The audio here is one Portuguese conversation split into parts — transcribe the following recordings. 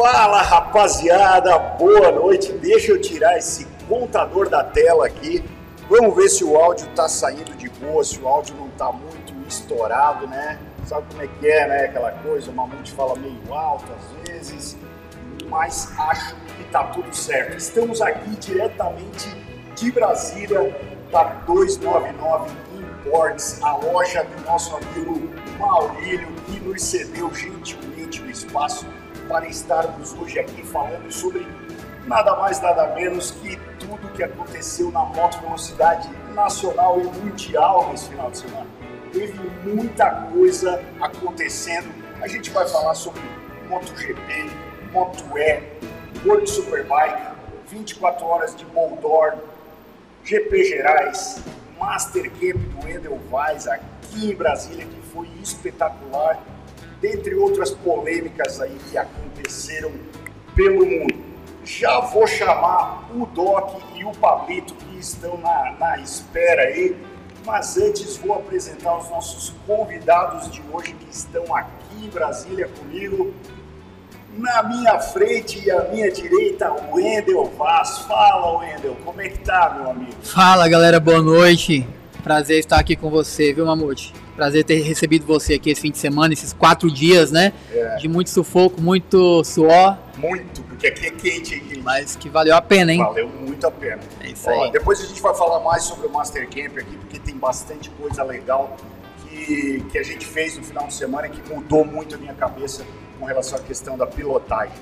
Fala rapaziada, boa noite. Deixa eu tirar esse contador da tela aqui. Vamos ver se o áudio tá saindo de boa, se o áudio não tá muito estourado, né? Sabe como é que é, né? Aquela coisa, o Mamute fala meio alto às vezes, mas acho que tá tudo certo. Estamos aqui diretamente de Brasília, da 299 Imports, a loja do nosso amigo Maurílio, que nos cedeu gentilmente o espaço para estarmos hoje aqui falando sobre nada mais, nada menos que tudo que aconteceu na moto velocidade nacional e mundial nesse final de semana. Teve muita coisa acontecendo. A gente vai falar sobre MotoGP, Moto E, World Superbike, 24 horas de Moldor, GP Gerais, Master Camp do Edelweiss aqui em Brasília, que foi espetacular, dentre outras polêmicas aí que aconteceram pelo mundo. Já vou chamar o Doc e o Pablito que estão na, na espera aí, mas antes vou apresentar os nossos convidados de hoje que estão aqui em Brasília comigo. Na minha frente e à minha direita, o Wendel Vaz. Fala, Wendel, como é que tá, meu amigo? Fala, galera, boa noite. Prazer estar aqui com você, viu, Mamute? Prazer ter recebido você aqui esse fim de semana, esses quatro dias, né? É. De muito sufoco, muito suor, Muito, porque aqui é quente, hein? mas que valeu a pena, hein? Valeu muito a pena. É isso Ó, aí. depois a gente vai falar mais sobre o Master Camp aqui, porque tem bastante coisa legal que, que a gente fez no final de semana e que mudou muito a minha cabeça com relação à questão da pilotagem.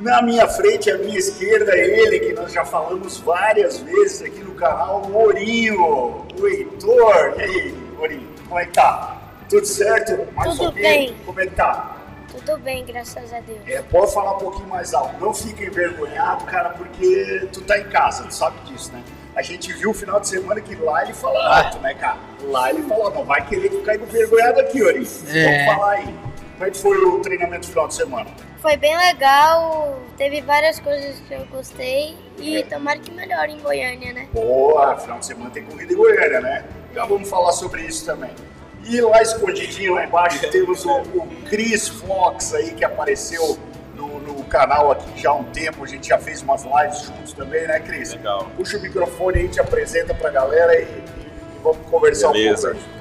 Na minha frente, à minha esquerda, ele que nós já falamos várias vezes aqui no canal, o Ourinho, o Heitor. E aí, Ourinho, como é que tá? Tudo certo? Mais Tudo quê? bem. Como é que tá? Tudo bem, graças a Deus. É, pode falar um pouquinho mais alto. Não fica envergonhado, cara, porque tu tá em casa, tu sabe disso, né? A gente viu o final de semana que lá ele fala Ah. alto, né, cara? Lá ele falou, não vai querer ficar envergonhado aqui, Ori. É. Vamos falar aí. Como é que foi o treinamento no final de semana? Foi bem legal, teve várias coisas que eu gostei e tomara que melhore em Goiânia, né? Boa, final de semana tem corrida em Goiânia, né? Já vamos falar sobre isso também. E lá escondidinho, lá embaixo, temos o, o Chris Fox aí, que apareceu no, no canal aqui já há um tempo. A gente já fez umas lives juntos também, né, Cris? Legal. Puxa o microfone aí, te apresenta pra galera e, e vamos conversar Beleza. um pouco.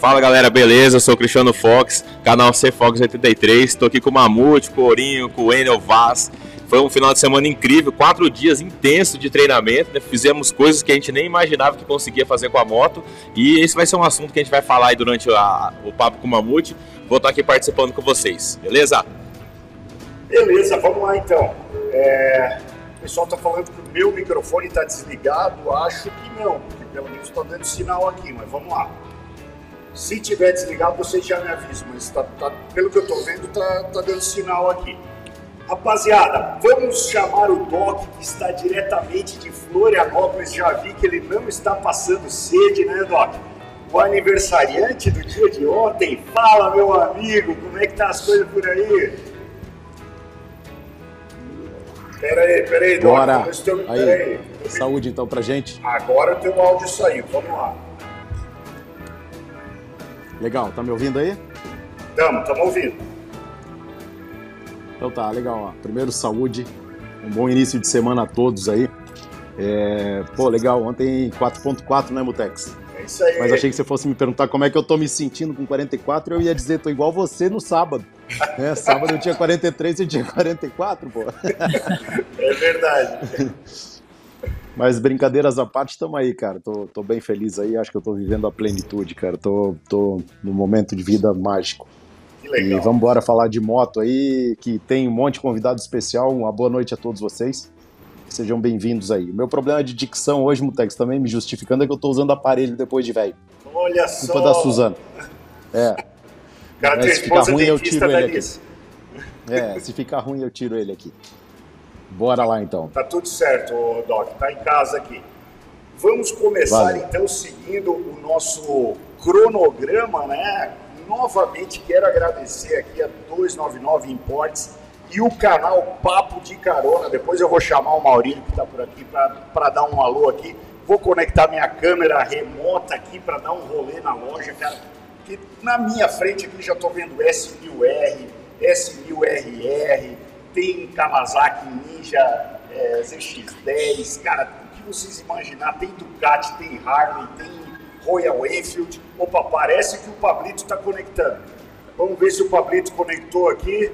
Fala galera, beleza? Eu sou o Cristiano Fox, canal C Fox 83. Estou aqui com o Mamute, com o Ourinho, com o Enel Vaz. Foi um final de semana incrível, quatro dias intensos de treinamento. né? Fizemos coisas que a gente nem imaginava que conseguia fazer com a moto. E esse vai ser um assunto que a gente vai falar aí durante a- o papo com o Mamute. Vou estar aqui participando com vocês, beleza? Beleza, vamos lá então. É, o pessoal tá falando que o meu microfone tá desligado. Acho que não, porque pelo menos tá dando sinal aqui, mas vamos lá. Se tiver desligado, vocês já me avisam, mas tá- tá- pelo que eu tô vendo, tá, tá dando sinal aqui. Rapaziada, vamos chamar o Doc, que está diretamente de Florianópolis. Já vi que ele não está passando sede, né, Doc? O aniversariante do dia de ontem. Fala, meu amigo, como é que tá as coisas por aí? Pera aí, pera aí, Doc. Bora. Pera aí. Aí, saúde então pra gente. Agora o teu áudio saiu, vamos lá. Legal, tá me ouvindo aí? Tamo, tamo ouvindo. Então tá, legal. Ó. Primeiro, saúde. Um bom início de semana a todos aí. É, Pô, legal. Ontem 4.4, né, Mutex? É isso aí. Mas achei que você fosse me perguntar como é que eu tô me sentindo com 44, eu ia dizer, tô igual você no sábado. É, sábado eu tinha 43 e tinha 44, pô. É verdade. Mas brincadeiras à parte, estamos aí, cara. Tô, tô bem feliz aí, acho que eu tô vivendo a plenitude, cara. Tô, tô num momento de vida mágico. Que E legal. vamos embora falar de moto aí, que tem um monte de convidado especial. Uma boa noite a todos vocês. Sejam bem-vindos aí. O meu problema de dicção hoje, Mutex, também me justificando, é que eu tô usando aparelho depois de velho. Olha só. Culpa da Suzana. É, cara Mas se ficar esposa ruim, eu tiro ele aqui. Liz. é, se ficar ruim eu tiro ele aqui. Bora lá então. Tá tudo certo, Doc. Tá em casa aqui. Vamos começar Vale. então seguindo o nosso cronograma, né? Novamente quero agradecer aqui a 299 Imports e o canal Papo de Carona. Depois eu vou chamar o Maurílio que está por aqui para dar um alô aqui. Vou conectar minha câmera remota aqui para dar um rolê na loja, cara. Porque na minha frente aqui já estou vendo S1000R, S1000RR, tem Kawasaki Ninja é, ZX10, cara, o que vocês imaginar, tem Ducati, tem Harley, tem Royal Enfield. Opa, parece que o Pablito está conectando. Vamos ver se o Pablito conectou aqui.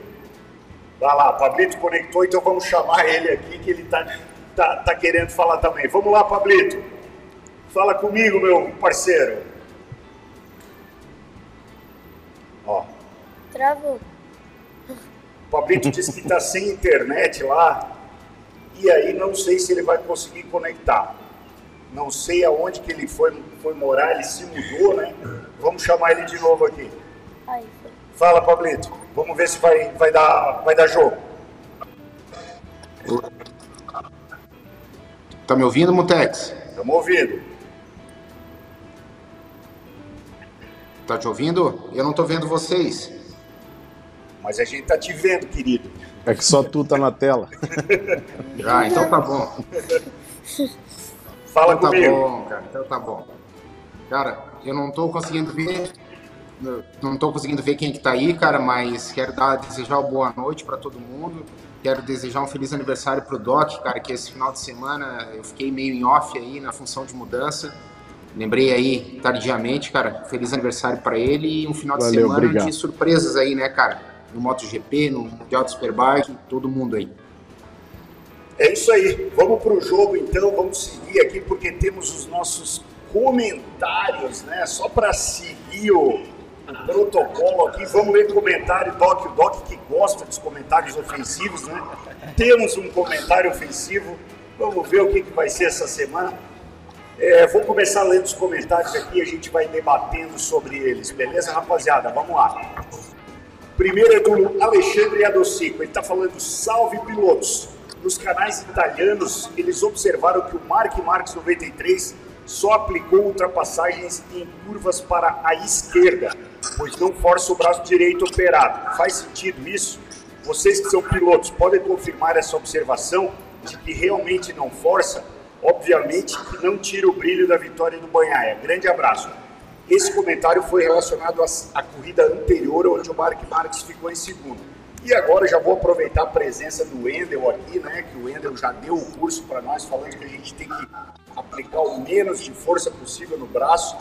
Vai lá, Pablito conectou, então vamos chamar ele aqui que ele está tá, tá querendo falar também. Vamos lá, Pablito. Fala comigo, meu parceiro. Ó. Travou. O Pablito disse que está sem internet lá. E aí não sei se ele vai conseguir conectar. Não sei aonde que ele foi, foi morar, ele se mudou, né? Vamos chamar ele de novo aqui. Aí. Fala, Pablito. Vamos ver se vai, vai, dar, vai dar jogo. Tá me ouvindo, Mutex? Estamos ouvindo. Tá te ouvindo? Eu não tô vendo vocês. Mas a gente tá te vendo, querido. É que só tu tá na tela. Ah, então tá bom. Fala Então tá comigo. bom, cara. Então tá bom. Cara, eu não tô conseguindo ver. Não tô conseguindo ver quem que tá aí, cara, mas quero dar, desejar uma boa noite para todo mundo. Quero desejar um feliz aniversário pro Doc, cara, que esse final de semana eu fiquei meio em off aí na função de mudança. Lembrei aí tardiamente, cara, feliz aniversário para ele e um final de Valeu, semana obrigado. de surpresas aí, né, cara? No MotoGP, no Mundial de Superbike, todo mundo aí. É isso aí. Vamos pro jogo então. Vamos seguir aqui porque temos os nossos comentários, né? Só para seguir o, o protocolo aqui. Vamos ler comentário, Doc. O Doc que gosta dos comentários ofensivos, né? Temos um comentário ofensivo. Vamos ver o que, que vai ser essa semana. É, vou começar lendo os comentários aqui a gente vai debatendo sobre eles, beleza, rapaziada? Vamos lá. Primeiro é do Alexandre Adocico. Ele está falando: salve pilotos. Nos canais italianos, eles observaram que o Mark Marques 93 só aplicou ultrapassagens em curvas para a esquerda, pois não força o braço direito operado. Faz sentido isso? Vocês que são pilotos podem confirmar essa observação de que realmente não força? Obviamente que não tira o brilho da vitória do Banhaia. Grande abraço. Esse comentário foi relacionado à, corrida anterior, onde o Mark Marques ficou em segundo. E agora já vou aproveitar a presença do Wendel aqui, né? Que o Wendel já deu o curso para nós, falando que a gente tem que aplicar o menos de força possível no braço.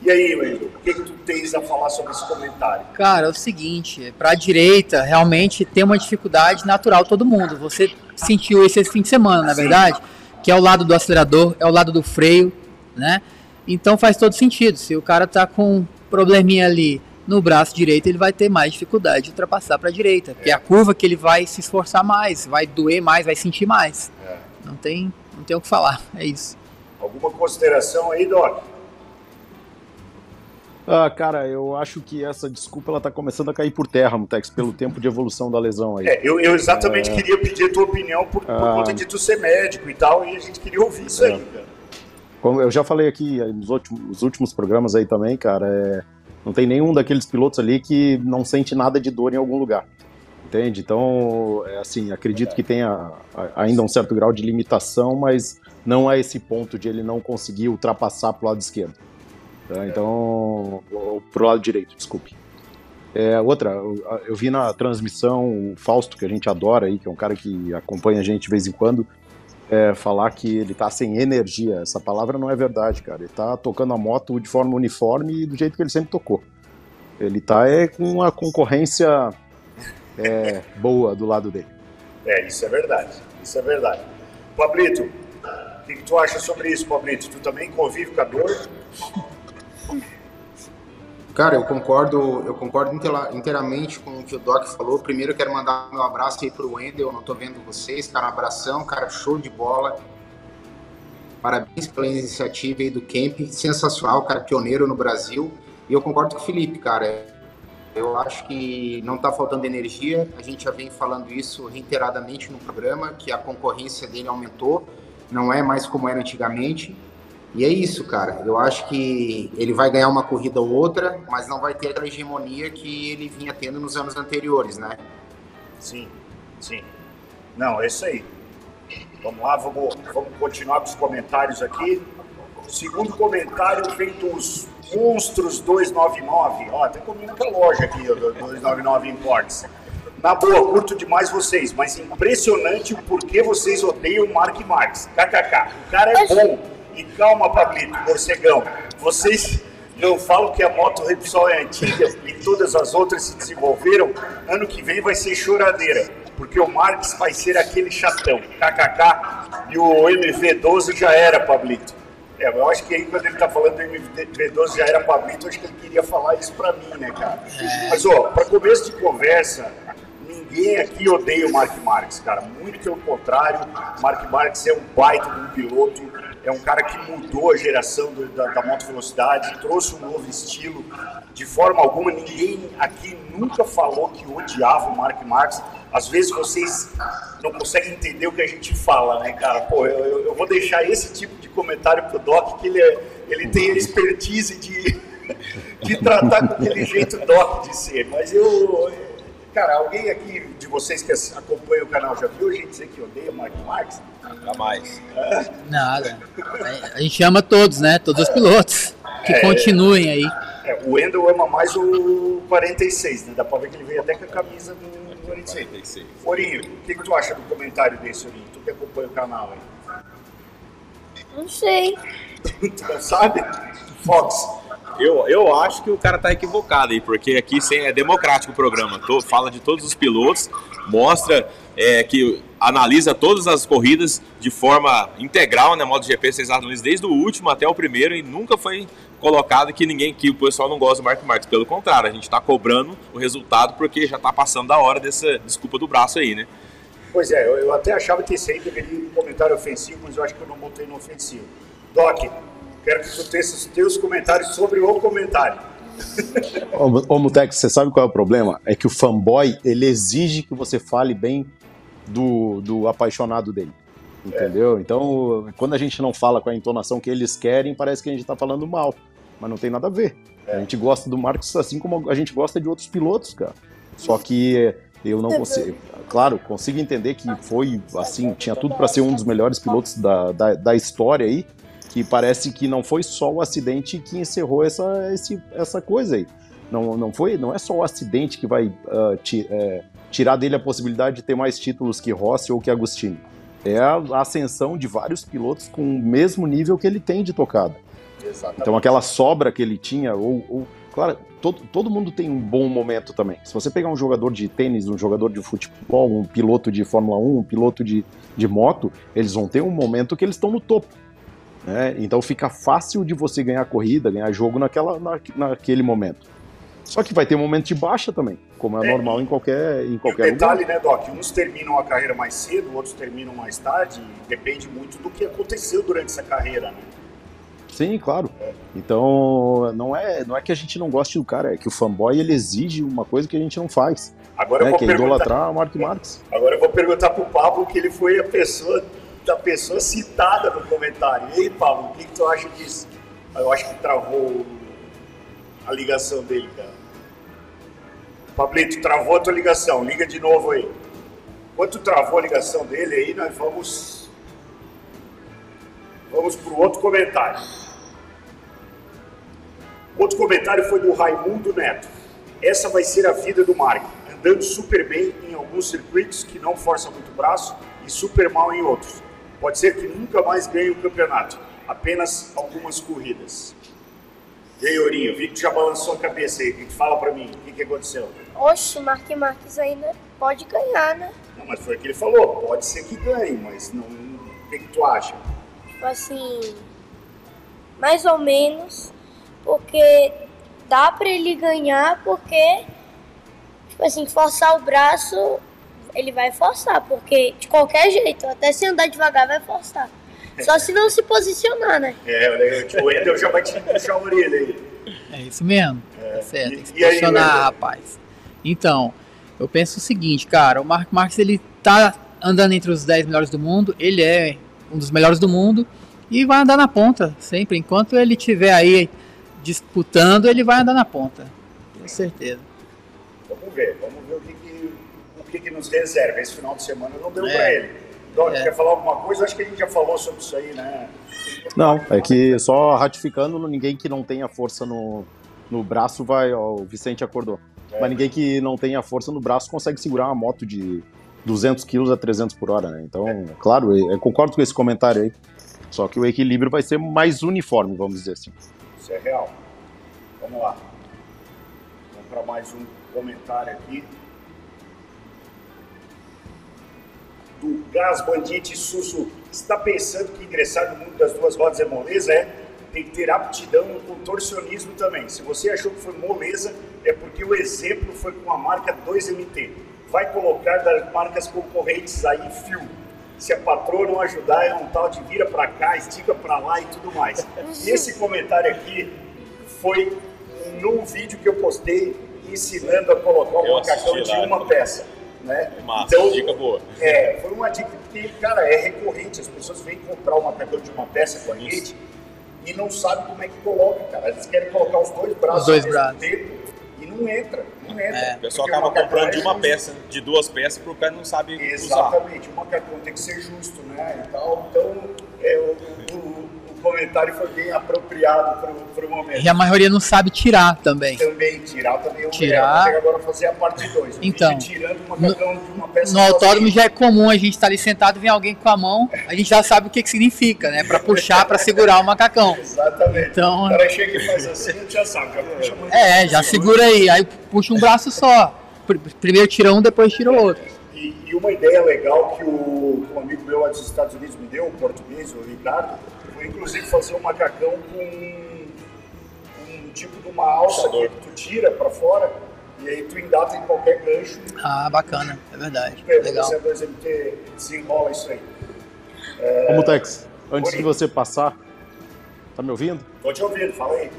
E aí, Wendel, o que, que tu tens a falar sobre esse comentário? Cara, é o seguinte, para a direita realmente tem uma dificuldade natural todo mundo. Você sentiu esse fim de semana, na Sim. verdade, que é o lado do acelerador, é o lado do freio, né? Então faz todo sentido. Se o cara tá com um probleminha ali no braço direito, ele vai ter mais dificuldade de ultrapassar para a direita, porque é a curva que ele vai se esforçar mais, vai doer mais, vai sentir mais. É. Não tem, não tem o que falar. É isso. Alguma consideração aí, Doc? Ah, cara, eu acho que essa desculpa ela tá começando a cair por terra, Mutex, pelo tempo de evolução da lesão aí. É, eu, eu exatamente queria pedir a tua opinião por, por Ah. conta de tu ser médico e tal, e a gente queria ouvir isso É. aí, cara. Como eu já falei aqui aí nos últimos, nos últimos programas aí também, cara, é, não tem nenhum daqueles pilotos ali que não sente nada de dor em algum lugar. Entende? Então, é assim, acredito que tenha ainda um certo grau de limitação, mas não a esse ponto de ele não conseguir ultrapassar pro lado esquerdo. Tá? Então, ou pro lado direito, desculpe. É, outra, eu, eu vi na transmissão o Fausto, que a gente adora aí, que é um cara que acompanha a gente de vez em quando, é, falar que ele tá sem energia. Essa palavra não é verdade, cara. Ele tá tocando a moto de forma uniforme e do jeito que ele sempre tocou. Ele tá é, com uma concorrência é, boa do lado dele. É, isso é verdade. Isso é verdade. Pablito, o que, que tu acha sobre isso, Pablito? Tu também convive com a dor? Cara, eu concordo, eu concordo inteira- inteiramente com o que o Doc falou. Primeiro quero mandar meu abraço aí pro Wendel, não tô vendo vocês, cara, um abração, cara, show de bola. Parabéns pela iniciativa aí do Camp, sensacional, cara, pioneiro no Brasil. E eu concordo com o Felipe, cara. Eu acho que não tá faltando energia. A gente já vem falando isso reiteradamente no programa, que a concorrência dele aumentou, não é mais como era antigamente. E é isso, cara. Eu acho que ele vai ganhar uma corrida ou outra, mas não vai ter aquela hegemonia que ele vinha tendo nos anos anteriores, né? Sim, sim. Não, é isso aí. Vamos lá, vamos, vamos continuar com os comentários aqui. O segundo comentário vem dos Monstros 299. Ó, até combina com a loja aqui, ó, do 299 Imports. Na boa, curto demais vocês, mas impressionante o porquê vocês odeiam o Mark Marques. KKK. O cara é bom. E calma, Pablito, morcegão. Vocês não falam que a moto Repsol é antiga e todas as outras se desenvolveram? Ano que vem vai ser choradeira, porque o Marques vai ser aquele chatão. KKK. E o MV12 já era, Pablito. É, eu acho que aí quando ele tá falando do MV12 já era Pablito, acho que ele queria falar isso pra mim, né, cara? Mas, ó, pra começo de conversa, ninguém aqui odeia o Mark Marques, cara. Muito pelo contrário, Mark Marques é um baita de um piloto, é um cara que mudou a geração do, da, da moto velocidade, trouxe um novo estilo. De forma alguma, ninguém aqui nunca falou que odiava o Mark Marques. Às vezes vocês não conseguem entender o que a gente fala, né, cara? Pô, eu, eu vou deixar esse tipo de comentário pro Doc, que ele, é, ele tem a expertise de, de tratar com aquele jeito Doc de ser. Mas eu, Cara, alguém aqui de vocês que acompanha o canal já viu a gente dizer que odeia o Mark Marques? Jamais. Nada. A gente ama todos, né? Todos os pilotos. Que É. continuem aí. É, o Wendel ama mais o 46, né? Dá pra ver que ele veio até com a camisa do 46. 46. Orinho, o que, que tu acha do comentário desse, Orinho? Tu que acompanha o canal aí. Não sei. tu não sabe? Fox. Eu, eu acho que o cara tá equivocado aí, porque aqui é democrático o programa. To- fala de todos os pilotos, mostra é, que analisa todas as corridas de forma integral, né? MotoGP vocês analisam desde o último até o primeiro e nunca foi colocado que ninguém, que o pessoal não gosta do Mark Marques. Pelo contrário, a gente tá cobrando o resultado porque já tá passando da hora dessa desculpa do braço aí, né? Pois é, eu, eu até achava que esse aí deveria ir no comentário ofensivo, mas eu acho que eu não botei no ofensivo. Doc, quero que tu tenha os teus comentários sobre o comentário. Ô, ô Mutex, você sabe qual é o problema? É que o fanboy, ele exige que você fale bem do, do apaixonado dele. Entendeu? Então, quando a gente não fala com a entonação que eles querem, parece que a gente tá falando mal. Mas não tem nada a ver. A gente gosta do Marcos assim como a gente gosta de outros pilotos, cara. Só que eu não consigo. Claro, consigo entender que foi assim, tinha tudo para ser um dos melhores pilotos da, da, da história aí. Que parece que não foi só o acidente que encerrou essa, esse, essa coisa aí. Não, não, foi, não é só o acidente que vai ah, ti- é, tirar dele a possibilidade de ter mais títulos que Rossi ou que Agostini. É a ascensão de vários pilotos com o mesmo nível que ele tem de tocada. Exatamente. Então aquela sobra que ele tinha, ou, ou- claro, todo, todo mundo tem um bom momento também. Se você pegar um jogador de tênis, um jogador de futebol, um piloto de Fórmula 1, um piloto de, de moto, eles vão ter um momento que eles estão no topo. Né? Então fica fácil de você ganhar corrida, ganhar jogo naquela, na, naquele momento. Só que vai ter um momento de baixa também, como é, É. normal em qualquer, em E o qualquer lugar. detalhe, né, Doc? Uns terminam a carreira mais cedo, outros terminam mais tarde. e Depende muito do que aconteceu durante essa carreira, né? Sim, claro. Então, não é, não é que a gente não goste do cara, é que o fanboy ele exige uma coisa que a gente não faz, Agora eu né, vou que é idolatrar o Mark Marques. Agora eu vou perguntar pro Pablo que ele foi a pessoa da pessoa citada no comentário. E aí, Pablo, o que, que tu acha disso? Eu acho que travou a ligação dele, cara. Pablito, travou a tua ligação. Liga de novo aí. Enquanto travou a ligação dele aí, nós vamos. Vamos pro outro comentário. Outro comentário foi do Raimundo Neto. Essa vai ser a vida do Mark, andando super bem em alguns circuitos que não forçam muito o braço e super mal em outros. Pode ser que nunca mais ganhe o campeonato, apenas algumas corridas. E aí, Ourinho, vi que já balançou a cabeça aí, o fala pra mim? O que, que aconteceu? Oxe, Mark Marques ainda pode ganhar, né? Não, mas foi o que ele falou, pode ser que ganhe, mas não. O que, que tu acha? Assim, mais ou menos, porque dá pra ele ganhar, porque, tipo assim, forçar o braço, ele vai forçar, porque de qualquer jeito, até se andar devagar vai forçar. Só se não se posicionar, né? É, o Wendel já vai te puxar a orelha aí. É isso mesmo. tá certo. Tem que se aí, posicionar, rapaz. Então, eu penso o seguinte, cara, o Mark Marques ele tá andando entre os 10 melhores do mundo, ele é um dos melhores do mundo e vai andar na ponta sempre. Enquanto ele estiver aí disputando, ele vai andar na ponta. Com certeza. Vamos ver, vamos ver o que, que, que, que nos reserva. Esse final de semana não deu É. pra ele. Doc, É. quer falar alguma coisa? Acho que a gente já falou sobre isso aí, né? Não, é que só ratificando, ninguém que não tenha força no, no braço vai. Ó, o Vicente acordou. É. Mas ninguém que não tenha força no braço consegue segurar uma moto de 200 kg a 300 por hora, né? Então, é. claro, eu concordo com esse comentário aí. Só que o equilíbrio vai ser mais uniforme, vamos dizer assim. Isso é real. Vamos lá. Vamos para mais um comentário aqui. Do Gás Bandite Suzuki. Está pensando que ingressar no mundo das duas rodas é moleza? É? Tem que ter aptidão no contorcionismo também. Se você achou que foi moleza, é porque o exemplo foi com a marca 2MT. Vai colocar das marcas concorrentes aí fio se a patroa não ajudar, é um tal de vira para cá, estica para lá e tudo mais. E esse comentário aqui foi num vídeo que eu postei ensinando a colocar o macacão de uma peça. Né? Massa, então, dica boa. É, foi uma dica que, cara, é recorrente. As pessoas vêm comprar o macacão de uma peça com a gente e não sabem como é que coloca, cara. Eles querem colocar os dois braços os dois ao mesmo braços. tempo e não entra, não entra. É. O pessoal acaba comprando de uma peça, de duas peças, porque o pé não sabe Exatamente, usar. o macacão tem que ser justo, né? Então, então é, o, o, o comentário foi bem apropriado para o momento. E a maioria não sabe tirar também. Também, tirar também é um tirar... Erro. agora fazer a parte 2. Então, tirando no, de uma peça No autódromo já é comum a gente estar tá ali sentado e vem alguém com a mão, a gente já sabe o que, que significa, né? Para puxar, para segurar o macacão. Exatamente. Então, o cara chega e faz assim, já sabe, já puxa muito. É, já segura aí, aí puxa um braço só. Primeiro tira um, depois tira o outro. E, uma ideia legal que o, um amigo meu lá dos Estados Unidos me deu, o português, o Ricardo, foi inclusive fazer um macacão com um tipo de uma alça que tu tira para fora e aí tu endata em qualquer gancho. Ah, bacana, é verdade. Pelo Legal. Você 2MT desenrola isso aí. É... Como Tex, antes de você passar, tá me ouvindo? Tô te ouvindo, fala aí.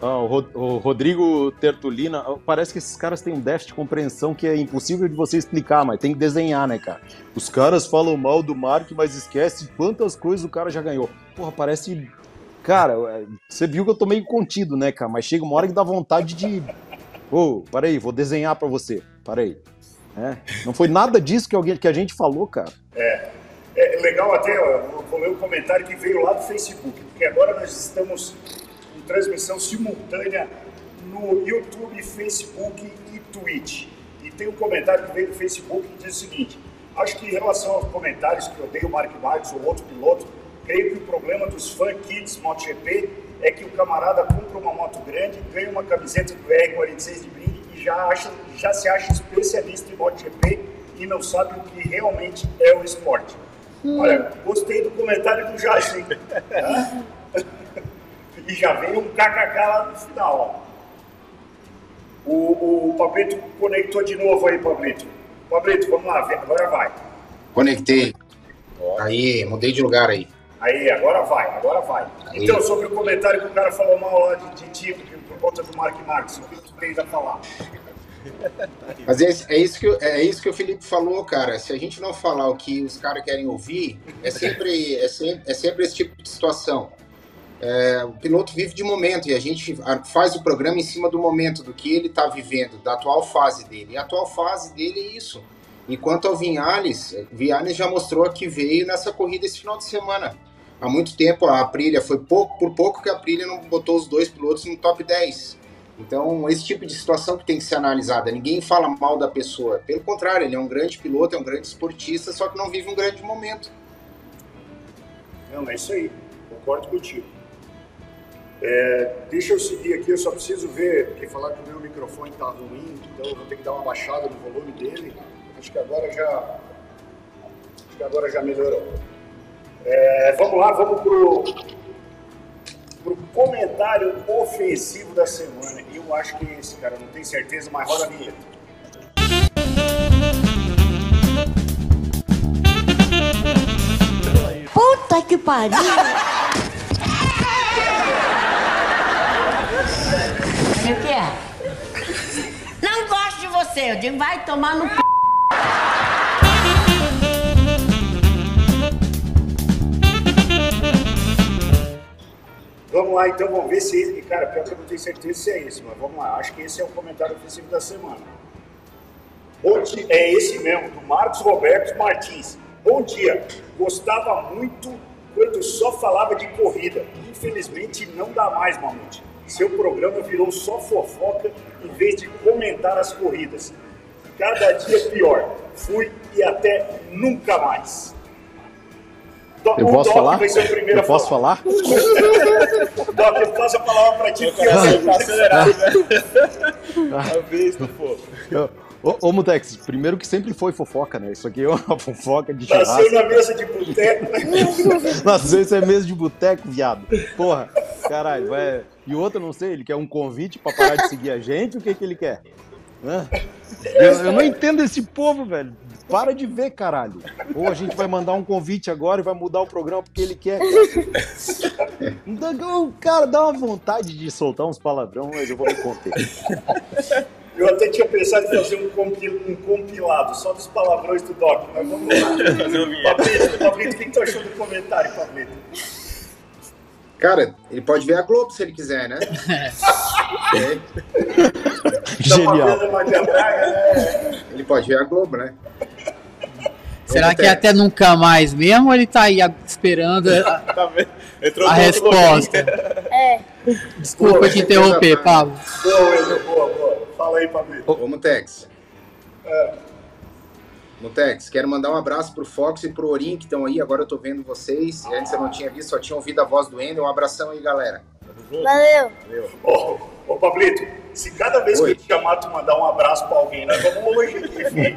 Ah, o, Rodrigo Tertulina, parece que esses caras têm um déficit de compreensão que é impossível de você explicar, mas tem que desenhar, né, cara? Os caras falam mal do Mark, mas esquece quantas coisas o cara já ganhou. Porra, parece. Cara, é, você viu que eu tô meio contido, né, cara? Mas chega uma hora que dá vontade de. Ô, oh, aí, vou desenhar para você. Parei. É, não foi nada disso que, alguém, que a gente falou, cara. É. É legal até, ó, vou ler um comentário que veio lá do Facebook, porque agora nós estamos transmissão simultânea no YouTube, Facebook e Twitch. E tem um comentário que veio do Facebook que diz o seguinte: acho que em relação aos comentários que odeio o Mark Marques ou outro piloto, creio que o problema dos fan kids MotoGP é que o camarada compra uma moto grande, ganha uma camiseta do R46 de brinde e já, acha, já se acha especialista em MotoGP e não sabe o que realmente é o esporte. Hum. Olha, gostei do comentário do Jason. E já vem um kkk lá no final. Ó. O, o Pablito conectou de novo aí, Pablito. Pablito, vamos lá, agora vai. Conectei. Aí, mudei de lugar aí. Aí, agora vai, agora vai. Aí. Então, sobre o comentário que o cara falou mal lá de, de ti, por conta do Mark Marques, o que tu tens a falar? Mas é, é, isso que, é isso que o Felipe falou, cara. Se a gente não falar o que os caras querem ouvir, é sempre, é, sempre, é sempre esse tipo de situação. É, o piloto vive de momento e a gente faz o programa em cima do momento, do que ele está vivendo, da atual fase dele. E a atual fase dele é isso. Enquanto ao Vinhales, Vinhales já mostrou que veio nessa corrida esse final de semana. Há muito tempo a Aprilia foi pouco por pouco que a Aprilia não botou os dois pilotos no top 10. Então, esse tipo de situação que tem que ser analisada. Ninguém fala mal da pessoa. Pelo contrário, ele é um grande piloto, é um grande esportista, só que não vive um grande momento. Não, é isso aí. Concordo contigo. É, deixa eu seguir aqui, eu só preciso ver, porque falar que o meu microfone está ruim, então eu vou ter que dar uma baixada no volume dele. Acho que agora já, acho que agora já melhorou. É, vamos lá, vamos pro, pro comentário ofensivo da semana. Eu acho que é esse, cara, não tenho certeza, mas roda a vinheta. Puta que pariu! O que é? Não gosto de você. Eu digo, vai tomar no c... Vamos lá, então, vamos ver se. Cara, pior que eu não tenho certeza se é esse, mas vamos lá. Acho que esse é o comentário ofensivo da semana. Hoje é esse mesmo, do Marcos Roberto Martins. Bom dia. Gostava muito quando só falava de corrida. Infelizmente, não dá mais, Mamute. Seu programa virou só fofoca em vez de comentar as corridas. Cada dia pior. Fui e até nunca mais. Do- Eu o posso Doc falar? vai ser o primeiro Eu posso falar. falar? Doc, eu passo a palavra para ti, porque eu sei Tá acelerado, né? Ah. A vez do fogo. Ô, ô Mutex, primeiro que sempre foi fofoca, né? Isso aqui é uma fofoca de nasceu churrasco. na mesa de boteco. Nasceu isso é mesa de boteco, viado. Porra, caralho, vai. E outra, não sei, ele quer um convite pra parar de seguir a gente? O que que ele quer? Hã? Eu, eu não entendo esse povo, velho. Para de ver, caralho. Ou a gente vai mandar um convite agora e vai mudar o programa porque ele quer. Então, Cara, dá uma vontade de soltar uns palavrão, mas eu vou me conter. Eu até tinha pensado em fazer um, compi- um compilado só dos palavrões do Doc, mas vamos lá. Pablito, Pablito, o que tu achou do comentário, Pablito? Cara, ele pode ver a Globo se ele quiser, né? É, Genial. né? ele pode ver a Globo, né? Será que é até nunca mais mesmo ou ele tá aí a- esperando a, Tá a outro resposta? É, Desculpa te interromper, Pablo. Boa, boa, boa. Fala aí, Pablito. Ô, Mutex. Mutex, quero mandar um abraço pro Fox e pro Orim que estão aí. Agora eu tô vendo vocês. E antes eu não tinha visto, só tinha ouvido a voz do Ender. Um abração aí, galera. valeu. Ô, ô, Pablito, se cada vez Oi. que eu te chamar tu mandar um abraço pra alguém, nós vamos hoje aqui.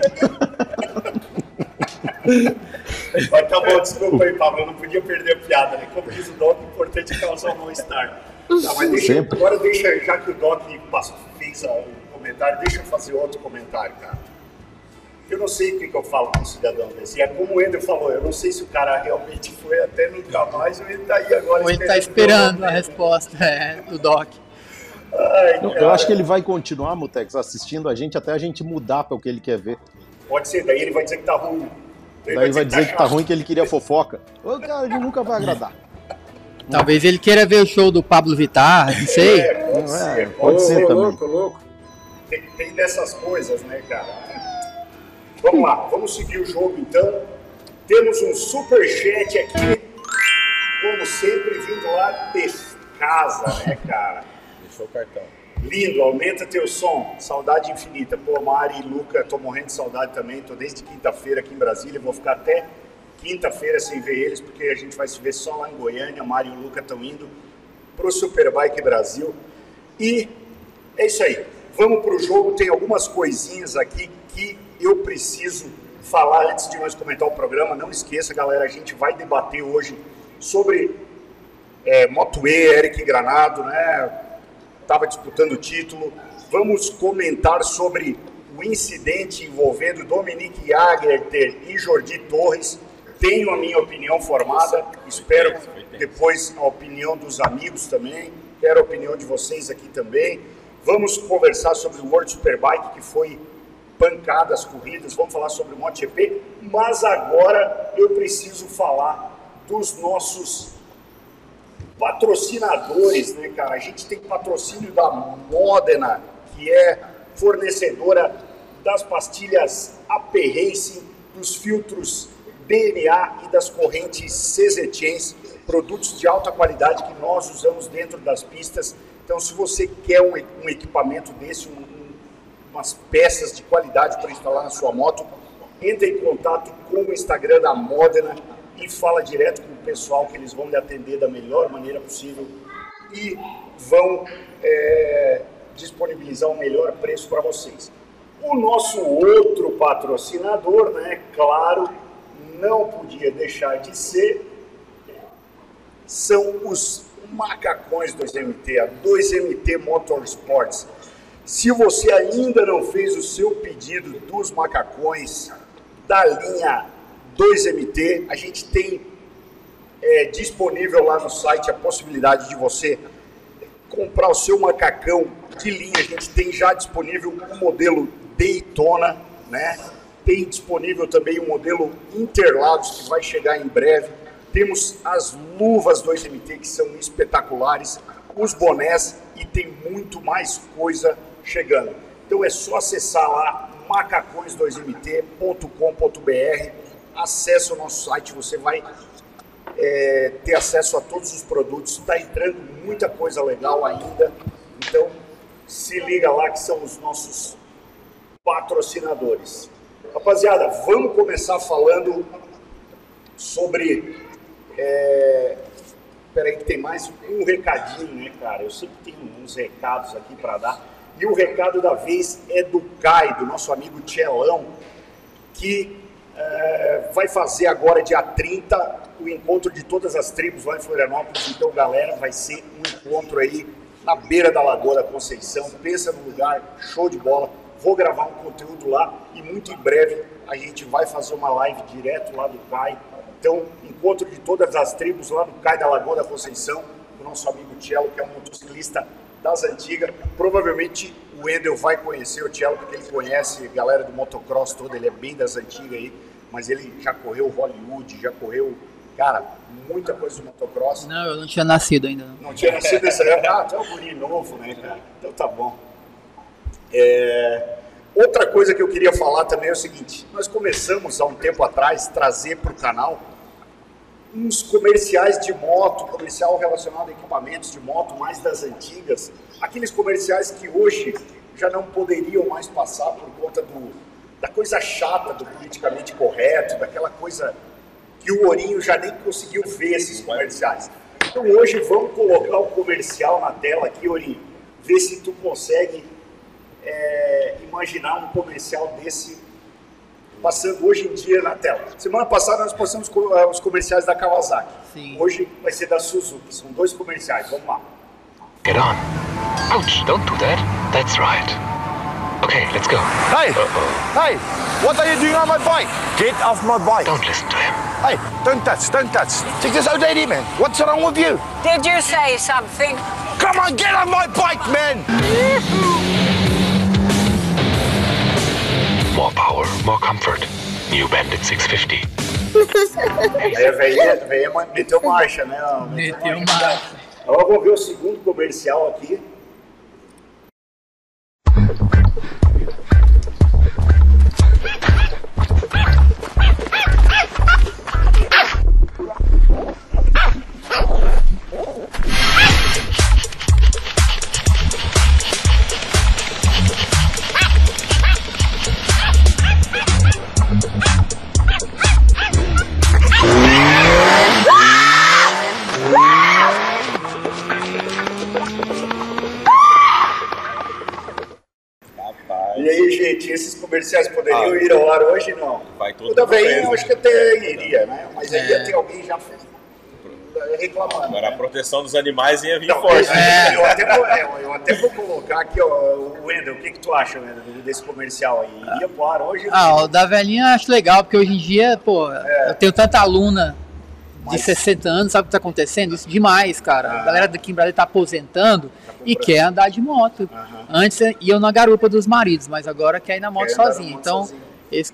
Mas tá bom, desculpa aí, Pablo, eu não podia perder a piada, né? Como diz o Doc, o importante é causar um mal-estar. Tá, mas deixa, Sempre. agora deixa, já que o Doc passou, fez o comentário, deixa eu fazer outro comentário, cara. Eu não sei o que, que eu falo com um cidadão desse. E é como o Ender falou, eu não sei se o cara realmente foi até nunca mais ou ele tá aí agora Ou ele tá esperando a resposta é, do Doc. Ai, Não, eu acho que ele vai continuar, Mutex, assistindo a gente até a gente mudar para o que ele quer ver. Pode ser, daí ele vai dizer que tá ruim. Daí vai dizer que tá chato. ruim que ele queria fofoca. Ô, cara, ele nunca vai agradar. Talvez ele queira ver o show do Pablo Vittar, não sei. É, pode Não é, ser. Pode ô, ser ô, também. louco, louco. Tem, tem dessas coisas, né, cara? Vamos lá, vamos seguir o jogo então. Temos um super chat aqui, como sempre, vindo lá de casa, né, cara? Deixou o cartão. Lindo, aumenta teu som. Saudade infinita. Pô, Mari e Luca, tô morrendo de saudade também. Tô desde quinta-feira aqui em Brasília. Vou ficar até quinta-feira sem ver eles, porque a gente vai se ver só lá em Goiânia. Mari e Luca estão indo pro Superbike Brasil. E é isso aí. Vamos pro jogo. Tem algumas coisinhas aqui que eu preciso falar antes de nós comentar o programa. Não esqueça, galera, a gente vai debater hoje sobre é, Moto E, Eric Granado, né? Estava disputando o título. Vamos comentar sobre o incidente envolvendo Dominique Jagerter e Jordi Torres. Tenho a minha opinião formada, espero depois a opinião dos amigos também, quero a opinião de vocês aqui também. Vamos conversar sobre o World Superbike, que foi pancada as corridas, vamos falar sobre o MotoGP, mas agora eu preciso falar dos nossos patrocinadores, né, cara? A gente tem patrocínio da Modena, que é fornecedora das pastilhas AP Racing, dos filtros DNA e das correntes Chains, produtos de alta qualidade que nós usamos dentro das pistas. Então, se você quer um, um equipamento desse, um- um- umas peças de qualidade para instalar na sua moto, entre em contato com o Instagram da Modena e fala direto com o pessoal que eles vão lhe atender da melhor maneira possível e vão é, disponibilizar o melhor preço para vocês. O nosso outro patrocinador, né, claro, não podia deixar de ser, são os macacões 2MT, a 2MT Motorsports. Se você ainda não fez o seu pedido dos macacões da linha 2MT, a gente tem é, disponível lá no site a possibilidade de você comprar o seu macacão de linha. A gente tem já disponível o modelo Daytona, né? Tem disponível também o modelo Interlagos, que vai chegar em breve. Temos as luvas 2MT, que são espetaculares, os bonés e tem muito mais coisa chegando. Então é só acessar lá macacões2mt.com.br, acesse o nosso site, você vai é, ter acesso a todos os produtos. Está entrando muita coisa legal ainda. Então, se liga lá que são os nossos patrocinadores. Rapaziada, vamos começar falando sobre. É... Peraí, que tem mais um recadinho, né, cara? Eu sempre tenho uns recados aqui para dar. E o recado da vez é do Kai, do nosso amigo Tchelão, que é, vai fazer agora, dia 30, o encontro de todas as tribos lá em Florianópolis. Então, galera, vai ser um encontro aí na beira da Lagoa da Conceição. Pensa no lugar, show de bola. Vou gravar um conteúdo lá e muito em breve a gente vai fazer uma live direto lá do CAI. Então, encontro de todas as tribos lá do CAI da Lagoa da Conceição, com o nosso amigo Tielo, que é um motociclista das antigas. Provavelmente o Wendel vai conhecer o Tielo, porque ele conhece a galera do motocross toda, ele é bem das antigas aí, mas ele já correu Hollywood, já correu, cara, muita coisa do motocross. Não, eu não tinha nascido ainda. Não, não tinha nascido nessa época? Ah, tu é um guri novo, né, cara? Então tá bom. É... Outra coisa que eu queria falar também é o seguinte: nós começamos há um tempo atrás trazer para o canal uns comerciais de moto, comercial relacionado a equipamentos de moto mais das antigas, aqueles comerciais que hoje já não poderiam mais passar por conta do, da coisa chata do politicamente correto, daquela coisa que o Ourinho já nem conseguiu ver esses comerciais. Então hoje vamos colocar o comercial na tela aqui, Ourinho, ver se tu consegue é, imaginar um comercial desse passando hoje em dia na tela. Semana passada nós passamos eh, os comerciais da Kawasaki. Sim. Hoje vai ser da Suzuki. São dois comerciais. Vamos lá. Get on. Ouch, don't do that. That's right. Okay, let's go. Hey! Uh -oh. Hey! What are you doing on my bike? Get off my bike. Don't listen to him. Hey, don't touch, don't touch. Take this old lady, man. What's wrong with you? Did you say something? Come on, get on my bike, man! Power, more comfort. New Bandit 650. Aí a velhinha, velhinha meteu marcha, né? Meteu marcha. Agora ver o segundo comercial aqui. Comerciais poderiam ah, ir ao ar hoje, não. Vai todo o da eu acho que até iria, né? Mas aí ia é. ter alguém já reclamando. Agora né? a proteção dos animais ia vir não, forte. É, eu, até vou, é, eu, até vou, colocar aqui, ó, o Wendel, o que, que tu acha, Wendel, desse comercial aí? Iria pro ar hoje? Ah, o da velhinha eu acho legal, porque hoje em dia, pô, é. eu tenho tanta aluna de Mas... 60 anos, sabe o que está acontecendo? Isso demais, cara. Ah. A galera daqui em Brasília está aposentando e quer andar de moto. Antes iam na garupa dos maridos, mas agora quer ir na moto sozinho. então, sozinho. esse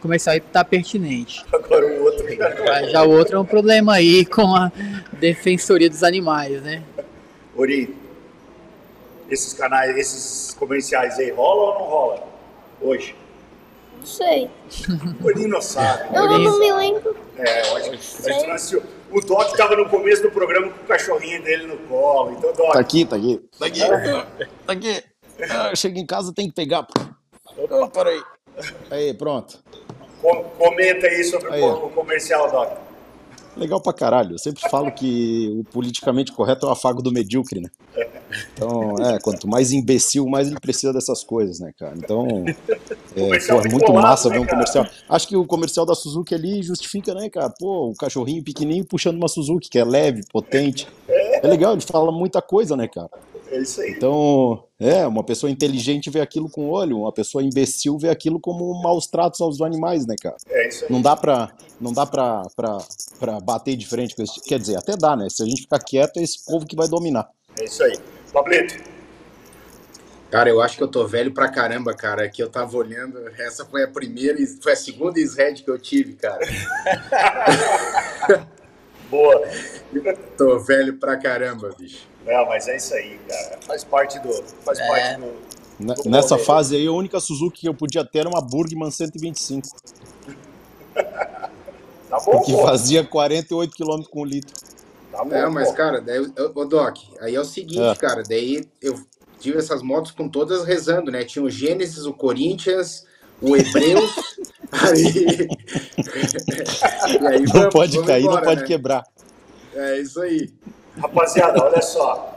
comercial aí tá pertinente. Agora o outro já, já o outro é um problema aí com a defensoria dos animais, né? Ori, esses canais, esses comerciais aí rolam ou não rola hoje? Não sei. O sabe. Eu não me lembro. É, eu a gente não assistiu. O Doc estava no começo do programa com o cachorrinho dele no colo. Então, Doc. Tá aqui, tá aqui. Tá aqui. Tá aqui. Ah, chega em casa, tem que pegar. Opa, oh, peraí. Aí, pronto. Com, comenta aí sobre aí. o comercial, Doc. Legal pra caralho. Eu sempre falo que o politicamente correto é o afago do medíocre, né? Então, é, quanto mais imbecil, mais ele precisa dessas coisas, né, cara? Então, é, pô, é muito massa ver um né, comercial. Acho que o comercial da Suzuki ali justifica, né, cara? Pô, o cachorrinho pequenininho puxando uma Suzuki, que é leve, potente. É legal, ele fala muita coisa, né, cara? É isso aí. Então, é, uma pessoa inteligente vê aquilo com olho, uma pessoa imbecil vê aquilo como maus tratos aos animais, né, cara? É isso aí. Não dá pra, não dá pra, pra, pra bater de frente com esse. Quer dizer, até dá, né? Se a gente ficar quieto, é esse povo que vai dominar. É isso aí. Pablito. Cara, eu acho que eu tô velho pra caramba, cara. Que eu tava olhando. Essa foi a primeira, foi a segunda SRED que eu tive, cara. Boa. Tô velho pra caramba, bicho. Não, mas é isso aí, cara. Faz parte do. Faz é. parte do. do Nessa fase aí, a única Suzuki que eu podia ter era uma Burgman 125. Tá bom, Que fazia 48 km com litro. Tá bom, É, mas, pô. cara, daí, ô, ô, Doc, aí é o seguinte, É. cara, daí eu tive essas motos com todas rezando, né? Tinha o Gênesis, o Corinthians, o Hebreus, aí... aí Não vamos- pode vamos cair, não embora, pode né? quebrar. É isso aí. Rapaziada, olha só.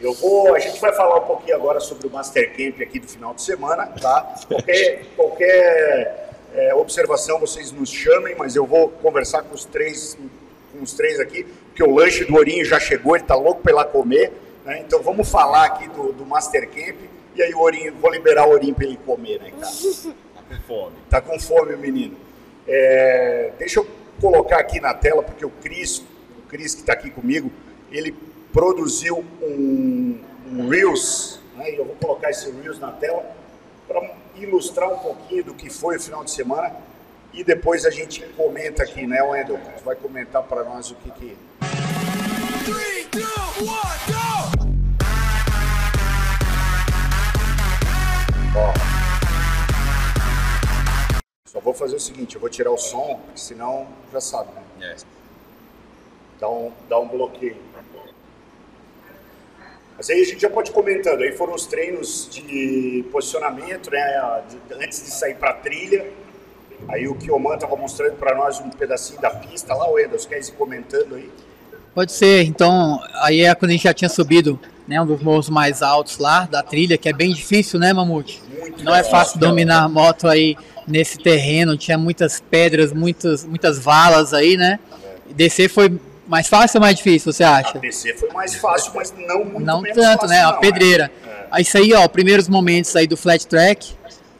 Eu vou, a gente vai falar um pouquinho agora sobre o Master Camp aqui do final de semana, tá? Qualquer, qualquer é, observação vocês nos chamem, mas eu vou conversar com os três, com os três aqui, porque o lanche do Ourinho já chegou, ele tá louco lá comer, né? Então vamos falar aqui do, do Master Camp e aí o Ourinho, vou liberar o Ourinho pra ele comer, né, cara? Com fome. Tá com fome o menino. É, deixa eu colocar aqui na tela, porque o Cris, o Cris que está aqui comigo, ele produziu um, um Reels, né, e eu vou colocar esse Reels na tela para ilustrar um pouquinho do que foi o final de semana e depois a gente comenta aqui, né, Wendel? Vai comentar para nós o que que... Ó. Só vou fazer o seguinte, eu vou tirar o som, porque senão já sabe, né? É. Dá um, dá um bloqueio. Mas aí a gente já pode ir comentando. Aí foram os treinos de posicionamento, né? antes de sair para a trilha. Aí o Kioman estava mostrando para nós um pedacinho da pista lá, o Edas, quer ir comentando aí? Pode ser, então, aí é quando a gente já tinha subido, né, um dos morros mais altos lá da trilha, que é bem difícil, né, Mamute? Muito Não é fácil dominar a moto aí nesse terreno, tinha muitas pedras, muitas, muitas valas aí, né? E descer foi mais fácil ou mais difícil, você A acha? descer foi mais fácil, mas não muito Não tanto, fácil, né? A não, pedreira. É. Aí isso aí, ó, primeiros momentos aí do flat track.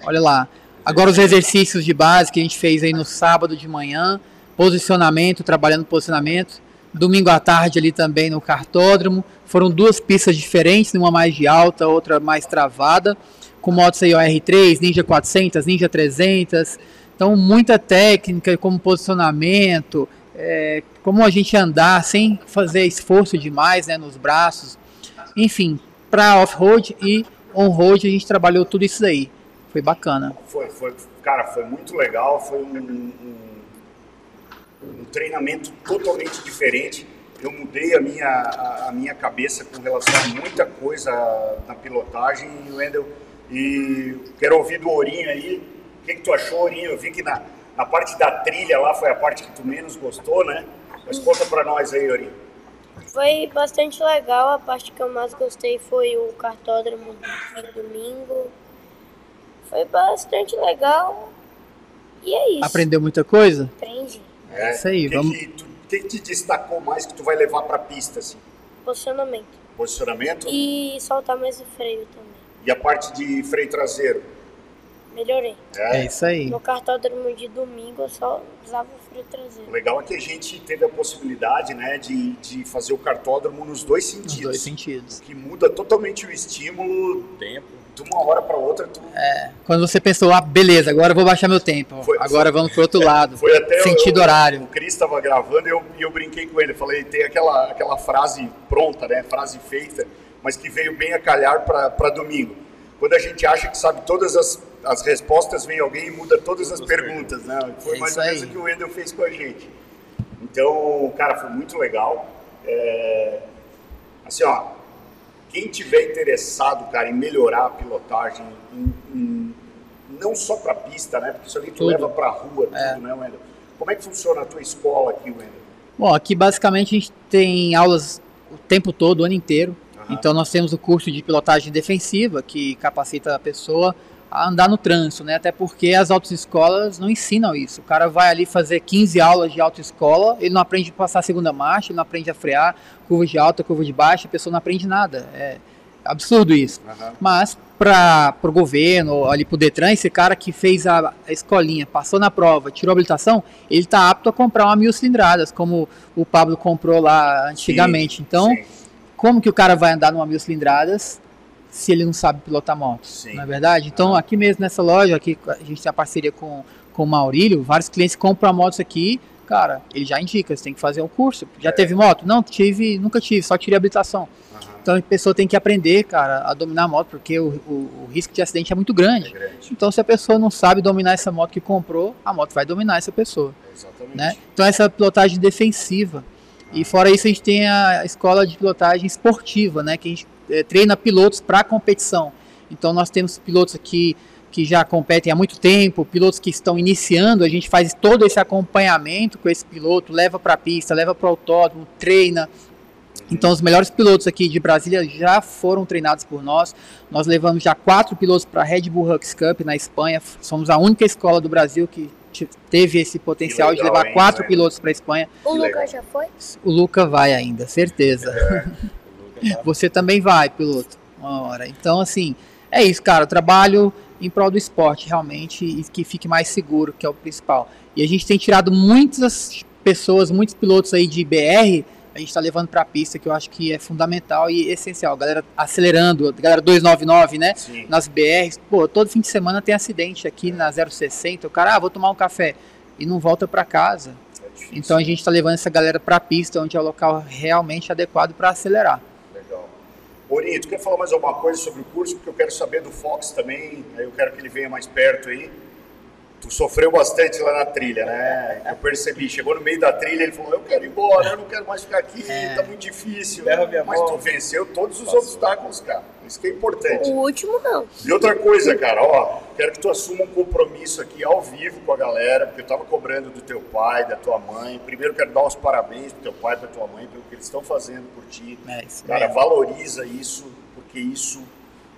Olha lá. Agora os exercícios de base que a gente fez aí no sábado de manhã, posicionamento, trabalhando posicionamento. Domingo à tarde ali também no cartódromo. Foram duas pistas diferentes, uma mais de alta, outra mais travada, com motos aí ó, R3, Ninja 400, Ninja 300. Então muita técnica, como posicionamento, é, como a gente andar sem fazer esforço demais, né, nos braços. Enfim, para off-road e on-road a gente trabalhou tudo isso daí. Foi bacana. Foi, foi, cara, foi muito legal, foi um, um- um treinamento totalmente diferente. Eu mudei a minha, a, a minha cabeça com relação a muita coisa na pilotagem, Wendel, e quero ouvir do Ourinho aí, o que, que tu achou, Ourinho? Eu vi que na, na parte da trilha lá foi a parte que tu menos gostou, né? Mas conta pra nós aí, Ourinho. Foi bastante legal. A parte que eu mais gostei foi o cartódromo de domingo. Foi bastante legal. E é isso. Aprendeu muita coisa? Aprendi. É, Isso aí, que vamos- Que, tu, que que te destacou mais que tu vai levar pra pista, assim? Posicionamento. Posicionamento E soltar mais o freio também. e a parte de freio traseiro. Melhorei. É isso aí. No cartódromo de domingo eu só usava o freio traseiro. O legal é que a gente teve a possibilidade, né, de, de fazer o cartódromo nos dois Nos sentidos. dois sentidos. Que muda totalmente o estímulo Tempo. De uma hora para outra. Tu... Quando você pensou, ah, beleza, agora eu vou baixar meu tempo. Foi- agora vamos pro outro lado. Foi até o- Sentido o, horário. O Cris estava gravando e eu, e eu brinquei com ele. Falei, tem aquela, aquela frase pronta, né, frase feita, mas que veio bem a calhar para domingo. Quando a gente acha que sabe todas as, as respostas, vem alguém e muda todas as perguntas, né? Foi É mais ou menos o que o Wendel fez com a gente. Então, cara, foi muito legal. É, Assim, ó, quem tiver interessado, cara, em melhorar a pilotagem, em- em- não só para pista, né? Porque isso ali tu Tudo. leva para rua, tudo, né, Wendel? Como é que funciona a tua escola aqui, Wendel? Bom, aqui basicamente a gente tem aulas o tempo todo, o ano inteiro. Aham. Então nós temos o curso de pilotagem defensiva, que capacita a pessoa a andar no trânsito, né? Até porque as autoescolas não ensinam isso. O cara vai ali fazer 15 aulas de autoescola, ele não aprende a passar a segunda marcha, ele não aprende a frear, curva de alta, curva de baixa, a pessoa não aprende nada. É absurdo isso. Aham. Mas para o governo, ali para o Detran, esse cara que fez a, a escolinha, passou na prova, tirou a habilitação, ele está apto a comprar uma mil cilindradas, como o Pablo comprou lá antigamente. então, Sim. como que o cara vai andar numa mil cilindradas se ele não sabe pilotar moto? Sim. Não é verdade? Então, aqui mesmo nessa loja, aqui a gente tem a parceria com, com o Maurílio, vários clientes compram motos aqui, cara, ele já indica, você tem que fazer um curso. Já É. teve moto? Não, tive, nunca tive, só tirei habilitação. Aham. Então a pessoa tem que aprender, cara, a dominar a moto, porque o, o, o risco de acidente é muito grande. É grande. Então se a pessoa não sabe dominar essa moto que comprou, a moto vai dominar essa pessoa. Exatamente. Né? Então essa pilotagem defensiva. E fora isso a gente tem a escola de pilotagem esportiva, né? Que a gente eh, treina pilotos para competição. Então nós temos pilotos aqui que já competem há muito tempo, pilotos que estão iniciando, a gente faz todo esse acompanhamento com esse piloto, leva para a pista, leva para o autódromo, treina. Então os melhores pilotos aqui de Brasília já foram treinados por nós. Nós levamos já quatro pilotos para a Red Bull Hux Cup na Espanha. Somos a única escola do Brasil que te- teve esse potencial legal, de levar hein, quatro velho? pilotos para a Espanha. O. Lucas já foi? O Luca vai ainda, certeza. Você também vai, piloto, uma hora. Então, assim, é isso, cara. Eu trabalho em prol do esporte, realmente, e que fique mais seguro, que é o principal. E a gente tem tirado muitas pessoas, muitos pilotos aí de BR, a gente está levando para a pista, que eu acho que é fundamental e essencial. Galera acelerando, galera 299, né? Sim. Nas BRs, pô, todo fim de semana tem acidente aqui na 060. O cara, ah, vou tomar um café e não volta para casa. É. Então a gente está levando essa galera para a pista, onde é o local realmente adequado para acelerar. Borinho, tu quer falar mais alguma coisa sobre o curso? Porque eu quero saber do Fox também, eu quero que ele venha mais perto aí. Tu sofreu bastante lá na trilha, né? Eu percebi, chegou no meio da trilha, ele falou, eu quero ir embora, eu não quero mais ficar aqui, tá muito difícil. Mas tu venceu todos os obstáculos, cara. Isso que é importante. O último não. E outra coisa, cara, ó, quero que tu assuma um compromisso aqui ao vivo com a galera, porque eu tava cobrando do teu pai, da tua mãe. Primeiro quero dar os parabéns pro teu pai e pra tua mãe pelo que eles estão fazendo por ti. É isso Cara, mesmo. valoriza isso, porque isso,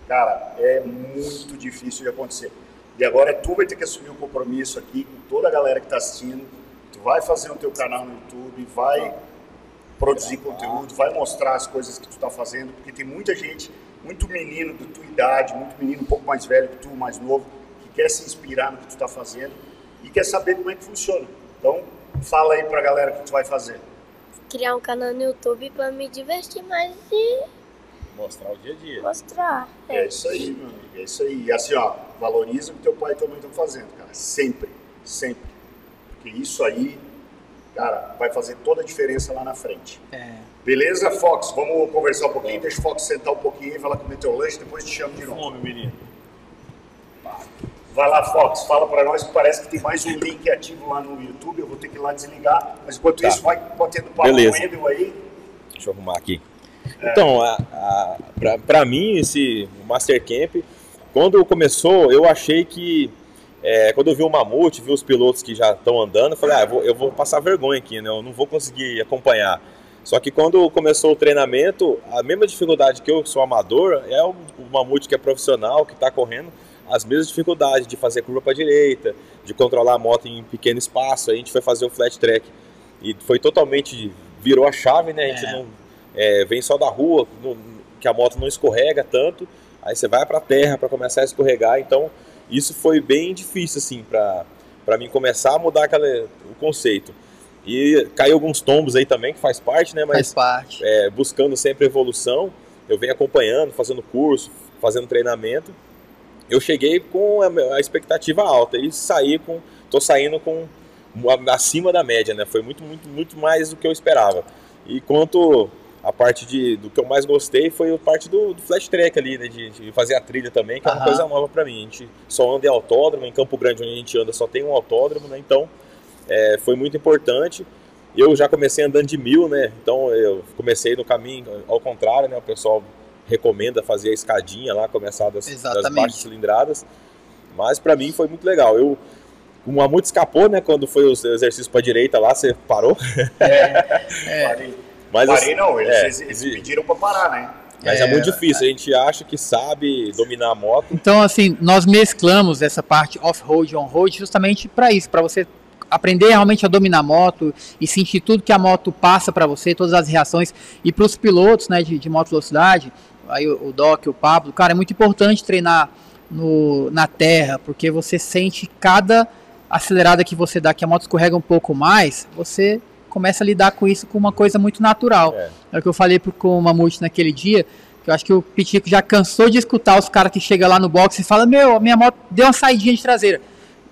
cara, é muito difícil de acontecer. E agora tu vai ter que assumir um compromisso aqui com toda a galera que tá assistindo. Tu vai fazer o teu canal no YouTube, vai produzir conteúdo, vai mostrar as coisas que tu tá fazendo, porque tem muita gente, muito menino da tua idade, muito menino um pouco mais velho que tu, mais novo, que quer se inspirar no que tu tá fazendo e quer saber como é que funciona. Então, fala aí pra galera o que tu vai fazer. Criar um canal no YouTube pra me divertir mais e Mostrar o dia a dia. mostrar. É isso aí, meu amigo. É isso aí. E assim, ó, valoriza o que teu pai e tua mãe estão fazendo, cara. Sempre. Sempre. Porque isso aí, cara, vai fazer toda a diferença lá na frente. É. Beleza, Fox? Vamos conversar um pouquinho. Deixa o Fox sentar um pouquinho e vai lá comer teu lanche, depois te chamo de novo. Fome, menino. Vai lá, Fox, fala pra nós que parece que tem mais um link ativo lá no YouTube. Eu vou ter que ir lá desligar. Mas enquanto Tá. isso, vai batendo papo Beleza. com o aí. Deixa eu arrumar aqui. Então, a, a, pra, pra mim, esse Master Camp, quando começou, eu achei que. é, quando eu vi o Mamute, vi os pilotos que já estão andando, eu falei, ah, eu vou, eu vou passar vergonha aqui, né? Eu não vou conseguir acompanhar. Só que quando começou o treinamento, a mesma dificuldade que eu, que sou amador, é o, o Mamute que é profissional, que está correndo, as mesmas dificuldades de fazer curva para direita, de controlar a moto em pequeno espaço. Aí a gente foi fazer o flat track e foi totalmente virou a chave, né? A gente É. não é, vem só da rua, não- que a moto não escorrega tanto. Aí você vai para a terra para começar a escorregar. Então isso foi bem difícil assim para mim começar a mudar aquela, o conceito. E caiu alguns tombos aí também que faz parte, né? Mas Faz parte. é, buscando sempre evolução. Eu venho acompanhando, fazendo curso, fazendo treinamento. Eu cheguei com a, a expectativa alta e saí com, tô saindo com acima da média, né? Foi muito, muito, muito mais do que eu esperava. E quanto a parte de, do que eu mais gostei foi a parte do, do flash track ali, né? De, de fazer a trilha também, que é uma Aham. coisa nova para mim. A gente só anda em autódromo, em Campo Grande onde a gente anda só tem um autódromo, né? Então é, foi muito importante. Eu já comecei andando de mil, né? Então eu comecei no caminho ao contrário, né? O pessoal recomenda fazer a escadinha lá, começar das, das Exatamente. baixas cilindradas. Mas para mim foi muito legal. Eu o Mamute escapou, né? Quando foi o exercício para direita lá, você parou. Parei. Mas, Parei assim, não, eles, é, eles- eles pediram pra parar, né? mas é, É, muito difícil. A gente acha que sabe dominar a moto. Então, assim, nós mesclamos essa parte off-road e on-road justamente para isso, para você aprender realmente a dominar a moto e sentir tudo que a moto passa para você, todas as reações. E para os pilotos né, de, de moto velocidade, aí o, o Doc, o Pablo, cara, é muito importante treinar no, na terra, porque você sente cada acelerada que você dá, que a moto escorrega um pouco mais, você começa a lidar com isso com uma coisa muito natural. É. É o que eu falei pro, com o Mamute naquele dia, que eu acho que o Pitico já cansou de escutar os caras que chegam lá no box e falam, meu, a minha moto deu uma saidinha de traseira.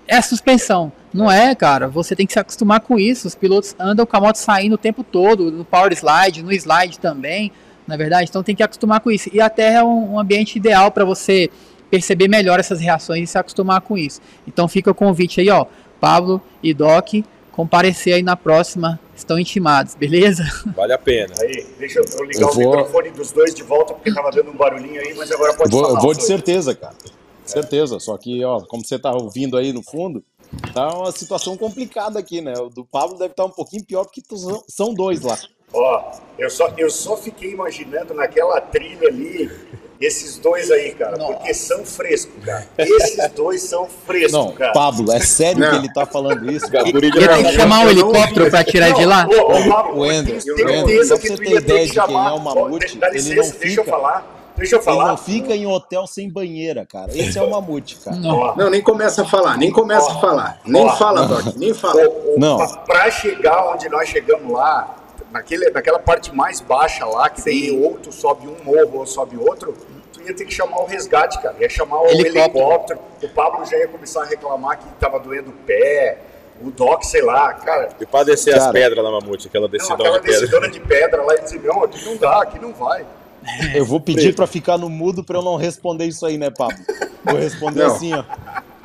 É suspensão. Não é, cara. Você tem que se acostumar com isso. Os pilotos andam com a moto saindo o tempo todo, no power slide, no slide também. na verdade? Então tem que acostumar com isso. E a Terra é um, um ambiente ideal para você perceber melhor essas reações e se acostumar com isso. Então fica o convite aí, ó, Pablo e Doc, comparecer aí na próxima, estão intimados, beleza? Vale a pena. Aí, deixa eu ligar Eu o vou- microfone dos dois de volta, porque tava dando um barulhinho aí, mas agora pode Vou, falar. vou de certeza, cara. Certeza. Só que, ó, como você tá ouvindo aí no fundo, tá uma situação complicada aqui, né? O do Pablo deve estar um pouquinho pior, porque tu- são- são dois lá. Ó, eu só, eu só fiquei imaginando naquela trilha ali, esses dois aí, cara, porque são frescos, cara. Esses dois são frescos, Não, cara. Pablo, é sério Não. que ele tá falando isso? cara? Eu tenho que chamar um não helicóptero para tirar ele de lá? Ô, ô, Pablo, Wendel, eu tenho Wendel, certeza só que pra tu você ter ter ideia de quem chamar. é o Mamute, Ó, Dá ele licença, não deixa eu fica- falar. Deixa eu Ele falar. não fica em hotel sem banheira, cara. Esse é o mamute, cara. Não. Não, nem começa a falar, nem começa a falar. Nem Ó. fala, Doc, nem fala. o- o- Não. pra- Pra chegar onde nós chegamos lá, naquele, naquela parte mais baixa lá, que daí ou tu sobe um morro ou sobe outro, tu ia ter que chamar o resgate, cara. Ia chamar o Helicóptero. helicóptero. O Pablo já ia começar a reclamar que tava doendo o pé. O Doc, sei lá, cara. E pra descer as Cara. pedras lá, Mamute, aquela Não, decidona aquela de pedra. decidona de pedra lá e dizer, não, aqui não dá, aqui não vai. Eu vou pedir pra ficar no mudo pra eu não responder isso aí, né, Pablo? Vou responder Não. assim, ó.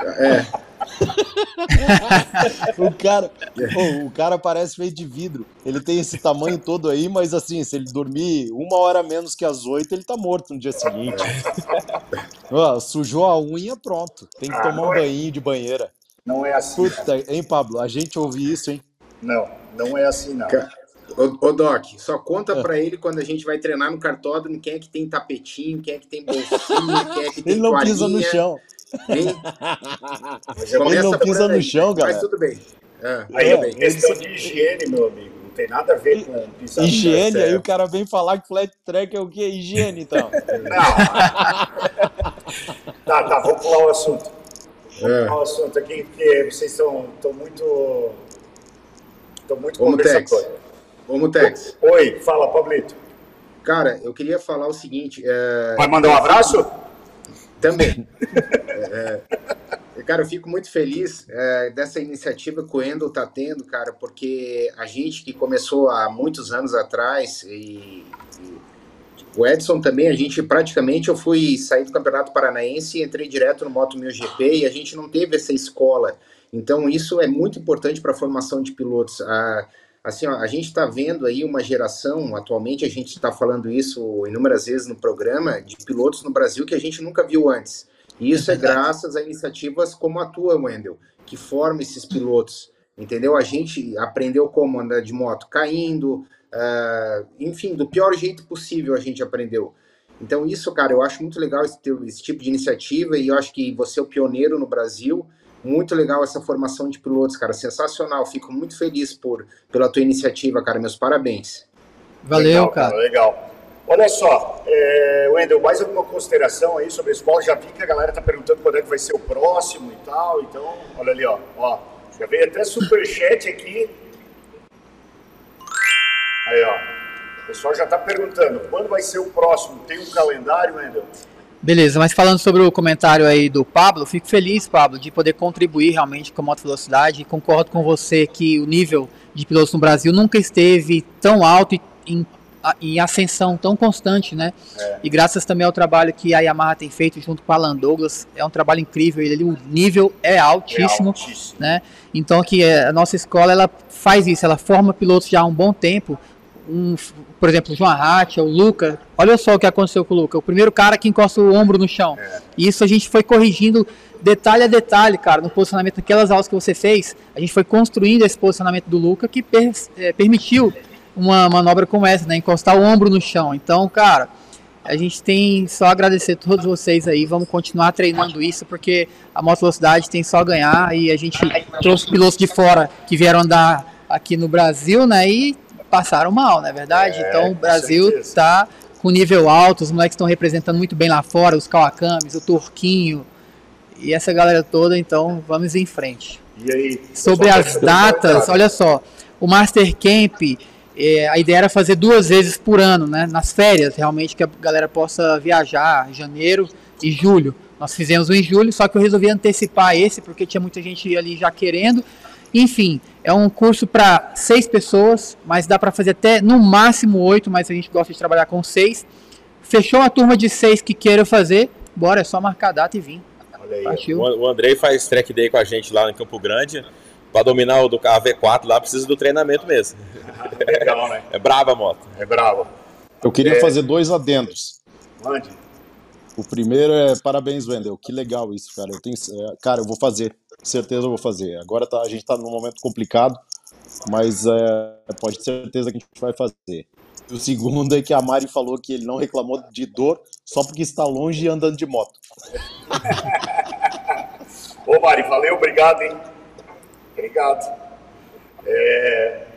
É, O cara, pô, o cara parece feito de vidro. Ele tem esse tamanho todo aí, mas assim, se ele dormir uma hora menos que às oito, ele tá morto no dia seguinte. Ó, sujou a unha, pronto. Tem que Ah, tomar um é. banho de banheira. Não é assim. cara. Puta, hein, Pablo? A gente ouve isso, hein? Não, não é assim, não. Ca- Ô, ô, Doc, só conta É. pra ele quando a gente vai treinar no cartódromo quem é que tem tapetinho, quem é que tem bolsinha, quem é que tem Ele não pisa no chão. Mas Ele não pisa no chão, Mas galera. tudo bem. É, Aí, É, questão de higiene, meu amigo. Não tem nada a ver com pisar no Higiene, pé. aí o cara vem falar que flat track é o quê? Higiene, então. Não. tá, tá, vamos pular o assunto. Vamos É. pular o assunto aqui, porque vocês estão estão muito. Estão muito Tex. conversatórios. Vamos, Tex. Oi, fala, Pablito. Cara, eu queria falar o seguinte. é, Vai mandar um abraço? Também. É, cara, eu fico muito feliz é, dessa iniciativa que o Endel tá tendo, cara, porque a gente que começou há muitos anos atrás e, e o Edson também, a gente praticamente eu fui sair do Campeonato Paranaense e entrei direto no Moto MotoGP e a gente não teve essa escola. Então isso é muito importante para a formação de pilotos. A, assim, ó, a gente está vendo aí uma geração, atualmente a gente está falando isso inúmeras vezes no programa, de pilotos no Brasil que a gente nunca viu antes. E isso é, graças a iniciativas como a tua, Wendel, que forma esses pilotos. Entendeu? A gente aprendeu como andar de moto caindo, uh, enfim, do pior jeito possível a gente aprendeu. Então, isso, cara, eu acho muito legal esse, esse tipo de iniciativa e eu acho que você é o pioneiro no Brasil. Muito legal essa formação de pilotos, cara. Sensacional. Fico muito feliz por, pela tua iniciativa, cara. Meus parabéns. Valeu, legal, cara. Legal. Olha só, é, Wendel, mais alguma consideração aí sobre a escola? Já vi que a galera tá perguntando quando é que vai ser o próximo e tal. Então, olha ali, ó. ó já veio até superchat aqui. Aí, ó. O pessoal já tá perguntando quando vai ser o próximo. Tem um calendário, Wendel? Beleza, mas falando sobre o comentário aí do Pablo, fico feliz, Pablo, de poder contribuir realmente com a moto velocidade. Concordo com você que o nível de pilotos no Brasil nunca esteve tão alto e em, em ascensão tão constante, né? É. E graças também ao trabalho que a Yamaha tem feito junto com a Alan Douglas, é um trabalho incrível. Ele, o nível é altíssimo, É altíssimo. né? Então que é, a nossa escola ela faz isso, ela forma pilotos já há um bom tempo. Um, por exemplo, o João Arrat, o Luca. Olha só o que aconteceu com o Luca. O primeiro cara que encosta o ombro no chão. É. E isso a gente foi corrigindo detalhe a detalhe, cara, no posicionamento daquelas aulas que você fez. A gente foi construindo esse posicionamento do Luca que per, é, permitiu uma manobra como essa, né? Encostar o ombro no chão. Então, cara, a gente tem só agradecer a todos vocês aí. Vamos continuar treinando isso, porque a moto velocidade tem só a ganhar. E a gente trouxe pilotos de fora que vieram andar aqui no Brasil, né? E passaram mal, não é verdade? É, então o Brasil está com nível alto, os moleques estão representando muito bem lá fora, os Kawacamis, o Turquinho e essa galera toda, então vamos em frente. E aí? Sobre as datas, olha só, o Master Camp, é, a ideia era fazer duas vezes por ano, né? Nas férias, realmente, que a galera possa viajar, janeiro e julho. Nós fizemos um em julho, só que eu resolvi antecipar esse, porque tinha muita gente ali já querendo. Enfim, é um curso para seis pessoas, mas dá para fazer até no máximo oito, mas a gente gosta de trabalhar com seis. Fechou a turma de seis que queiram fazer, bora, é só marcar a data e vir. Olha aí. Partiu. O Andrei faz track day com a gente lá em Campo Grande. Pra dominar o do carro V4 lá precisa do treinamento mesmo. Legal, né? É braba a moto. É bravo. Eu queria É. fazer dois adendos. Mande. O primeiro é parabéns, Wendel. Que legal isso, cara. Eu tenho, é, cara, eu vou fazer. Certeza eu vou fazer. Agora tá, a gente tá num momento complicado, mas é, pode ter certeza que a gente vai fazer. O segundo é que a Mari falou que ele não reclamou de dor só porque está longe e andando de moto. Ô, Mari, valeu, obrigado, hein? Obrigado. É,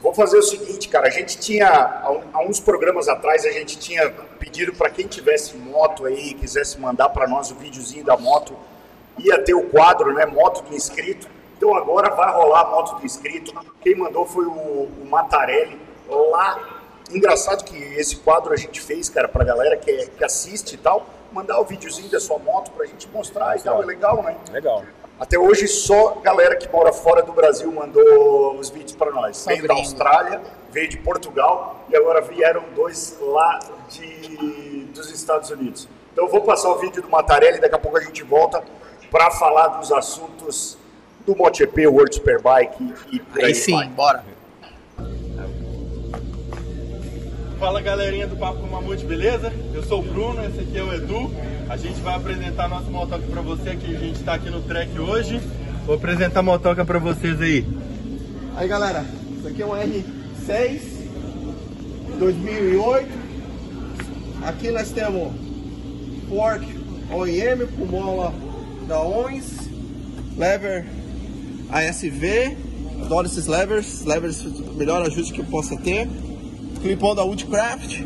Vou fazer o seguinte, cara. A gente tinha, há uns programas atrás, a gente tinha pedido para quem tivesse moto aí, quisesse mandar para nós o videozinho da moto, ia ter o quadro, né? Moto do inscrito. Então agora vai rolar a moto do inscrito. Quem mandou foi o, o Matarelli lá. Engraçado que esse quadro a gente fez, cara, pra galera que, é- que assiste e tal, mandar o videozinho da sua moto pra gente mostrar e tal. É legal, né? Legal. Até hoje só galera que mora fora do Brasil mandou os vídeos para nós. Só Veio da. Austrália, veio de Portugal e agora vieram dois lá de, dos Estados Unidos. Então eu vou passar o vídeo do Matarelli, daqui a pouco a gente volta para falar dos assuntos do MotoGP, World Superbike e por aí, Aí sim, vai. bora. Fala galerinha do Papo com Mamute, beleza? Eu sou o Bruno, esse aqui é o Edu. A gente vai apresentar nossa motoca pra você, que a gente tá aqui no track hoje. Vou apresentar a motoca pra vocês aí. Aí galera, isso aqui é um R6 2008. Aqui nós temos fork OEM com mola da ONS, lever ASV, adoro esses levers, levers melhor ajuste que eu possa ter. Clipão da Woodcraft,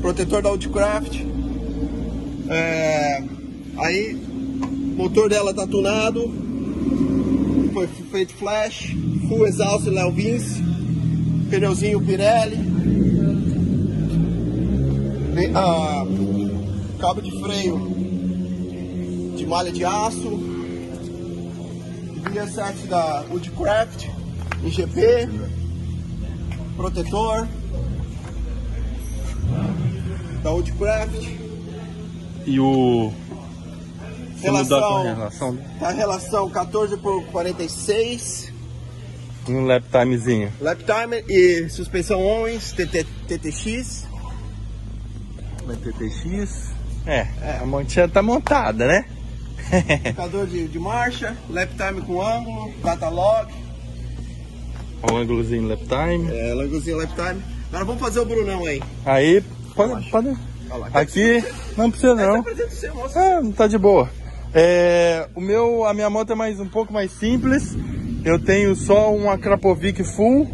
protetor da Woodcraft. É, aí, motor dela tá tunado, foi feito flash, full exhaust Léo Vince, pneuzinho Pirelli, ah, cabo de freio de malha de aço, via 7 da Woodcraft, IGP, protetor da Woodcraft. E o. Relação, relação. tá relação 14 por 46, Um lap timezinho. lap time e suspensão Owens, TT, TTX. TTX. É, a montinha tá montada, né? Indicador de, de marcha, lap time com ângulo, data log, Um ângulozinho lap time. é, langozinho lap time. Agora vamos fazer o Brunão aí. Aí, pode. pode lá, aqui, não precisa não. Apresenta você, moço. Ah, tá de boa. É, o meu, a minha moto é mais um pouco mais simples. Eu tenho só uma Krapovic Full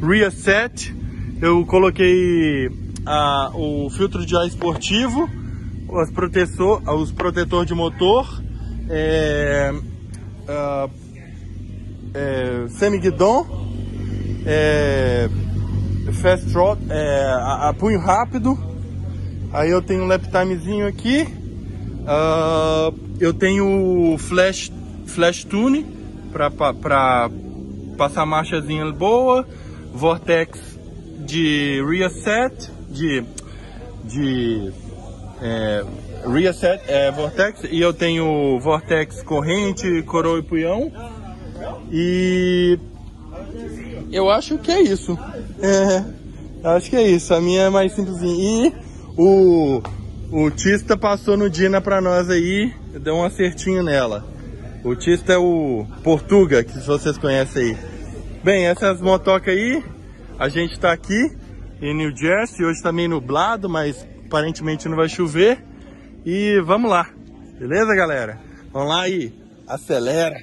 Rear Set. Eu coloquei ah, o filtro de ar esportivo, os protetor, os protetor de motor, é, é, semi-guidon, é, fast trot, é, a, a punho rápido. Aí eu tenho um lap timezinho aqui. Ah, eu tenho flash, flash tune para passar marchazinha boa. Vortex de rear set, de, de é, rear set, é, Vortex. E eu tenho Vortex corrente, coroa e punhão. E eu acho que é isso. É, acho que é isso. A minha é mais simplesinha. E o, o Tista passou no Dina pra nós aí, deu um acertinho nela. O Tista é o Portuga, que vocês conhecem aí. Bem, essas motocas aí, a gente tá aqui em New Jersey, hoje tá meio nublado, mas aparentemente não vai chover. E vamos lá, beleza galera? Vamos lá aí, acelera.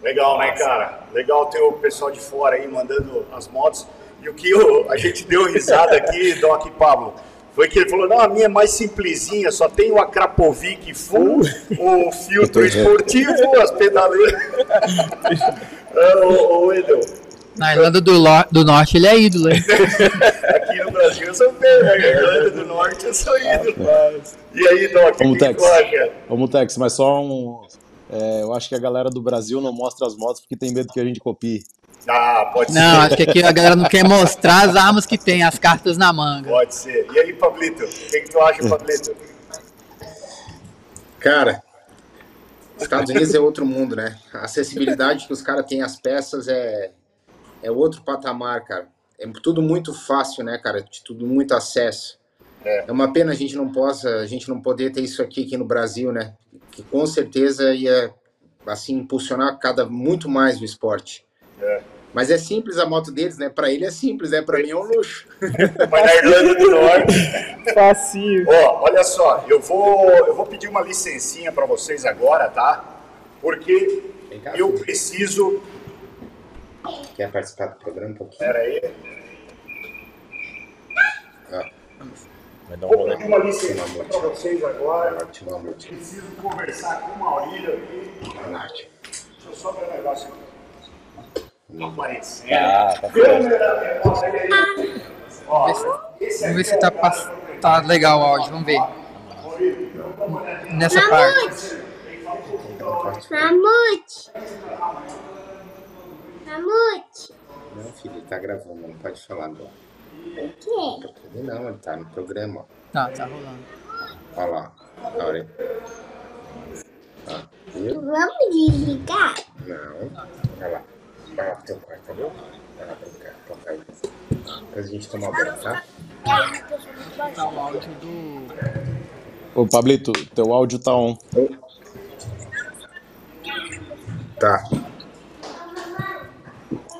Legal, né, cara? Legal ter o pessoal de fora aí mandando as motos. E o que eu- a gente deu risada aqui, Doc e Pablo, foi que ele falou: não, a minha é mais simplesinha, só tem o Akrapovic full, o filtro esportivo, as pedaleiras. Ô, ô, Edel, Na Irlanda do, do Norte ele é ídolo, hein? Brasil eu sou bem, na Irlanda do Norte eu sou ídolo. E aí, Doc, o que Tex. acha? Vamos, Tex, mas só um, É, eu acho que a galera do Brasil não mostra as motos porque tem medo que a gente copie. Ah, pode Não, ser. acho que aqui a galera não quer mostrar as armas que tem, as cartas na manga. Pode ser. E aí, Pablito? O que, que tu acha, Pablito? Cara, Estados Unidos é outro mundo, né? A acessibilidade que os caras têm às peças é, é outro patamar, cara. É tudo muito fácil, né, cara? De Tudo muito acesso. É. uma pena a gente não possa, a gente não poder ter isso aqui aqui no Brasil, né? Que com certeza ia assim impulsionar cada muito mais o esporte. É. Mas é simples a moto deles, né? Para ele é simples, né? Para mim é um luxo. Mas na Irlanda do Norte. Facinho. Ó, olha só, eu vou, eu vou pedir uma licencinha para vocês agora, tá? Porque eu filho. preciso. Quer participar do programa um pouquinho? Pera aí. Vai dar um Vou pedir uma licencinha para vocês agora. Preciso conversar com o Maurílio aqui. Deixa eu só ver um negócio aqui. Não aparecendo. Ah, tá. Ó, Vamos ver se é tá, tá legal o áudio, vamos ver. Nessa parte. Mamute! Mamute! Não, filho, ele tá gravando, não pode falar agora. O quê? Não, ele tá no programa, ó. Tá, tá rolando. Olha lá. Olha aí. Ah, viu? Vamos desligar? Não. Vai lá. Vai lá pro teu quarto, tá bom? Vai lá brincar. Toca aí. Depois a gente toma banho, tá? Tá o áudio do. Ô, Pablito, teu áudio tá on. Tá.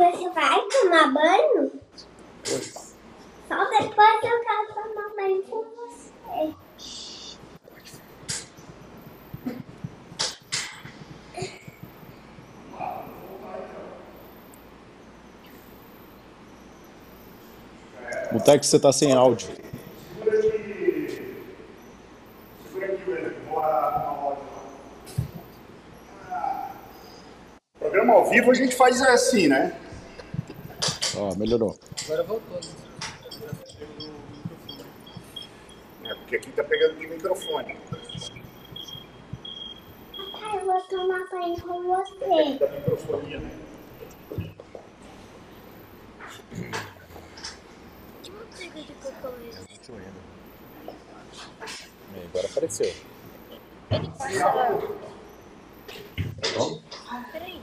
você vai tomar banho? Só depois eu quero tomar banho com você. O Tex, você tá sem áudio. Programa ao vivo a gente faz assim, né? Ó, melhorou. Agora voltou. É, porque aqui tá pegando de microfone. Papai, eu vou tomar banho com você. Da microfonia, né? Que manteiga de cocô é esse? E agora apareceu. Ele passa. Peraí.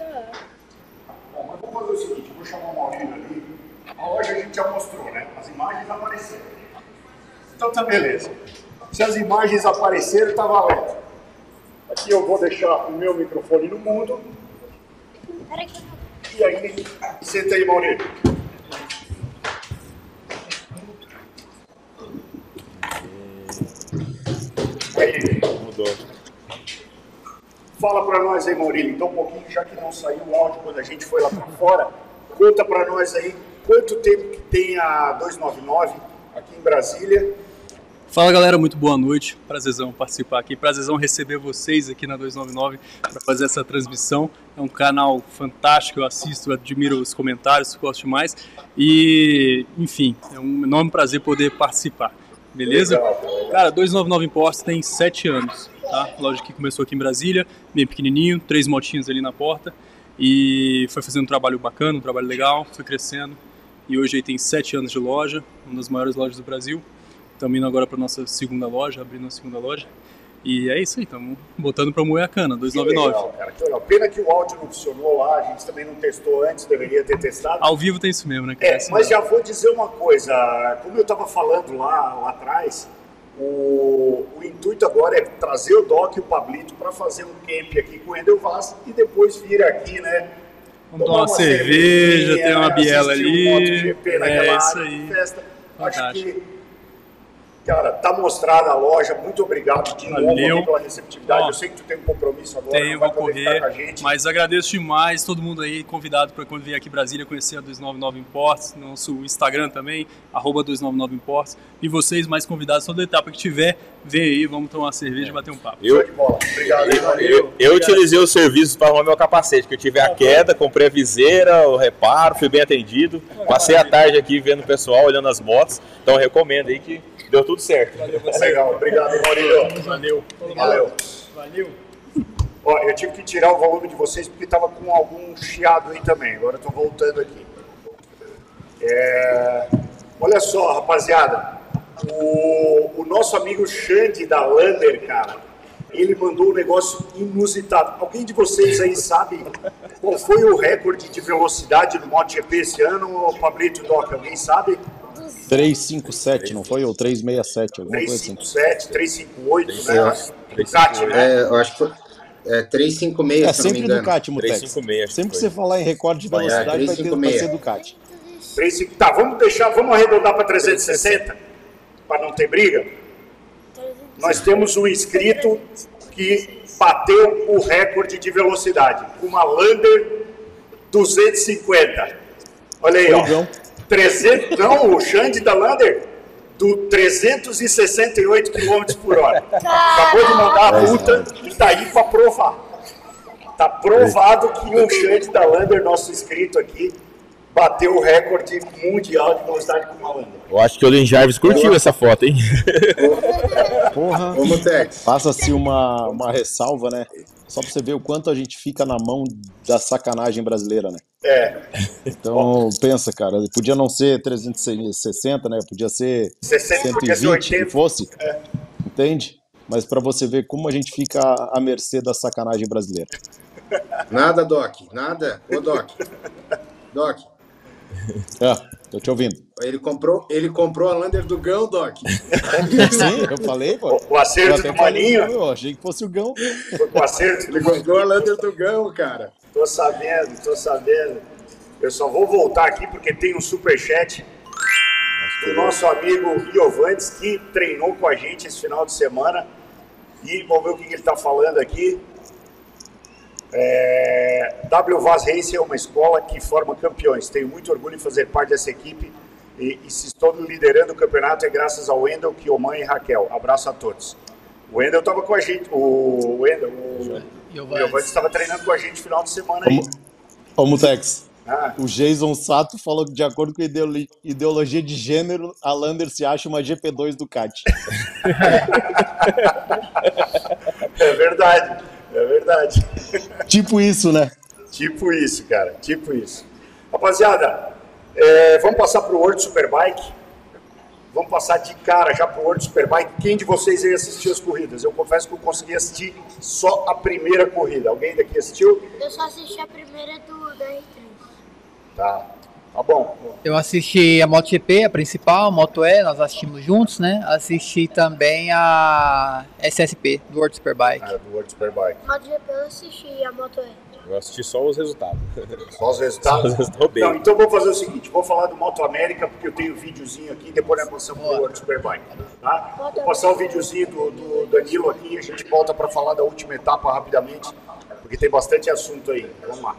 Ah, tá. Bom, mas vamos fazer o seguinte, vou chamar o Maurílio ali. A loja a gente já mostrou, né? As imagens apareceram. Então tá beleza. Se as imagens apareceram, tá valendo. Aqui eu vou deixar o meu microfone no mundo. Vou. E aí, senta aí, Maurílio. Fala pra nós aí, Maurílio, então um pouquinho, já que não saiu o áudio quando a gente foi lá pra fora, conta pra nós aí quanto tempo que tem a 299 aqui em Brasília. Fala galera, muito boa noite. Prazerzão participar aqui, prazerzão receber vocês aqui na 299 para fazer essa transmissão. É um canal fantástico, eu assisto, admiro os comentários, gosto demais. E, enfim, é um enorme prazer poder participar. Beleza? Legal. Cara, 299 Imports tem 7 anos, tá? A loja que começou aqui em Brasília, bem pequenininho, três motinhas ali na porta. E foi fazendo um trabalho bacana, um trabalho legal, foi crescendo. E hoje aí tem 7 anos de loja, uma das maiores lojas do Brasil. Estamos indo agora para nossa segunda loja, abrindo a segunda loja. E é isso aí, estamos botando para moer a cana, Que 299. legal, cara, que legal. Pena que o áudio não funcionou lá, a gente também não testou antes, deveria ter testado. Ao vivo tem isso mesmo, né? cara? É, mas já vou dizer uma coisa, como eu estava falando lá, lá atrás, o, o intuito agora é trazer o Doc e o Pablito para fazer um camp aqui com o Endel Vaz e depois vir aqui, né, Vamos tomar uma cerveja, tem uma biela ali. Um MotoGP é naquela isso aí. festa. Acho que, cara, tá mostrada a loja. Muito obrigado de novo Valeu. pela receptividade. Ó, Eu sei que tu tem um compromisso agora, Tenho, vou correr, gente. mas agradeço demais todo mundo aí convidado para quando vier aqui em Brasília conhecer a 299 Imports, nosso Instagram também, arroba 299 Imports, e vocês mais convidados, toda etapa que tiver, vem aí, vamos tomar uma cerveja e bater um papo. Eu, Show de bola. Obrigado, eu, valeu. eu utilizei os serviços para arrumar meu capacete, que eu tive a queda, comprei a viseira, o reparo, fui bem atendido. Passei a tarde aqui vendo o pessoal, olhando as motos. Então eu recomendo aí que deu tudo certo. Legal, obrigado, Maurílio. Valeu. Valeu. Valeu. Ó, eu tive que tirar o volume de vocês porque tava com algum chiado aí também. Agora eu tô voltando aqui. É, Olha só, rapaziada. O, o nosso amigo Xande da Lander, cara, ele mandou um negócio inusitado. Alguém de vocês aí sabe qual foi o recorde de velocidade do MotoGP esse ano, Pablito Doc? Alguém sabe? 357, não foi? Ou 367, alguma coisa assim. 357, 358, né? É. Ducati, né? É, eu acho que foi é, 356, É se não me sempre. Ducati, Mutex. 356, acho que Sempre que você falar em recorde de Vai, é, velocidade, vai, ter, vai 356. ser Ducati. 3, tá, vamos deixar, vamos arredondar para 360, para não ter briga. Nós temos um inscrito que bateu o recorde de velocidade, uma Lander 250. Olha aí, ó. Fogão. 300, não, o Xande da Lander do 368 km por hora. Acabou de mandar a multa e tá aí para provar. Tá provado que o Xande da Lander, nosso inscrito aqui, bateu o recorde mundial de velocidade com uma Lander. Eu acho que o Lin Jarvis curtiu essa foto, hein? Porra. Ô, Mutex, Passa-se uma, uma ressalva, né? Só pra você ver o quanto a gente fica na mão da sacanagem brasileira, né? É, Então, pensa, cara, podia não ser 360, né? Podia ser 60, podia ser 120, 80. que fosse. Entende? Mas pra você ver como a gente fica à mercê da sacanagem brasileira. nada, Doc, nada. Ô, Doc. Doc, É, tô te ouvindo. ele comprou, ele comprou a Lander do Gão, Doc. Sim, eu falei, pô. o acerto Eu até do falei, Maninho, Eu achei que fosse o Gão. o acerto Ele do comprou a Lander do Gão, cara. Tô sabendo, tô sabendo. Eu só vou voltar aqui porque tem um superchat do nosso amigo Iovantes, que treinou com a gente esse final de semana. E vamos ver o que que ele está falando aqui. É, w Vaz Race é uma escola que forma campeões. Tenho muito orgulho em fazer parte dessa equipe. E, e se estou liderando o campeonato é graças ao Wendel, Kioman e Raquel. Abraço a todos. O Wendel estava com a gente. O Wendel, o, Iovantes estava treinando com a gente no final de semana aí. Ô, Mutex, Ah, o Jason Sato falou que, de acordo com a ideolo- ideologia de gênero, a Lander se acha uma GP2 Ducati. É verdade, é verdade. tipo isso, né? tipo isso, cara, tipo isso. Rapaziada, é, vamos passar pro World Superbike. Vamos passar de cara já pro World Superbike. Quem de vocês aí assistiu as corridas? Eu confesso que eu consegui assistir só a primeira corrida. Alguém daqui assistiu? Eu só assisti a primeira do da R3. Tá. Tá bom. Eu assisti a MotoGP, a principal, a Moto E, nós assistimos juntos, né? Assisti também a SSP, do World Superbike. Ah, do World Superbike. MotoGP eu assisti a Moto E. Eu assisti só os resultados. Só os resultados? Só os resultados. Não, então vou fazer o seguinte, vou falar do Moto América, porque eu tenho um videozinho aqui, depois nós passamos pro World Superbike. Tá? Vou passar o videozinho do, do Danilo aqui e a gente volta para falar da última etapa rapidamente, porque tem bastante assunto aí. Vamos lá.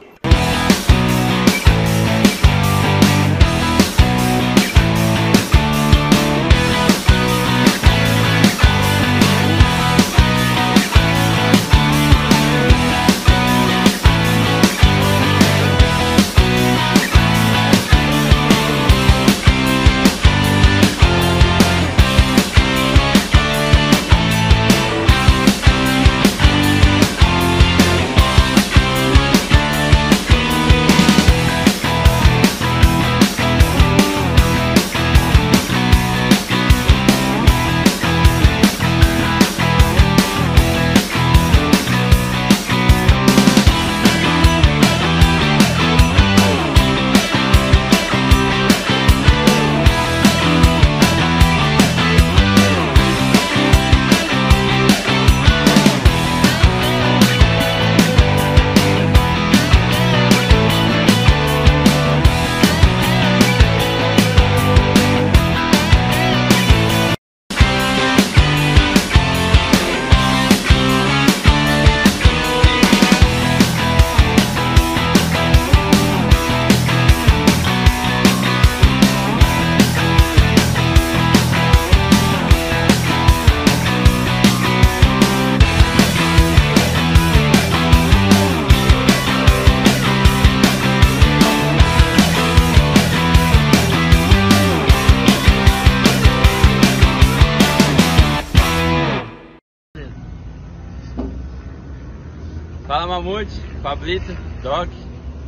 Mamute, Pablito, Doc,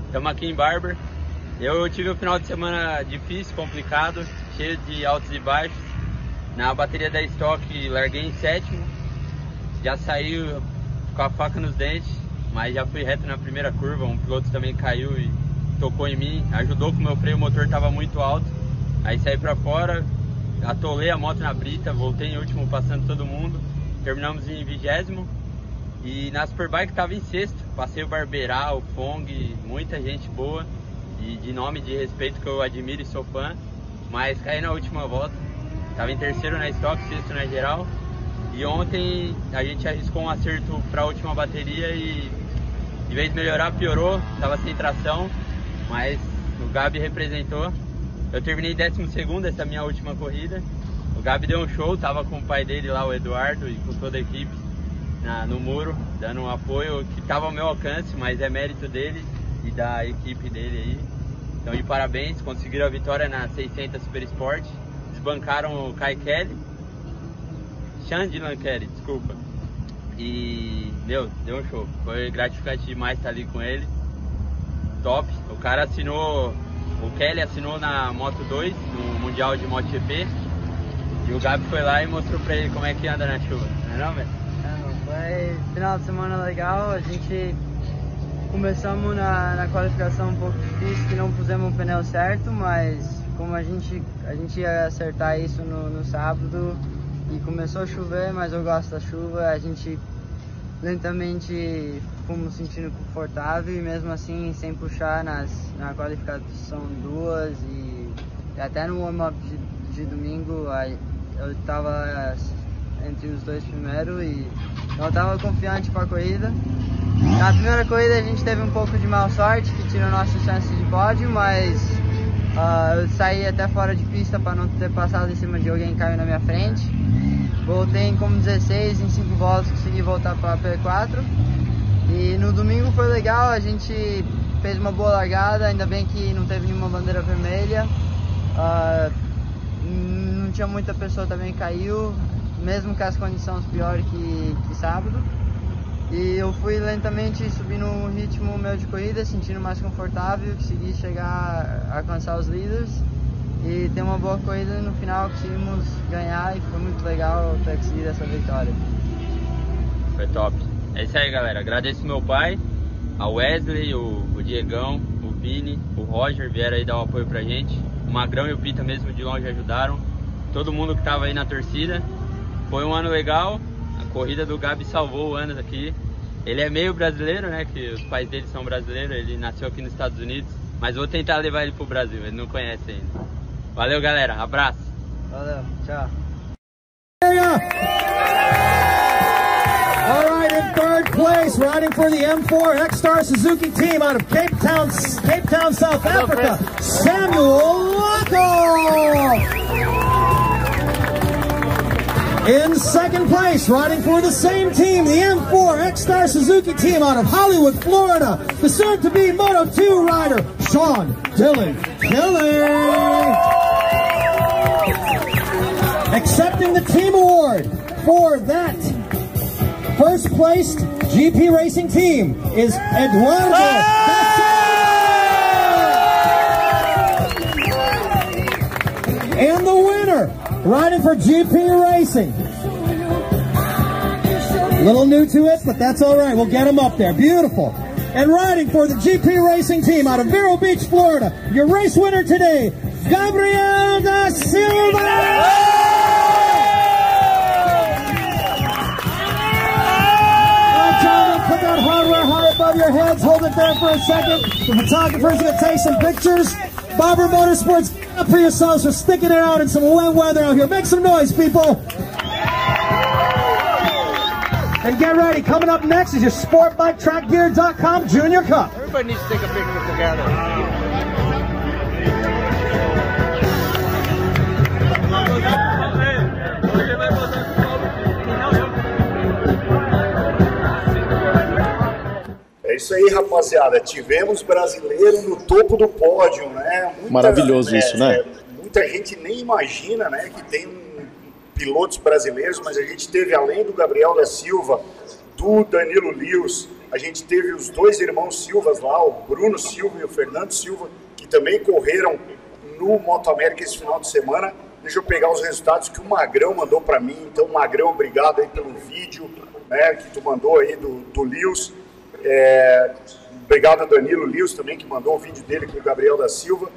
estamos aqui em Barber. Eu tive um final de semana difícil, complicado, cheio de altos e baixos. Na bateria da Stock larguei em sétimo, já saí com a faca nos dentes, mas já fui reto na primeira curva. Um piloto também caiu e tocou em mim, ajudou que o meu freio motor estava muito alto. Aí saí para fora, atolei a moto na brita, voltei em último passando todo mundo. Terminamos em vigésimo e na Superbike estava em sexto. Passei o Barberal, o Fong, muita gente boa e de nome de respeito que eu admiro e sou fã. Mas caí na última volta. Estava em terceiro na Stock, sexto na geral. E ontem a gente arriscou um acerto para a última bateria e de vez de melhorar piorou, estava sem tração, mas o Gabi representou. Eu terminei 12 segundo essa minha última corrida. O Gabi deu um show, tava com o pai dele lá, o Eduardo, e com toda a equipe na, no muro, dando um apoio que estava ao meu alcance, mas é mérito dele e da equipe dele aí. Então, de parabéns, conseguiram a vitória na 600 Super Sport, desbancaram o Kai Kelly, Chandlan Kelly, desculpa. E, meu, deu um show. Foi gratificante demais estar ali com ele. Top. O cara assinou, o Kelly assinou na Moto 2, no Mundial de MotoGP. E o Gabi foi lá e mostrou pra ele como é que anda na chuva. Não é não, velho? Final de semana legal, a gente começamos na, na qualificação um pouco difícil, que não pusemos um pneu certo, mas como a gente, a gente ia acertar isso no, no sábado e começou a chover, mas eu gosto da chuva, a gente lentamente fomos sentindo confortável e mesmo assim sem puxar nas, na qualificação duas e até no warm-up de, de domingo eu estava entre os dois primeiros e eu estava confiante para a corrida. Na primeira corrida a gente teve um pouco de mal sorte que tirou nossa chance de pódio, mas uh, eu saí até fora de pista para não ter passado em cima de alguém que caiu na minha frente. Voltei como 16, em 5 voltas consegui voltar para a P4. E no domingo foi legal, a gente fez uma boa largada, ainda bem que não teve nenhuma bandeira vermelha. Uh, não tinha muita pessoa também caiu, mesmo com as condições piores que, que sábado. E eu fui lentamente subindo o ritmo meu de corrida, sentindo mais confortável, consegui chegar alcançar os líderes e ter uma boa corrida no final conseguimos ganhar e foi muito legal ter conseguido essa vitória. Foi top. É isso aí galera, agradeço meu pai, a Wesley, o, o Diegão, o Vini, o Roger vieram aí dar um apoio pra gente, o Magrão e o Pita mesmo de longe ajudaram, todo mundo que tava aí na torcida. Foi um ano legal, a corrida do Gabi salvou o ano aqui. Ele é meio brasileiro, né? Que os pais dele são brasileiros, ele nasceu aqui nos Estados Unidos. Mas vou tentar levar ele pro Brasil, ele não conhece ainda. Valeu, galera. Abraço. Valeu. Tchau. All right, in third place, riding for the M4 X-Star Suzuki team out of Cape Town, Cape Town, South Africa, Samuel Laco. In second place, riding for the same team, the M4 X-Star Suzuki team out of Hollywood, Florida, the soon-to-be Moto2 rider, Sean Dillon Killer. Accepting the team award for that first placed GP racing team is Eduardo. And the winner, riding for GP Racing. Little new to it, but that's all right. We'll get him up there. Beautiful. And riding for the GP Racing team out of Vero Beach, Florida, your race winner today, Gabriel da Silva! Put that hardware high above your heads. Hold it there for a second. The photographer's to take some pictures. Bobber Motorsports, up for yourselves for sticking it out in some wet weather out here. Make some noise, people. And get ready. Coming up next is your SportBikeTrackGear.com Junior Cup. Everybody needs to take a picture together. É isso aí, rapaziada. Tivemos brasileiro no topo do pódio, né? Muita, Maravilhoso isso, né? é, Muita gente nem imagina, né, que tem um- pilotos brasileiros, mas a gente teve além do Gabriel da Silva, do Danilo Lewis, A gente teve os dois irmãos Silvas lá, o Bruno Silva e o Fernando Silva, que também correram no Moto América esse final de semana. Deixa eu pegar os resultados que o Magrão mandou para mim. Então, Magrão, obrigado aí pelo vídeo né, que tu mandou aí do, do Lewis. É, obrigado a Danilo Lewis também, que mandou o vídeo dele com o Gabriel da Silva.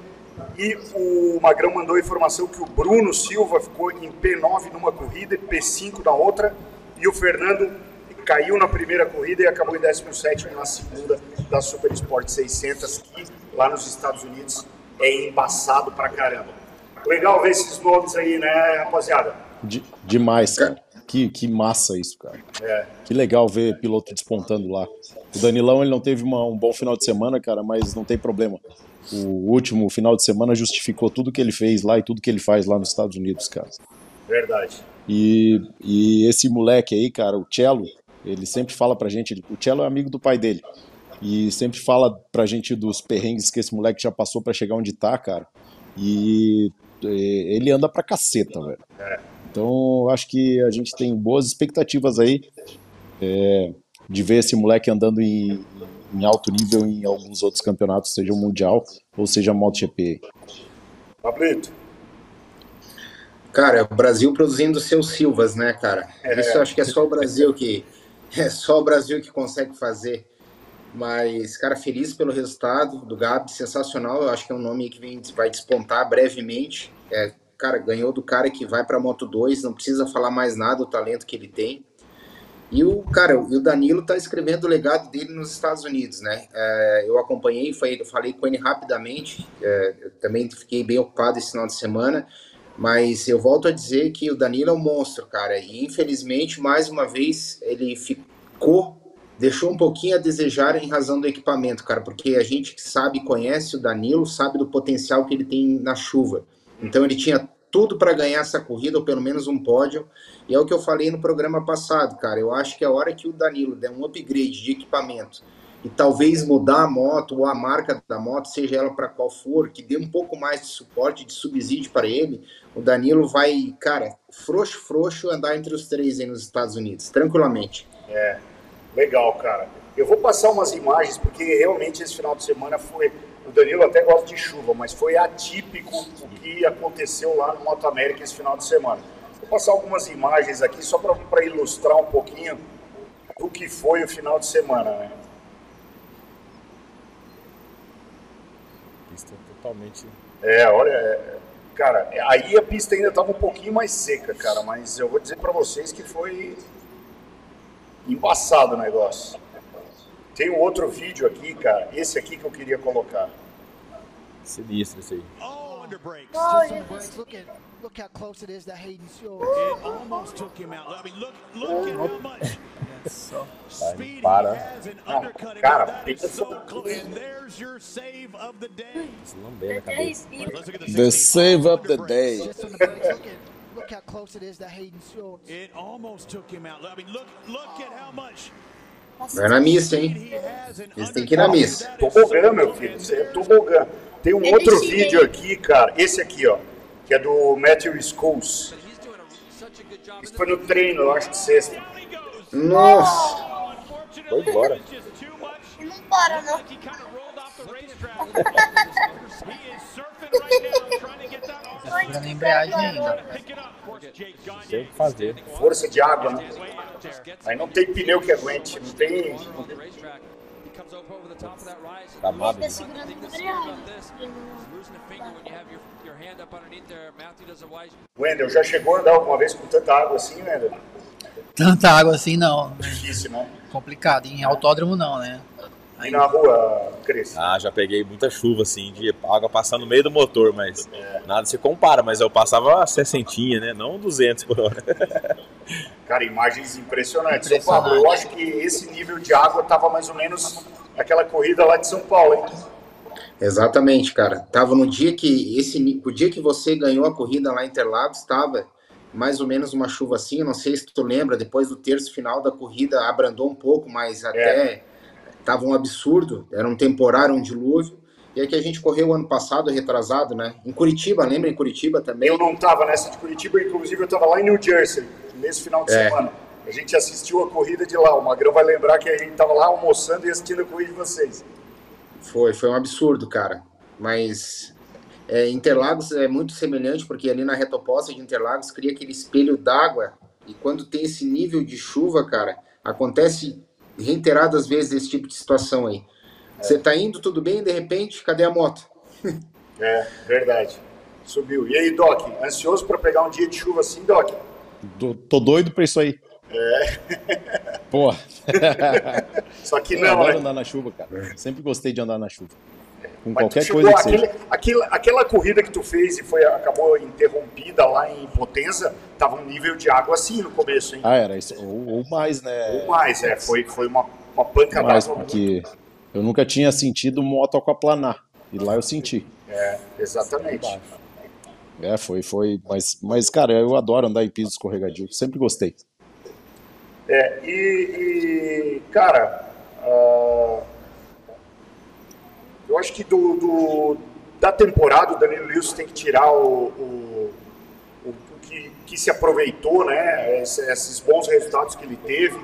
E o Magrão mandou a informação que o Bruno Silva ficou em P9 numa corrida e P5 na outra. E o Fernando caiu na primeira corrida e acabou em 17 na segunda da Super Sport 600, que lá nos Estados Unidos é embaçado pra caramba. Legal ver esses nomes aí, né, rapaziada? De- demais, cara. Que, que massa isso, cara. É. Que legal ver piloto despontando lá. O Danilão ele não teve uma- um bom final de semana, cara, mas não tem problema. O último final de semana justificou tudo que ele fez lá e tudo que ele faz lá nos Estados Unidos, cara. Verdade. E, e esse moleque aí, cara, o Cello, ele sempre fala pra gente, o Cello é amigo do pai dele, e sempre fala pra gente dos perrengues que esse moleque já passou pra chegar onde tá, cara. E eh, ele anda pra caceta, velho. É. Então, eu acho que a gente tem boas expectativas aí é, de ver esse moleque andando em, em alto nível em alguns outros campeonatos, seja o Mundial ou seja a MotoGP. Pablito. Cara, o Brasil produzindo seus Silvas, né, cara? É. Isso eu acho que é só o Brasil que é só o Brasil que consegue fazer. Mas, cara, feliz pelo resultado do Gabi, sensacional. Eu acho que é um nome que vem, vai despontar brevemente. É, cara, ganhou do cara que vai para Moto 2, não precisa falar mais nada, o talento que ele tem. E o cara, o Danilo tá escrevendo o legado dele nos Estados Unidos, né? É, eu acompanhei, foi, falei com ele rapidamente. é, também fiquei bem ocupado esse final de semana. Mas eu volto a dizer que o Danilo é um monstro, cara. E infelizmente, mais uma vez, ele ficou, deixou um pouquinho a desejar em razão do equipamento, cara. Porque a gente que sabe, conhece o Danilo, sabe do potencial que ele tem na chuva. Então ele tinha tudo para ganhar essa corrida, ou pelo menos um pódio. E é o que eu falei no programa passado, cara. Eu acho que a hora que o Danilo der um upgrade de equipamento e talvez mudar a moto ou a marca da moto, seja ela para qual for, que dê um pouco mais de suporte, de subsídio para ele, o Danilo vai, cara, frouxo, frouxo, andar entre os três aí nos Estados Unidos, tranquilamente. É, legal, cara. Eu vou passar umas imagens, porque realmente esse final de semana foi. O Danilo até gosta de chuva, mas foi atípico o que aconteceu lá no Moto América esse final de semana. Vou passar algumas imagens aqui só para ilustrar um pouquinho do que foi o final de semana, né? Pista totalmente. É, olha, é, cara, aí a pista ainda estava um pouquinho mais seca, cara, mas eu vou dizer para vocês que foi embaçado o negócio. Tem um outro vídeo aqui, cara, esse aqui que eu queria colocar. Sinistro isso aí. Under brakes. Just under brakes. Look at look how close it is to Hayden Stewart. It almost took him out. I mean, look look at how much speed he para. has and Não, undercutting. cara, That is pensa so close. And there's your save of the day. The The 60. save of the day. Look how close it is to Hayden Stewart. It almost took him out. I mean, look look at how much Vai na missa, hein? Eles têm que ir na missa. Tobogã, meu filho, é tobogã. Tem um É outro vídeo aqui, cara, esse aqui, ó, que é do Matthew Schools. Isso foi no treino, eu acho, de sexta. Nossa! Foi embora. Não para, não. Segurando a embreagem ainda. Tem o que fazer. Força de água, né? Aí não tem pneu que aguente, não tem. Tá. Tá segurando a embreagem. Wendel, já chegou a andar alguma vez com tanta água assim, Wendel? Tanta água assim não. Difícil, né? Complicado. Em autódromo não, né? E na rua, Cris? Ah, já peguei muita chuva, assim, de água passando no meio do motor, mas nada se compara. Mas eu passava 60, né? Não 200 por hora. Cara, imagens impressionantes. Impressionante. São Paulo, eu acho que esse nível de água tava mais ou menos aquela corrida lá de São Paulo, hein? Exatamente, cara. Tava no dia que esse o dia que você ganhou a corrida lá em Interlagos, estava mais ou menos uma chuva assim, não sei se tu lembra, depois do terço final da corrida abrandou um pouco, mas até tava um absurdo, era um temporário, um dilúvio. E aí que a gente correu ano passado, retrasado, né? Em Curitiba, lembra em Curitiba também? Eu não tava nessa de Curitiba, inclusive eu tava lá em New Jersey, nesse final de É. semana. A gente assistiu a corrida de lá. O Magrão vai lembrar que a gente tava lá almoçando e assistindo a corrida de vocês. Foi, foi um absurdo, cara. Mas é, Interlagos é muito semelhante, porque ali na reta oposta de Interlagos cria aquele espelho d'água. E quando tem esse nível de chuva, cara, acontece reiteradas vezes esse tipo de situação aí. Você tá indo tudo bem, de repente, cadê a moto? É, verdade. Subiu. E aí, Doc, ansioso para pegar um dia de chuva assim, Doc? Tô, tô doido pra isso aí. É. Pô. Só que Eu não, adoro né? andar na chuva, cara. Sempre gostei de andar na chuva. Com Mas qualquer chegou coisa que aquele, seja. aquele- aquela corrida que tu fez e foi, acabou interrompida lá em Potenza, tava um nível de água assim no começo, hein? Ah, era isso. Ou, ou mais, né? Ou mais, é. Foi, foi uma, uma panca mais, porque eu nunca tinha sentido moto aquaplanar. E lá eu senti. É, exatamente. É, foi, foi. Mas, mas, cara, eu adoro andar em piso escorregadio. Sempre gostei. É, e, e, cara, ah, eu acho que do, do- da temporada o Danilo Lewis tem que tirar o, o, o- o que, que se aproveitou, né? Esse- Esses bons resultados que ele teve,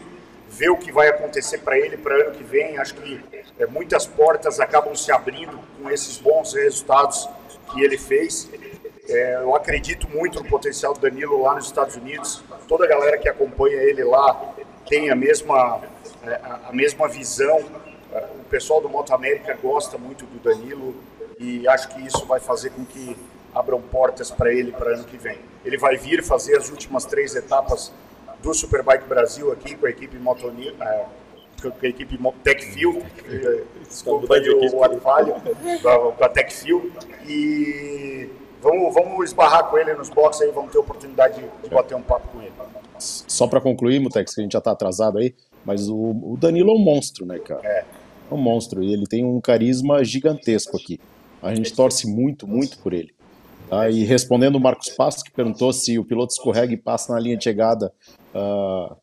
ver o que vai acontecer para ele para ano que vem. Acho que é, muitas portas acabam se abrindo com esses bons resultados que ele fez. É, eu acredito muito no potencial do Danilo lá nos Estados Unidos. Toda a galera que acompanha ele lá tem a mesma, é, a mesma visão. É, O pessoal do Moto América gosta muito do Danilo e acho que isso vai fazer com que abram portas para ele para ano que vem. Ele vai vir fazer as últimas três etapas do Superbike Brasil aqui com a equipe Motoni, é, com a equipe Techfield, eh, desculpa aí o, o atrapalho, com a- Techfield, e vamos, vamos esbarrar com ele nos boxes aí, vamos ter oportunidade de, bater um papo com ele. Só pra concluir, Mutex, que a gente já tá atrasado aí, mas o, o Danilo é um monstro, né, cara? É. É um monstro e ele tem um carisma gigantesco aqui. A gente torce muito, muito por ele. Tá? E respondendo o Marcos Passos, que perguntou se o piloto escorrega e passa na linha de chegada ah,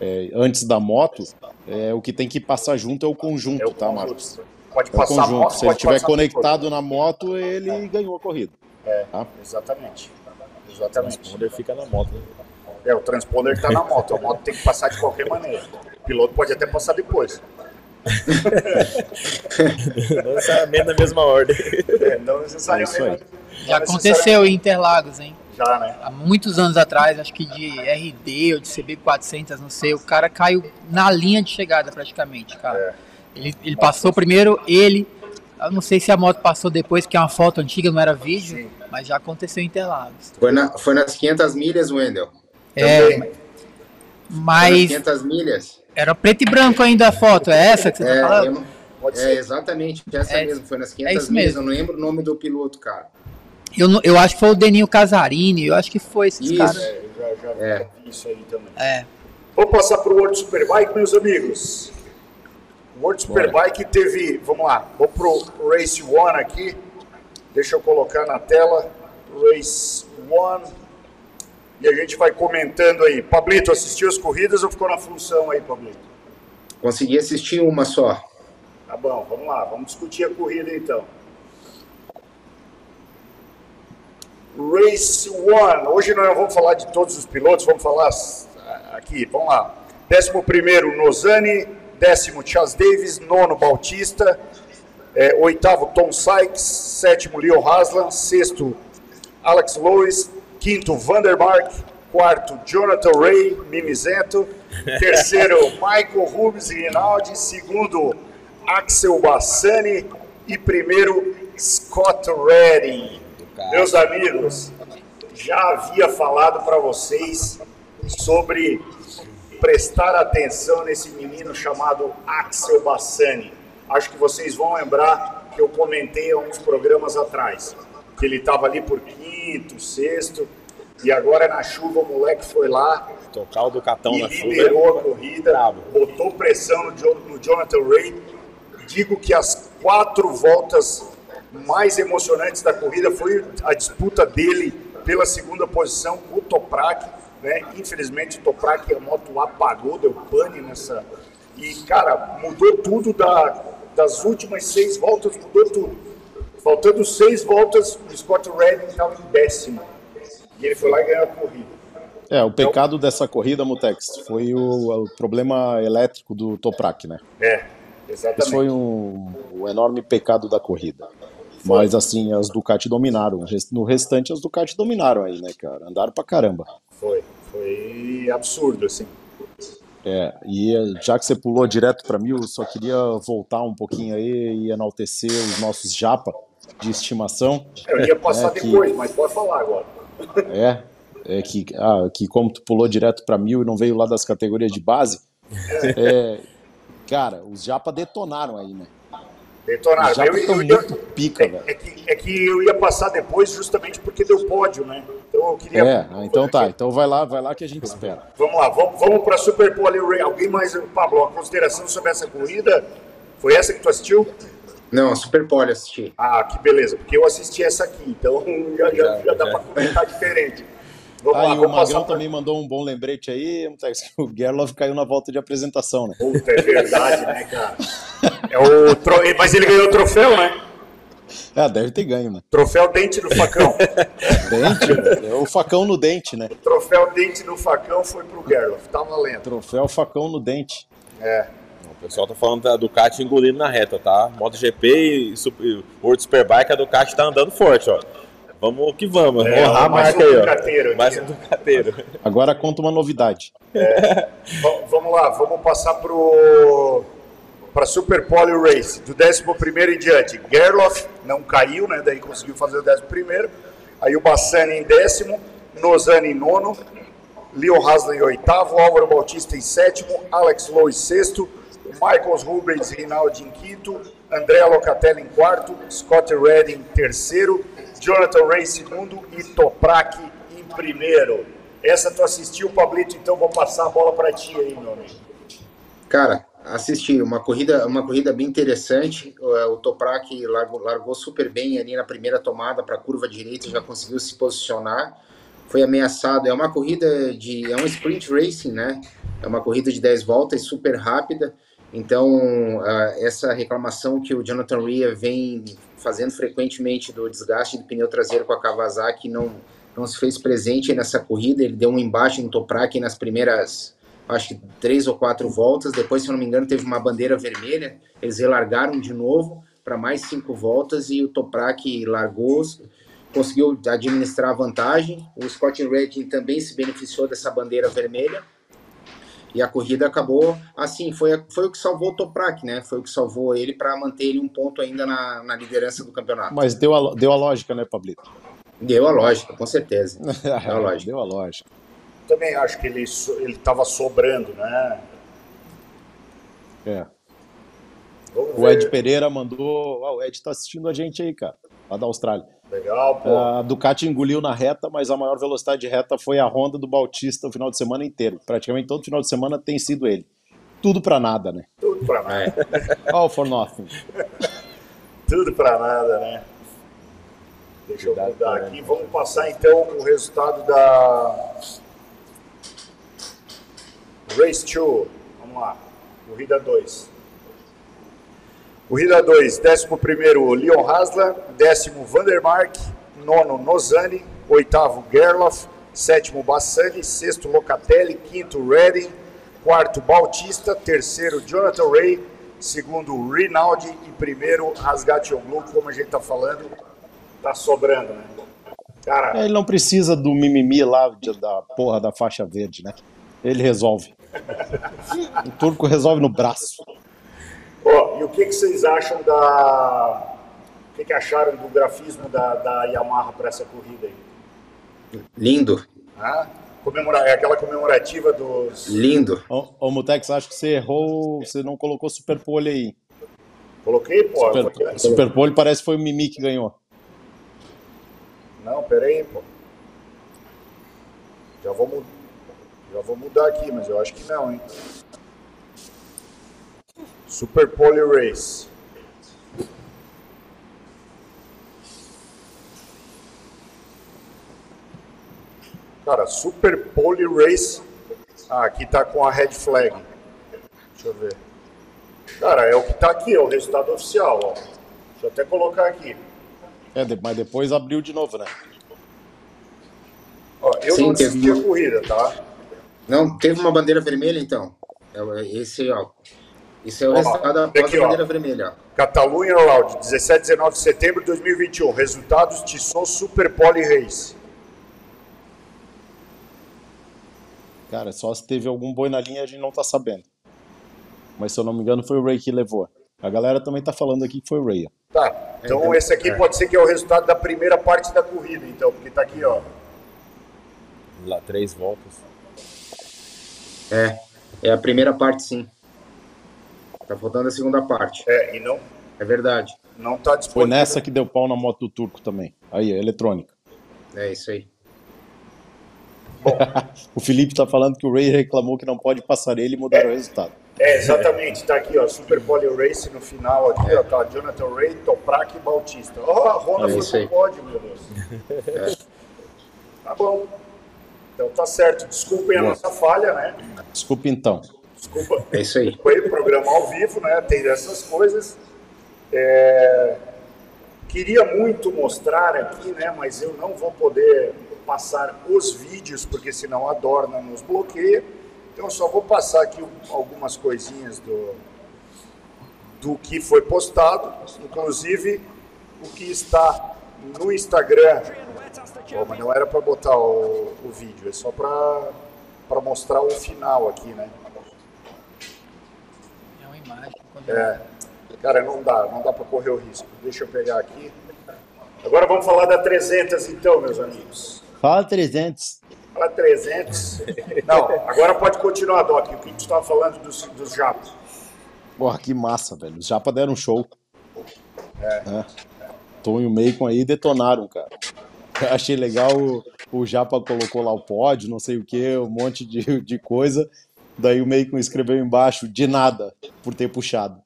é, antes da moto, é, o que tem que passar junto é o conjunto, tá, Marcos? Pode É o passar conjunto. moto, Se ele estiver passar conectado na moto, ele ganhou a corrida. É, Tá? exatamente. Exatamente. O transponder fica na moto. Né? É, o transponder está na moto, a moto tem que passar de qualquer maneira. O piloto pode até passar depois. Não necessariamente na mesma ordem. É, não necessariamente. Já aconteceu em Interlagos, hein? Já, né? Há muitos anos atrás, acho que de RD ou de CB400, não sei, o cara caiu na linha de chegada praticamente, cara. Ele, ele passou primeiro, ele, eu não sei se a moto passou depois, que é uma foto antiga, não era vídeo, mas já aconteceu em Interlagos. Foi, na, foi nas 500 milhas, Wendel. É, Foi nas mas 500 milhas. Era preto e branco ainda a foto, é essa que você É, tá falando? eu não- é exatamente, essa É, mesmo, foi nas é 500 isso milhas, mesmo. eu não lembro o nome do piloto, cara. Eu, eu acho que foi o Deninho Casarini, eu acho que foi esses Isso. caras. É, eu já, já vi isso aí também. É. Vamos passar para o World Superbike, meus amigos. O World Superbike teve, vamos lá, vou pro Race One aqui. Deixa eu colocar na tela. Race One. E a gente vai comentando aí. Pablito, assistiu as corridas ou ficou na função aí, Pablito? Consegui assistir uma só. Tá bom, vamos lá, vamos discutir a corrida então. Race One. Hoje nós não vamos falar de todos os pilotos, vamos falar aqui, vamos lá. Décimo primeiro, Nozani. Décimo, Chas Davis. Nono, Bautista. É, oitavo, Tom Sykes. Sétimo, Leo Haslam. Sexto, Alex Lewis. Quinto, Vandermark. Quarto, Jonathan Ray, Mimizeto. Terceiro, Michael Rubens e Rinaldi. Segundo, Axel Bassani. E primeiro, Scott Redding. Meus amigos, já havia falado para vocês sobre prestar atenção nesse menino chamado Axel Bassani. Acho que vocês vão lembrar que eu comentei há uns programas atrás, que ele estava ali por quinto, sexto, e agora na chuva o moleque foi lá Tocar o do catão e na chuva. liderou a corrida, botou pressão no, no Jonathan Ray. Digo que as quatro voltas mais emocionantes da corrida foi a disputa dele pela segunda posição com o Toprak. Né? Infelizmente o Toprak, a moto apagou, deu pane nessa. E, cara, mudou tudo da, das últimas seis voltas, mudou tudo. Faltando seis voltas, o Scott Redding estava em décimo. E ele foi lá e ganhou a corrida. É, o pecado dessa corrida, Mutex, foi o, o problema elétrico do Toprak, né? É, exatamente. Esse foi um, o enorme pecado da corrida. Mas assim, as Ducati dominaram. No restante, as Ducati dominaram aí, né, cara? Andaram pra caramba. Foi, foi absurdo, assim. É, e já que você pulou direto para mil, só queria voltar um pouquinho aí e enaltecer os nossos japa de estimação. Eu ia passar que- depois, mas pode falar agora. É, é que, ah, que como tu pulou direto para mil e não veio lá das categorias de base, é, cara, os japa detonaram aí, né? Detonaram. Os japa estão eu- eu- muito pica, velho. É que, é que eu ia passar depois justamente porque deu pódio, né? Então eu queria. É, ah, então tá, então vai lá, vai lá que a gente espera. Vamos lá, vamos, vamos para Super Pole Ray. Alguém mais, Pablo, uma consideração sobre essa corrida? Foi essa que tu assistiu? Não, a Super Pole assisti. Ah, que beleza, porque eu assisti essa aqui, então já, já, já dá para comentar diferente. Vamos Tá, lá, e o Magrão pra- também mandou um bom lembrete aí, o Gerloff caiu na volta de apresentação, né? Puta, é verdade, né, cara? É o tro... Mas ele ganhou o troféu, né? É, deve ter ganho, né? Troféu dente do facão. Dente, é o facão no dente, né? Troféu dente do facão foi pro Gerloff, tá valendo. Troféu facão no dente. É. O pessoal tá falando da Ducati engolindo na reta, tá? MotoGP e World Superbike, a Ducati tá andando forte, ó. Vamos que vamos, É, honrar a mais marca um aí, Ducateiro ó. Mais um Ducateiro. Agora conta uma novidade. V- vamos lá, vamos passar pro para Super Pole Race, do 11 em diante. Gerloff não caiu, né? Daí conseguiu fazer o 11. Aí o Bassani em décimo, Nozani em nono, Leo Hasler em oitavo, Álvaro Bautista em sétimo, Alex Lowe em sexto, Michael Rubens e Rinaldi em quinto, André Locatelli em quarto, Scott Redding em terceiro, Jonathan Ray em segundo e Toprak em primeiro. Essa tu assistiu, Pablito, então vou passar a bola para ti aí, meu amigo. Cara, assisti uma corrida, uma corrida bem interessante. O, é, Toprak largou, largou super bem ali na primeira tomada para a curva direita, já conseguiu se posicionar. Foi ameaçado. É uma corrida de, é um sprint racing, né? É uma corrida de 10 voltas, super rápida. Então, essa reclamação que o Jonathan Rea vem fazendo frequentemente do desgaste do pneu traseiro com a Kawasaki não, não se fez presente nessa corrida. Ele deu um embate no Toprak nas primeiras, acho que três ou quatro voltas. Depois, se não me engano, teve uma bandeira vermelha. Eles relargaram de novo para mais cinco voltas e o Toprak largou, conseguiu administrar a vantagem. O Scott Redding também se beneficiou dessa bandeira vermelha. E a corrida acabou assim, foi, foi o que salvou o Toprak, né? Foi o que salvou ele para manter ele um ponto ainda na, na liderança do campeonato. Mas deu a, deu a lógica, né, Pablito? Deu a lógica, com certeza. Deu a lógica. Deu a lógica. Também acho que ele estava sobrando, né? É. O. Ed Pereira mandou. Ah, o Ed tá assistindo a gente aí, cara, lá da Austrália. Legal, pô. A Ducati engoliu na reta, mas a maior velocidade de reta foi a Honda do Bautista o final de semana inteiro. Praticamente todo final de semana tem sido ele. Tudo pra nada, né? Tudo pra nada. All for nothing. Tudo pra nada, né? Deixa eu mudar aqui. Vamos passar então o resultado da Race 2. Vamos lá. Corrida 2. Corrida 2, 11 Leon Hasler, décimo Vandermark, nono Nozani, oitavo Gerloff, sétimo Bassani, sexto Locatelli, quinto Redding, quarto Bautista, terceiro Jonathan Ray, segundo Rinaldi e primeiro Rasgatioglu, como a gente tá falando, tá sobrando, né? Cara, É, Ele não precisa do mimimi lá de- da porra da faixa verde, né? Ele resolve. O turco resolve no braço. Ó, e o que, que vocês acham da. O que, que acharam do grafismo da, da Yamaha para essa corrida aí? Lindo, Ah, comemora... É aquela comemorativa dos. lindo. Ô, ô Mutex, acho que você errou, você não colocou Super Pole aí. Coloquei, pô. Super, foi- Super Pole parece que foi o Mimi que ganhou. Não, peraí, pô. Já vou, Já vou mudar aqui, mas eu acho que não, hein? Super Pole Race. Cara, Super Pole Race. Ah, aqui tá com a red flag. Deixa eu ver. Cara, é o que tá aqui, é o resultado oficial, ó. Deixa eu até colocar aqui. É, mas depois abriu de novo, né? Ó, eu Sim, não teve assisti a corrida, tá? Não, teve uma bandeira vermelha, então. É o- Esse, ó. Esse é o Ó, resultado após aqui, a ó. bandeira vermelha, ó. Catalunha Round, 17 e 19 de setembro de 2021. Resultados: Tisson Super Poly Race. Cara, só se teve algum boi na linha a gente não tá sabendo. Mas se eu não me engano foi o Ray que levou. A galera também tá falando aqui que foi o Ray. Tá, então então, esse aqui é. pode ser que é o resultado da primeira parte da corrida, então, porque tá aqui, ó. Lá, três voltas. É, é a primeira parte, sim. Tá faltando a segunda parte. É, e não, É verdade. não tá Foi disponível. nessa que deu pau na moto do turco também. Aí, é eletrônica. É isso aí. o Felipe tá falando que o Ray reclamou que não pode passar ele e mudar o resultado. É, exatamente, tá aqui, ó, Super Poly Race no final aqui, ó, tá Jonathan Ray, Toprak e Bautista. Ó, a Honda É foi pro pódio, meu Deus. Tá bom. Então tá certo, desculpem a nossa falha, né? Desculpa então. Desculpa. É isso aí. Foi programa ao vivo, né? Tem essas coisas. É, Queria muito mostrar aqui, né? Mas eu não vou poder passar os vídeos, porque senão a Dorna nos bloqueia. Então eu só vou passar aqui algumas coisinhas do, do que foi postado, inclusive o que está no Instagram. Pô, mas não era para botar o, o vídeo, é só para mostrar o final aqui, né? É uma imagem. quando- É, cara, não dá, não dá para correr o risco. Deixa eu pegar aqui. Agora vamos falar da 300 então, meus amigos. Fala 300. Fala 300. Não, agora pode continuar, Doc. O que a gente estava falando dos, dos jatos. Porra, que massa, velho. Os Japa deram um show. É. É. Tom e o Macon aí detonaram, cara. Eu achei legal, o, o Japa colocou lá o pódio, não sei o que, um monte de, de coisa. Daí o Macon escreveu embaixo, de nada, por ter puxado.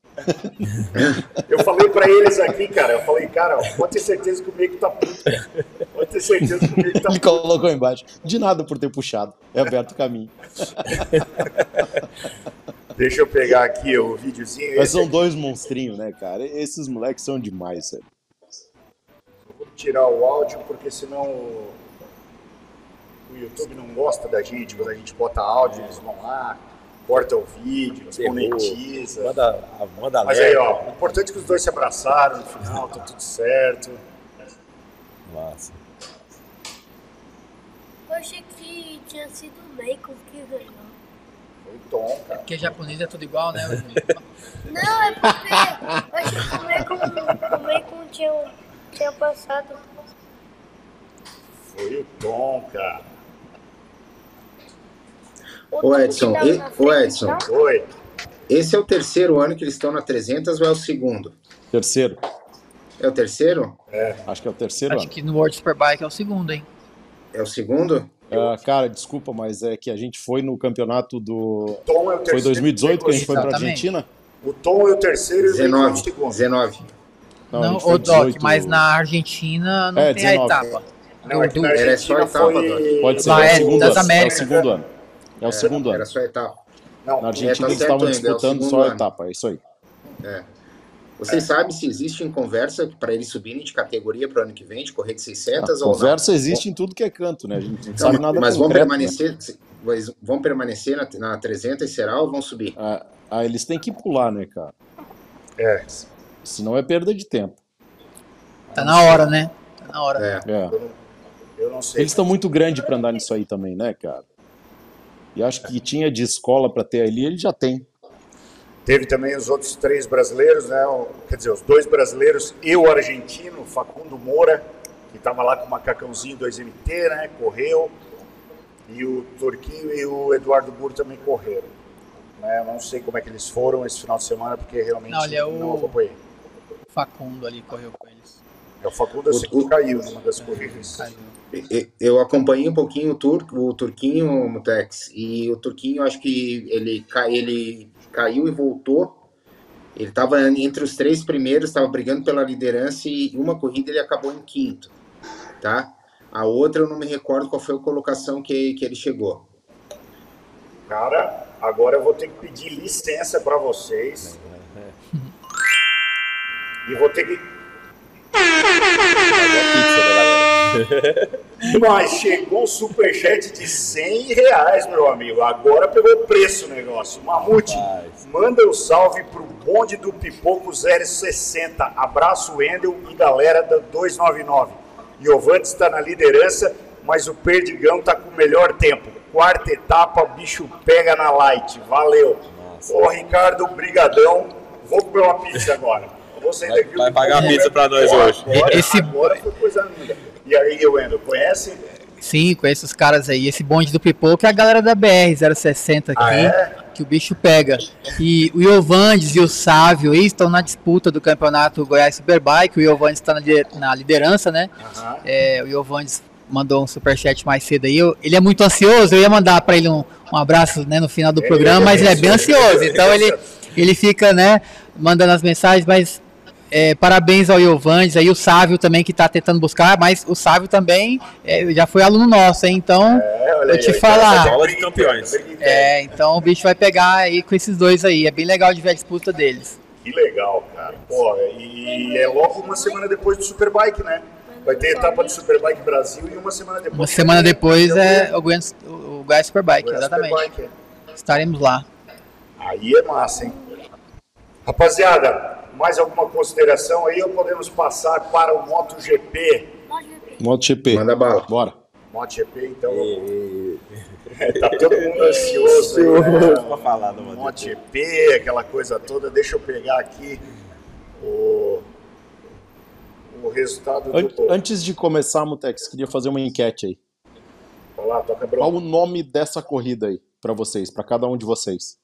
Eu falei para eles aqui, cara, eu falei, cara, pode ter certeza que o Meiko tá puto. cara. Pode ter certeza que o Meiko tá Ele puto. colocou embaixo, de nada por ter puxado. É aberto o caminho. Deixa eu pegar aqui o videozinho. Mas são aqui, dois monstrinhos, né, cara? Esses moleques são demais, velho. vou tirar o áudio, porque senão o, YouTube não gosta da gente. Quando a gente bota áudio, eles vão lá, corta o vídeo, desmonetiza. Manda, manda Mas aí, ó, o importante é que os dois se abraçaram no final, tá tudo certo. Massa. Eu achei que tinha sido o Bacon que ganhou. Foi o Tom, cara. Porque japonês é tudo igual, né? Não, é porque eu achei que o Bacon, o Bacon tinha, tinha passado. Foi o Tom, cara. Ô Edson, e- ô Edson, então? Oi. esse é o terceiro ano que eles estão na 300 ou é o segundo? Terceiro. É o terceiro? É. Acho que é o terceiro Acho ano. que no World Superbike é o segundo, hein? É o segundo? Ah, cara, desculpa, mas é que a gente foi no campeonato do. Tom é o Foi terceiro. 2018 que a gente foi pra Exatamente. Argentina? O Tom é o terceiro e o Bacon é o 19. segundo. 19. Não, a Não, foi o Doc, 18. mas na Argentina não É, tem a 19. etapa. Não, é que na Do- Era só Argentina etapa, foi... Pode ser, é é o segundo das ano. Américas. É o segundo ano. É o segundo ano. Era só etapa. Não, Na Argentina É, tá estavam ainda, é disputando segundo só a ano. etapa, é isso aí. É. Vocês sabem se existe em conversa para eles subirem de categoria para o ano que vem, de correr de 600 A ou conversa existe em tudo que é canto, né? A gente não não? sabe nada mas vão concreto, né? permanecer, mas vão permanecer na, na 300 e será ou vão subir? Ah, ah, eles têm que pular, né, cara? É. Senão é perda de tempo. Tá na hora, né? Tá na hora. É. É. Eu não sei. Eles estão muito grandes pra andar nisso aí também, né, cara? E acho que tinha de escola pra ter ali, ele já tem. Teve também os outros três brasileiros, né? Quer dizer, os dois brasileiros e o argentino, Facundo Moura, que estava lá com o macacãozinho 2MT, né? Correu. E o Turquinho e o Eduardo Burro também correram. Né? Eu não sei como é que eles foram esse final de semana, porque realmente Não, ele é o- não acompanhei. Facundo ali correu com eles. É o Facundo, eu sei que caiu numa das corridas. Caiu. Eu acompanhei um pouquinho o, Tur, o Turquinho, Mutex, e o Turquinho, acho que ele, ca- ele caiu e voltou. Ele estava entre os três primeiros, estava brigando pela liderança e uma corrida ele acabou em quinto, tá? A outra eu não me recordo qual foi a colocação que, que ele chegou. Cara, agora eu vou ter que pedir licença para vocês. E vou ter que. Pizza da galera. Mas chegou um superchat de 100 reais, meu amigo. Agora pegou preço o negócio. Mamute, manda o um salve pro bonde do Pipoco 060. Abraço, Wendel e galera da 299. Giovanni está na liderança, mas o Perdigão tá com o melhor tempo. Quarta etapa, bicho pega na light. Valeu. Ô, Ricardo, brigadão. Vou comer uma pizza agora. Vou sair daqui. Vai pagar pizza pra nós hoje. Agora, Esse- agora foi coisa linda. E aí, Wendel, conhece? Sim, conheço os caras aí. Esse bonde do Pipoco é a galera da BR-060 aqui, Ah, é? que o bicho pega. E o Iovandes e o Sávio estão na disputa do campeonato Goiás Superbike. O Iovandes está na, lider- na liderança, né? É, o Iovandes mandou um superchat mais cedo aí. Eu- ele é muito ansioso, eu ia mandar para ele um, um abraço né, no final do Ele programa, é mas ele é bem ansioso, é Então ele, ele fica, né, mandando as mensagens, mas é, parabéns ao Iovandes, aí o Sávio também que está tentando buscar, mas o Sávio também é, já foi aluno nosso, hein? Então, olha eu aí, te ó, então falar. é Bola de campeões. É, então o bicho vai pegar aí com esses dois aí. É bem legal de ver a disputa deles. Que legal, cara. Pô, e é logo uma semana depois do Superbike, né? Vai ter etapa do Superbike Brasil e uma semana depois. Uma semana depois é o Goiás, o Goiás Superbike, Goiás exatamente. Superbike, é. Estaremos lá. Aí é massa, hein? Rapaziada, mais alguma consideração aí ou podemos passar para o MotoGP? MotoGP. Manda bala. Bora. MotoGP, então. tá todo mundo ansioso aí, né? Pra falar do MotoGP. MotoGP, aquela coisa toda. Deixa eu pegar aqui o, o resultado An- do. Antes de começar, Mutex, queria fazer uma enquete aí. Vai lá, toca Qual bronca. o nome dessa corrida aí, pra vocês, pra cada um de vocês?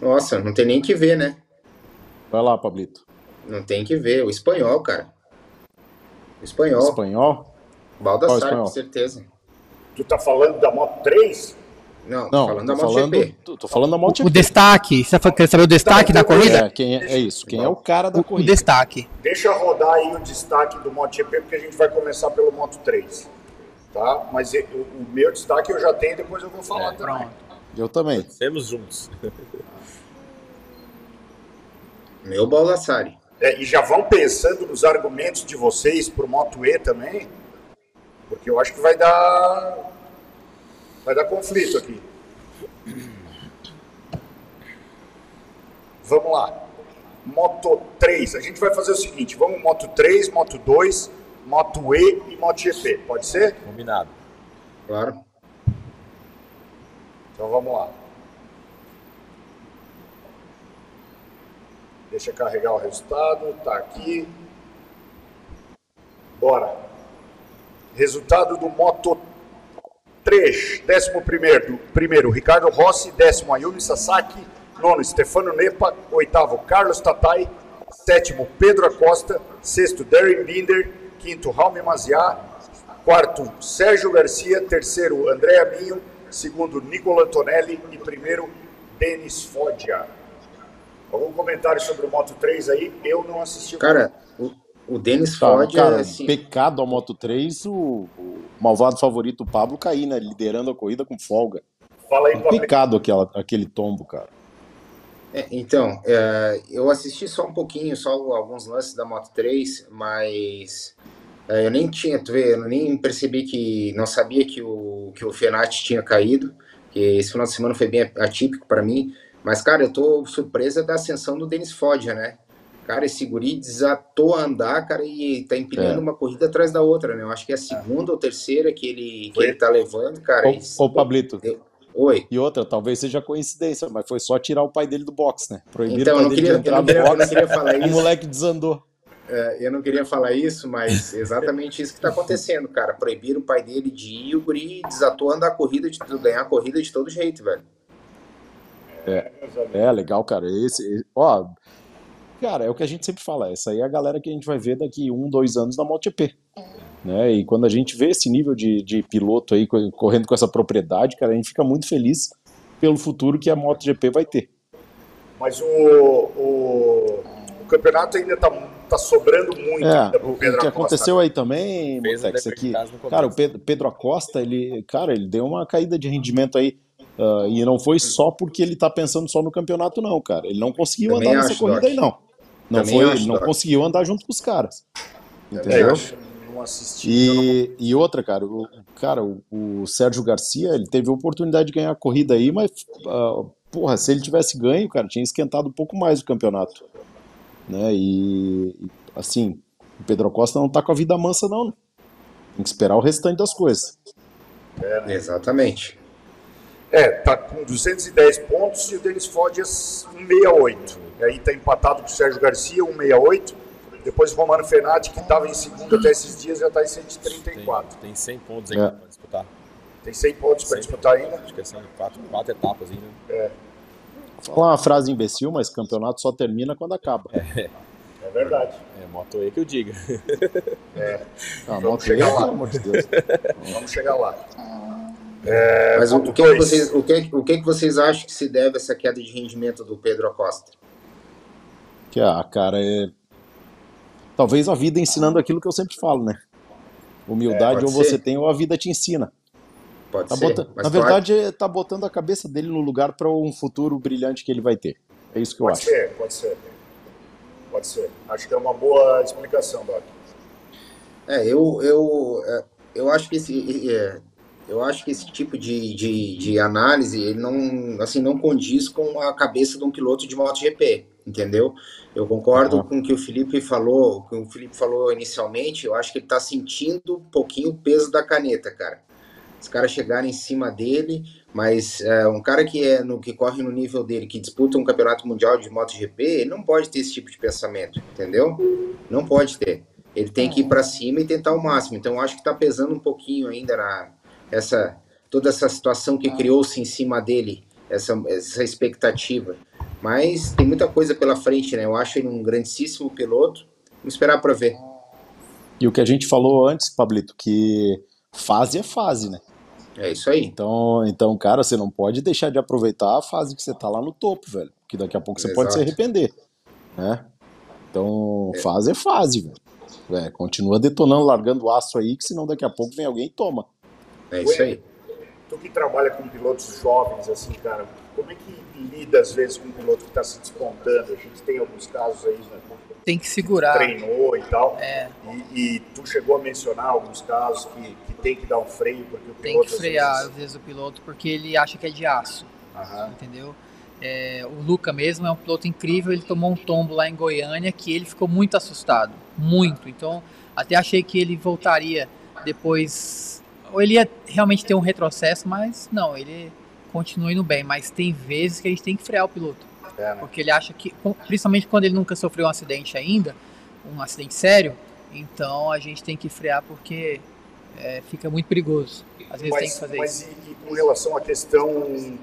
Nossa, não tem nem que ver, né? Vai lá, Pablito. Não tem que ver. O espanhol, cara. O espanhol. Espanhol? Baldassar, espanhol? com certeza. Tu tá falando da Moto 3? Não, Não, falando da tô falando, MotoGP. tô, tô falando da O MotoGP. destaque, você tá- quer saber o destaque da corrida? É, quem é, é isso, quem é o cara da O corrida. destaque. Deixa rodar aí o destaque do MotoGP, porque a gente vai começar pelo Moto 3. Tá? Mas o, o meu destaque eu já tenho, depois eu vou falar também. Eu também. Temos juntos. Meu Baldassari. É, e já vão pensando nos argumentos de vocês pro Moto E também, porque eu acho que vai dar. Vai dar conflito aqui. Vamos lá. Moto 3. A gente vai fazer o seguinte: vamos Moto 3, Moto 2, Moto E e Moto GP. Pode ser? Combinado. Claro. Então vamos lá. Deixa carregar o resultado, tá aqui. Bora. Resultado do Moto 3, décimo primeiro, primeiro Ricardo Rossi, décimo Ayumi Sasaki, nono Stefano Nepa, oitavo Carlos Tatai, sétimo Pedro Acosta, sexto Darren Binder, quinto Raume Maziá, quarto Sérgio Garcia, terceiro André Aminho, segundo Nicola Antonelli e primeiro Denis Foggia. Algum comentário sobre o Moto 3 aí? Eu não assisti. o Cara, o, o Denis Ford cara, é assim. pecado a Moto 3, o, o malvado favorito, o Pablo, cair, né? Liderando a corrida com folga. Fala aí, Um Pablo. pecado aquela, aquele tombo, cara. É, então, é, eu assisti só um pouquinho, só alguns lances da Moto 3, mas é, eu nem tinha, tu vê, eu nem percebi que, não sabia que o, que o Fenati tinha caído, que esse final de semana foi bem atípico para mim, mas, cara, eu tô surpresa da ascensão do Denis Foggia, né? Cara, esse guri desatou a andar, cara, e tá empilhando É. uma corrida atrás da outra, né? Eu acho que é a segunda ou terceira que ele, que ele tá levando, cara. Ô, ô, Pablito. Oi. E outra, talvez seja coincidência, mas foi só tirar o pai dele do box, né? Proibiram Então, o pai eu não dele queria- de entrar eu não queria- no eu não box. queria falar O isso. moleque desandou. É, eu não queria falar isso, mas exatamente isso que está acontecendo, cara. Proibiram o pai dele de ir, o guri desatou a andar a corrida, de ganhar a corrida de todo jeito, velho. É, é legal, cara. Esse, ó, cara, é o que a gente sempre fala. Essa aí é a galera que a gente vai ver daqui um, dois anos na MotoGP. Né? E quando a gente vê esse nível de, de piloto aí co- correndo com essa propriedade, cara, a gente fica muito feliz pelo futuro que a MotoGP vai ter. Mas o, o, o campeonato ainda tá, tá sobrando muito É, ainda pro o, o que Acosta. aconteceu aí também, de aqui, cara, o Pedro, Pedro Acosta, ele, cara, ele deu uma caída de rendimento aí, ah, e não foi só porque ele tá pensando só no campeonato, não, cara. Ele não conseguiu Também andar nessa corrida aí, não. Não Também foi, acho, não conseguiu andar junto com os caras. Entendeu? não assisti. então E, e outra, cara, o, cara, o, o Sérgio Garcia, ele teve a oportunidade de ganhar a corrida aí, mas, ah, porra, se ele tivesse ganho, cara, tinha esquentado um pouco mais o campeonato. Né? E, e, assim, o Pedro Costa não tá com a vida mansa, não. né? Tem que esperar o restante das coisas. É? Exatamente. É, tá com 210 pontos e o Denis Fodias 168. E aí tá empatado com o Sérgio Garcia, 168. Depois o Romano Fenati, que estava em segundo até esses dias, já está em 134. Tem 100 pontos É. ainda pra disputar. Tem 100 pontos para disputar ainda. Acho que são quatro, quatro etapas ainda. É, falar uma frase imbecil, mas campeonato só termina quando acaba. É, é verdade. é moto aí que eu diga. É. Ah, Vamos moto chegar aí, lá. pelo amor de Deus. Vamos chegar lá. É, Mas o, que, vocês, o, que, o que, que vocês acham que se deve a essa queda de rendimento do Pedro Acosta? Que, ah, cara, é. Talvez a vida ensinando aquilo que eu sempre falo, né? Humildade É, pode ou você ser. tem ou a vida te ensina. Pode Tá ser. Na verdade, é- tá botando a cabeça dele no lugar para um futuro brilhante que ele vai ter. É isso que eu Pode acho. ser, pode ser. Pode ser. Acho que é uma boa explicação, Doc. É, eu, eu, é, eu acho que esse, eu acho que esse tipo de, de, de análise ele não, assim, não condiz com a cabeça de um piloto de MotoGP, entendeu? Eu concordo Uhum. com o que o Felipe falou, com o que o Felipe falou inicialmente. Eu acho que ele tá sentindo um pouquinho o peso da caneta, cara. Os caras chegaram em cima dele, mas é, um cara que é no que corre no nível dele, que disputa um campeonato mundial de MotoGP, ele não pode ter esse tipo de pensamento, entendeu? Não pode ter. Ele tem que ir para cima e tentar o máximo. Então, eu acho que está pesando um pouquinho ainda na essa toda essa situação que criou-se em cima dele, essa, essa expectativa. Mas tem muita coisa pela frente, né? Eu acho ele um grandíssimo piloto. Vamos esperar para ver. E o que a gente falou antes, Pablito, que fase é fase, né? É isso aí. Então, então, cara, você não pode deixar de aproveitar a fase que você tá lá no topo, velho. Porque daqui a pouco você pode se Exato. arrepender, né? Então, fase é fase, velho. É, continua detonando, largando o aço aí, que senão daqui a pouco vem alguém e toma. É isso aí. Tu que trabalha com pilotos jovens, assim, cara, como é que lida às vezes com um piloto que está se despontando? A gente tem alguns casos aí, né? Tem que segurar. Treinou e tal. É. E, e tu chegou a mencionar alguns casos que, que tem que dar um freio, porque o Tem piloto que às frear, vezes- às vezes, o piloto, porque ele acha que é de aço. Aham. Entendeu? É, o Luca mesmo é um piloto incrível, ele tomou um tombo lá em Goiânia que ele ficou muito assustado. Muito. Então, até achei que ele voltaria depois. Ou ele ia realmente ter um retrocesso, mas não, ele continua indo bem. Mas tem vezes que a gente tem que frear o piloto. É, né? Porque ele acha que, principalmente quando ele nunca sofreu um acidente ainda, um acidente sério, então a gente tem que frear porque é, fica muito perigoso. Às vezes tem que Mas, fazer mas isso. e, e com relação à questão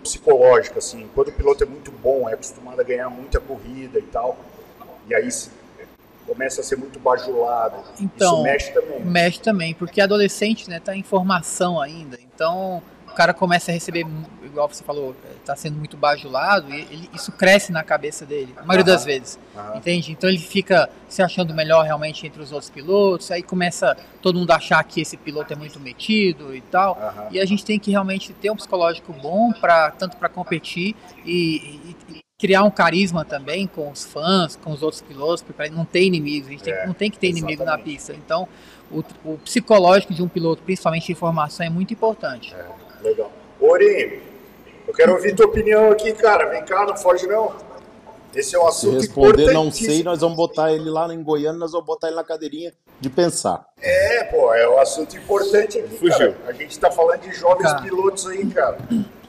psicológica, assim, quando o piloto é muito bom, é acostumado a ganhar muita corrida e tal, e aí se- começa a ser muito bajulado, Então, isso mexe também. Mexe também, porque adolescente, né, tá em formação ainda. Então, o cara começa a receber, igual você falou, eh, tá sendo muito bajulado, e ele- isso cresce na cabeça dele, a maioria das vezes. aham. Entende? Então ele fica se achando melhor realmente entre os outros pilotos, aí começa todo mundo a achar que esse piloto é muito metido e tal. Aham. E a gente tem que realmente ter um psicológico bom para tanto para competir e, e- e criar um carisma também com os fãs, com os outros pilotos, porque não ter inimigos, a gente tem- É, não tem que ter inimigo na exatamente. pista. Então, o, o psicológico de um piloto, principalmente em formação, é muito importante. Legal. Ori, eu quero ouvir tua opinião aqui, cara. Vem cá, não foge não. Esse é um Se assunto responder não sei, nós vamos botar ele lá em Goiânia, nós vamos botar ele na cadeirinha de pensar. É, pô, é um assunto importante aqui, Fugiu. cara. A gente tá falando de jovens Tá. pilotos aí, cara.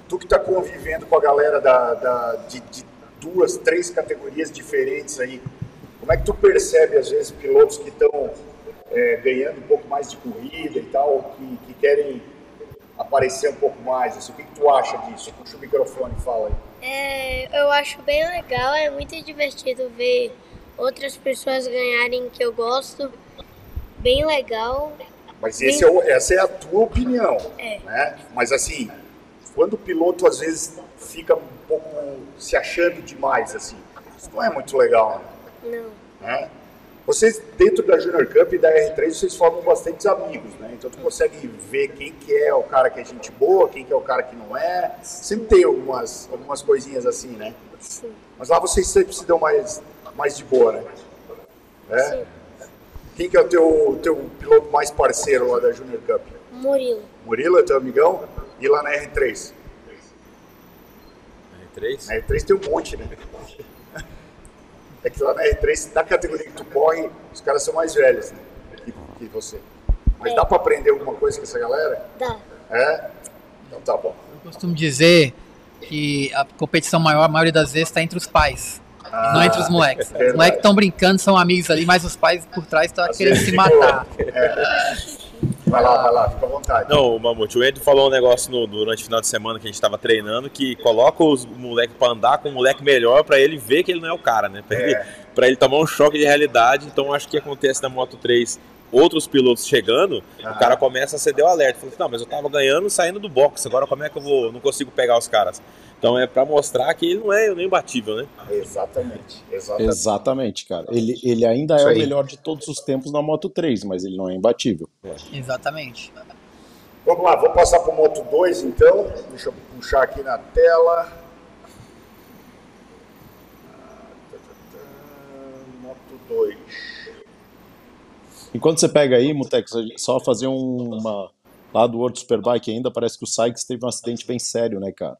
Tu que tá convivendo com a galera da, da- de, de duas, três categorias diferentes aí, como é que tu percebe, às vezes, pilotos que estão ganhando um pouco mais de corrida e tal, que, que querem aparecer um pouco mais? Assim, o que, que tu acha disso? Puxa o microfone e fala aí. É, eu acho bem legal, é muito divertido ver outras pessoas ganharem que eu gosto. Bem legal. Mas esse é o- essa é a tua opinião, É. né? Mas assim, quando o piloto às vezes fica um pouco se achando demais, assim, isso não é muito legal, Não. né? Vocês, dentro da Junior Cup e da R3, vocês formam bastante amigos, né? Então tu consegue ver quem que é o cara que é gente boa, quem que é o cara que não é. Sempre tem algumas, algumas coisinhas assim, né? Sim. Mas lá vocês sempre se dão mais, mais de boa, né? É? Quem que é o teu, teu piloto mais parceiro lá da Junior Cup? Murilo. Murilo é teu amigão? E lá na R3? R3? Na R3 tem um monte, né? É que lá na R3, na categoria que tu corre, os caras são mais velhos, né? Que, que você. Mas É. dá pra aprender alguma coisa com essa galera? Dá. É? Então tá bom. Eu costumo dizer que a competição maior, a maioria das vezes, está entre os pais. e não entre os moleques. Os verdade. moleques estão brincando, são amigos ali, mas os pais por trás estão querendo se matar. É. Vai lá, vai lá, fica à vontade. Não, o Mamute, o Ed falou um negócio no- durante o final de semana que a gente tava treinando que coloca os moleques pra andar com um moleque melhor pra ele ver que ele não é o cara, né? Pra, É. ele, ele tomar um choque de realidade. Então acho que acontece na Moto 3, outros pilotos chegando, Ah. o cara começa a ceder o alerta. Fala assim, não, mas eu tava ganhando saindo do box, agora como é que eu vou, não consigo pegar os caras? Então é pra mostrar que ele não é nem imbatível, né? Exatamente, exatamente. Exatamente, cara. Ele, ele ainda Isso é o melhor de todos os tempos na Moto 3, mas ele não é imbatível. Exatamente. Vamos lá, vamos passar para o Moto 2 então. Deixa eu puxar aqui na tela. Moto 2. Enquanto você pega aí, Mutex, só fazer um- uma. Lá do World Superbike ainda, parece que o Sykes teve um acidente bem sério, né, cara?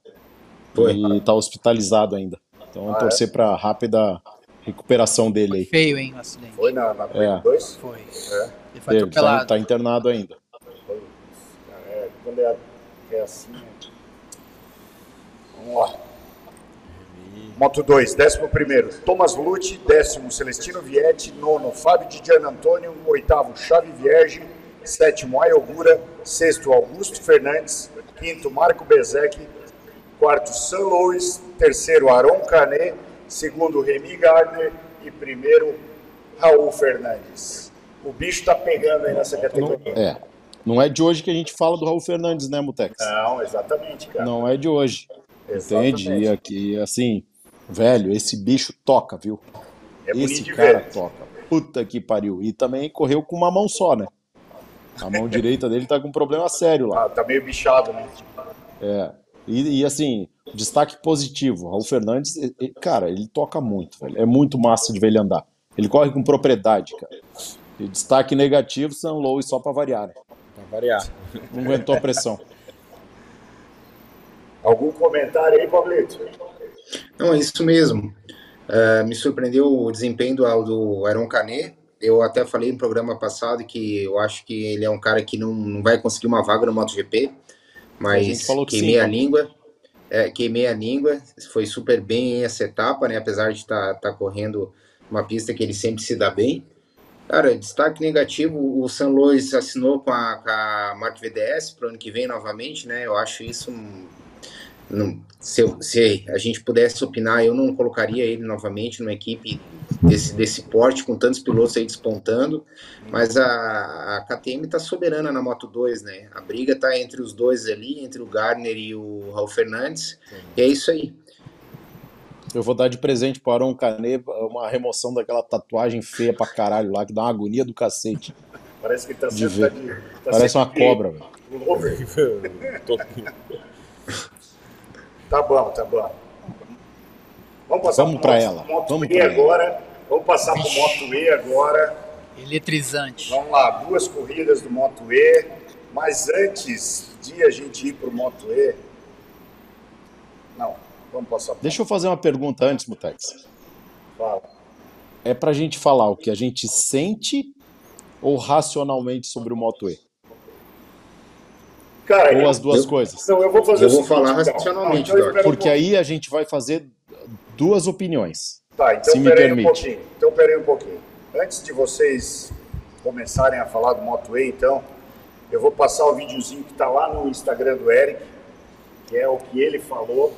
Foi. E tá hospitalizado ainda. Então, Ah, torcer pra rápida recuperação dele aí. Feio, hein, o acidente. Foi na, na É. 2? Foi. É. Ele foi Ele tá, tá internado ainda. É, quando é, é assim. Vamos lá. Moto 2, décimo primeiro, Thomas Lute, décimo, Celestino Vietti, nono, Fábio de Gian Antônio, oitavo, Chave Vierge, sétimo, Ayogura, sexto, Augusto Fernandes, quinto, Marco Bezek, quarto, San Luis, terceiro, Aron Canet, segundo, Remy Gardner e primeiro, Raul Fernandes. O bicho tá pegando aí nessa categoria. É. Não é de hoje que a gente fala do Raul Fernandes, né, Mutex? Não, exatamente, cara. Não é de hoje. Exatamente. Entende? E aqui, assim, velho, esse bicho toca, viu? É bonito esse de cara ver. toca. Puta que pariu. E também correu com uma mão só, né? A mão direita dele tá com um problema sério lá. Ah, tá meio bichado, né? É. E, e, assim, destaque positivo. Raul Fernandes, e- e, cara, ele toca muito, velho. É muito massa de ver ele andar. Ele corre com propriedade, cara. E destaque negativo, San Louis só pra variar, né? Pra variar. Não aguentou a pressão. Algum comentário aí, Pablito? Não, é isso mesmo. Eh, me surpreendeu o desempenho do, do Aaron Canet. Eu até falei no programa passado que eu acho que ele é um cara que não, não vai conseguir uma vaga no MotoGP, mas que queimei sim, a né? língua. É, queimei a língua, foi super bem essa etapa, né? Apesar de estar tá, correndo uma pista que ele sempre se dá bem. Cara, destaque negativo, o San Luis assinou com a, com a Mark VDS para o ano que vem novamente, né? Eu acho isso um, não, se, eu- se a gente pudesse opinar, eu não colocaria ele novamente numa equipe desse, desse porte, com tantos pilotos aí despontando, mas a, a KTM está soberana na Moto 2, né? A briga está entre os dois ali, entre o Gardner e o Raul Fernandes, e é isso aí. Eu vou dar de presente pro Aaron Canet uma remoção daquela tatuagem feia pra caralho lá, que dá uma agonia do cacete. Parece que ele tá De sendo. tá de- tá Parece sendo uma cobra, velho. Lover. Tá bom, tá bom. Vamos passar Vamos pro pra Moto- ela, Moto vamos E pra ela. agora. Vamos passar pro Moto E agora. Eletrizante. Vamos lá, duas corridas do Moto E. Mas antes de a gente ir pro Moto E. Não, vamos passar pro Deixa eu fazer uma pergunta antes, Mutex. Fala. É pra gente falar o que a gente sente ou racionalmente sobre o Moto E? Cara, ou eu- as duas eu- coisas? Não, eu vou fazer Eu o vou seguinte, falar então. racionalmente, Não, então espera um Porque aí a gente vai fazer duas opiniões. Tá, então se me peraí um permite. pouquinho. Então peraí um pouquinho. Antes de vocês começarem a falar do Moto E, então, eu vou passar o videozinho que tá lá no Instagram do Eric, que é o que ele falou,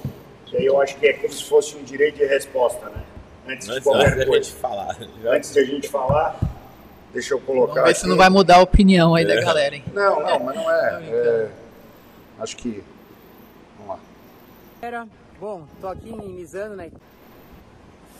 que aí eu acho que é como se fosse um direito de resposta, né? Antes de Antes, qualquer antes da coisa. gente falar. Antes de a gente falar, deixa eu colocar Vamos ver se aqui. não vai mudar a opinião aí É. da galera, hein? Não, não, mas não é. é acho que. Vamos lá. Galera, bom, tô aqui Misano, na.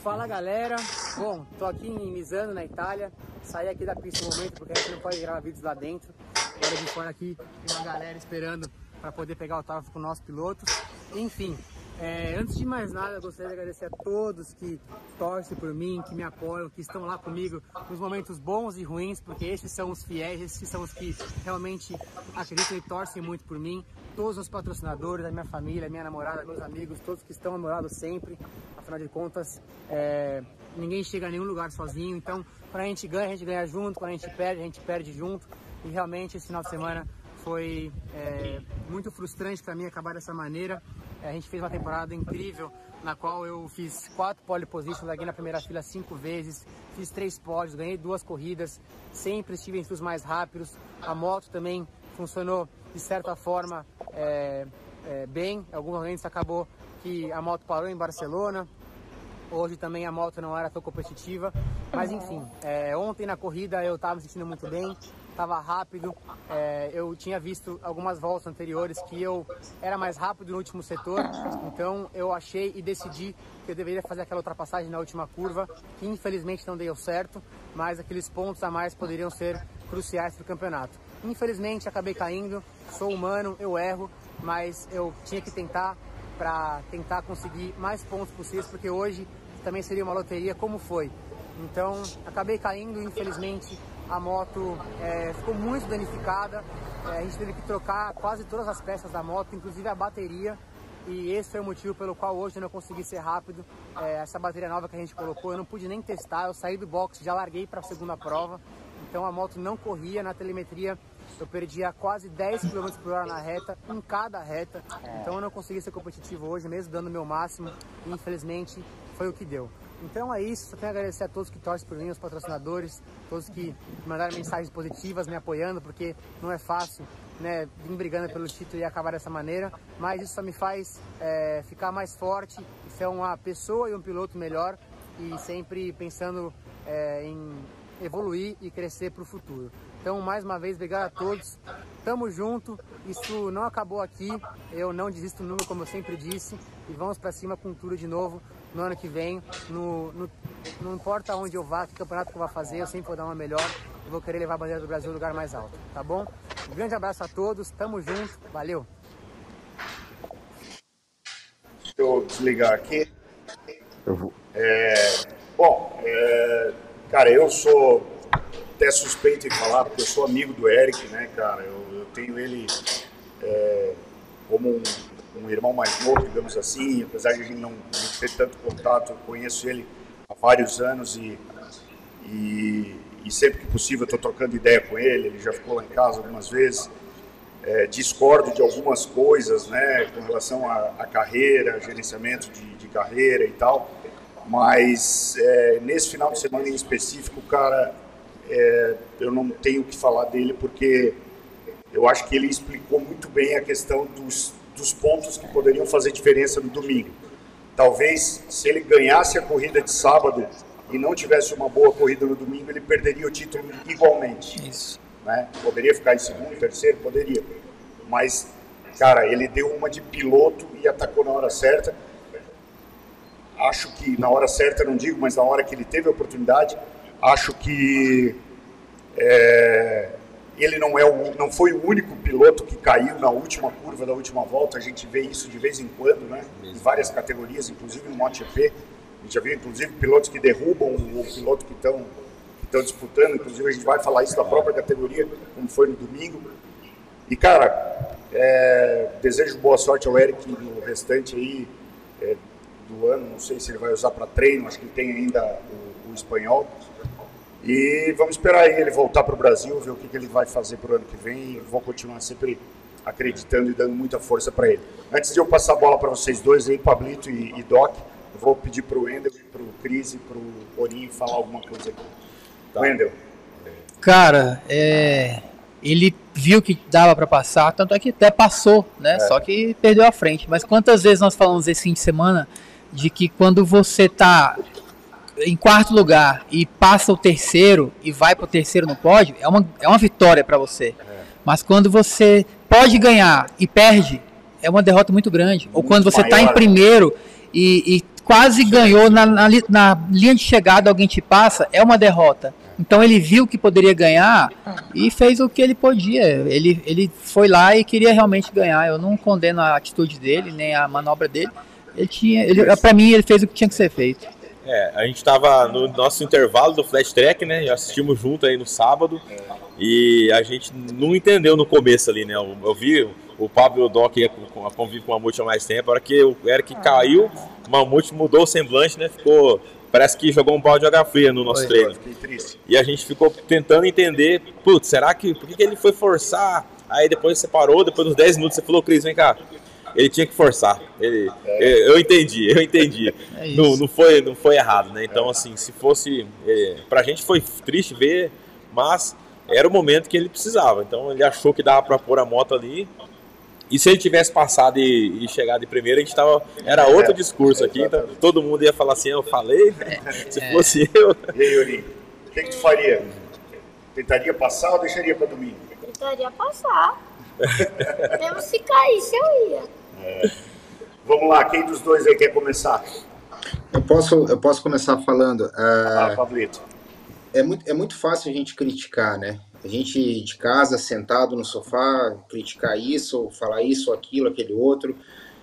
Fala galera, bom, tô aqui Misano, na Itália. Saí aqui da pista no momento porque a gente não pode gravar vídeos lá dentro. Agora de fora aqui tem uma galera esperando para poder pegar autógrafo com nossos pilotos. Enfim, É, antes de mais nada, eu gostaria de agradecer a todos que torcem por mim, que me apoiam, que estão lá comigo nos momentos bons e ruins, porque esses são os fiéis, esses são os que realmente acreditam e torcem muito por mim. Todos os patrocinadores, a minha família, a minha namorada, meus amigos, todos que estão ao meu lado sempre. Afinal de contas, é, ninguém chega a nenhum lugar sozinho. Então, quando a gente ganha, a gente ganha junto. Quando a gente perde, a gente perde junto. E realmente, esse final de semana foi é, muito frustrante para mim acabar dessa maneira. É, a gente fez uma temporada incrível, na qual eu fiz quatro pole positions, larguei na primeira fila cinco vezes, fiz três pódios, ganhei duas corridas, sempre estive entre os mais rápidos. A moto também funcionou de certa forma é, é, bem. Em alguns momentos acabou que a moto parou em Barcelona. Hoje também a moto não era tão competitiva, mas enfim, é, ontem na corrida eu estava me sentindo muito bem, estava rápido. É, eu tinha visto algumas voltas anteriores que eu era mais rápido no último setor, então eu achei e decidi que eu deveria fazer aquela ultrapassagem na última curva, que infelizmente não deu certo, mas aqueles pontos a mais poderiam ser cruciais para o campeonato. Infelizmente acabei caindo, sou humano, eu erro, mas eu tinha que tentar para tentar conseguir mais pontos possíveis, porque hoje também seria uma loteria, como foi. Então acabei caindo, infelizmente a moto é, ficou muito danificada. É, a gente teve que trocar quase todas as peças da moto, inclusive a bateria. E esse foi o motivo pelo qual hoje eu não consegui ser rápido. É, essa bateria nova que a gente colocou, eu não pude nem testar. Eu saí do box, já larguei para a segunda prova. Então a moto não corria na telemetria. Eu perdia quase 10 km por hora na reta, em cada reta. Então eu não consegui ser competitivo hoje, mesmo dando o meu máximo. E infelizmente foi o que deu. Então é isso, só tenho a agradecer a todos que torcem por mim, os patrocinadores, todos que mandaram mensagens positivas, me apoiando, porque não é fácil, né, vir brigando pelo título e acabar dessa maneira, mas isso só me faz é, ficar mais forte, ser uma pessoa e um piloto melhor e sempre pensando é, em evoluir e crescer para o futuro. Então, mais uma vez, obrigado a todos. Tamo junto. Isso não acabou aqui. Eu não desisto nunca, como eu sempre disse. E vamos para cima com tudo de novo no ano que vem. No, no, não importa onde eu vá, que campeonato que eu vou fazer, eu sempre vou dar uma melhor. Eu vou querer levar a bandeira do Brasil ao lugar mais alto, tá bom? Um grande abraço a todos. Tamo junto. Valeu. Deixa eu desligar aqui. É, bom, é, cara, eu sou até suspeito em falar, porque eu sou amigo do Eric, né, cara? Eu, eu tenho ele é, como um, um, irmão mais novo, digamos assim, apesar de a gente não, não ter tanto contato, eu conheço ele há vários anos e, e, e sempre que possível eu estou trocando ideia com ele, ele já ficou lá em casa algumas vezes. É, discordo de algumas coisas, né, com relação à, carreira, gerenciamento de, de, carreira e tal, mas é, nesse final de semana em específico, cara, é, eu não tenho o que falar dele porque eu acho que ele explicou muito bem a questão dos, dos pontos que poderiam fazer diferença no domingo. Talvez se ele ganhasse a corrida de sábado e não tivesse uma boa corrida no domingo, ele perderia o título igualmente. Isso. Né? Poderia ficar em segundo, terceiro, poderia. Mas, cara, ele deu uma de piloto e atacou na hora certa. Acho que na hora certa, não digo, mas na hora que ele teve a oportunidade, Acho que é, ele não, é o, não foi o único piloto que caiu na última curva da última volta. A gente vê isso de vez em quando, né? Em várias categorias, inclusive no MotoGP. A gente já viu, inclusive, pilotos que derrubam o piloto que estão estão disputando. Inclusive, a gente vai falar isso da própria categoria, como foi no domingo. E, cara, é, desejo boa sorte ao Eric no restante aí é, do ano. Não sei se ele vai usar para treino, acho que ele tem ainda o, o espanhol. E vamos esperar ele voltar para o Brasil, ver o que, que ele vai fazer para o ano que vem e vou continuar sempre acreditando e dando muita força para ele. Antes de eu passar a bola para vocês dois aí, Pablito e, e Doc, eu vou pedir para o Wendel, para o Cris e para o Orinho falar alguma coisa aqui. Tá. Wendel. Cara, é, ele viu que dava para passar, tanto é que até passou, né? É. Só que perdeu a frente. Mas quantas vezes nós falamos esse fim de semana de que quando você tá em quarto lugar e passa o terceiro e vai para o terceiro no pódio, é uma, é uma vitória para você. É. Mas quando você pode ganhar e perde, é uma derrota muito grande. Muito Ou quando você está em primeiro e, e quase ganhou na, na, na, linha de chegada, alguém te passa, é uma derrota. Então ele viu que poderia ganhar e fez o que ele podia. Ele, ele foi lá e queria realmente ganhar. Eu não condeno a atitude dele, nem a manobra dele, Ele tinha, ele, pra mim, ele fez o que tinha que ser feito. É, a gente tava no nosso intervalo do Flash Track, né? Já assistimos junto aí no sábado. E a gente não entendeu no começo ali, né? Eu, eu vi o Pablo e o Doc conviver com o Mamute há mais tempo. A hora que o Eric caiu, o Mamute mudou o semblante, né? Ficou. Parece que jogou um balde de água fria no nosso Foi, treino. fiquei triste. E a gente ficou tentando entender, putz, será que. Por que, que ele foi forçar? Aí depois você parou, depois dos 10 minutos você falou, Cris, vem cá. Ele tinha que forçar. Ele, eu, eu entendi, eu entendi. não, não, foi, não foi errado, né? Então, assim, se fosse. É, pra gente foi triste ver, mas era o momento que ele precisava. Então ele achou que dava pra pôr a moto ali. E se ele tivesse passado e, e chegado em primeiro, a gente tava. Era outro discurso aqui. Então, todo mundo ia falar assim, eu falei, né? se fosse eu. E aí, Yuri, o que, que tu faria? Tentaria passar ou deixaria pra domingo? Tentaria passar. Mesmo se caísse, eu ia. É. Vamos lá, quem dos dois aí quer começar? Eu posso, eu posso começar falando. Ah, ah, Pablito. é, muito, é muito fácil a gente criticar, né? A gente de casa, sentado no sofá, criticar isso, ou falar isso, aquilo, aquele outro.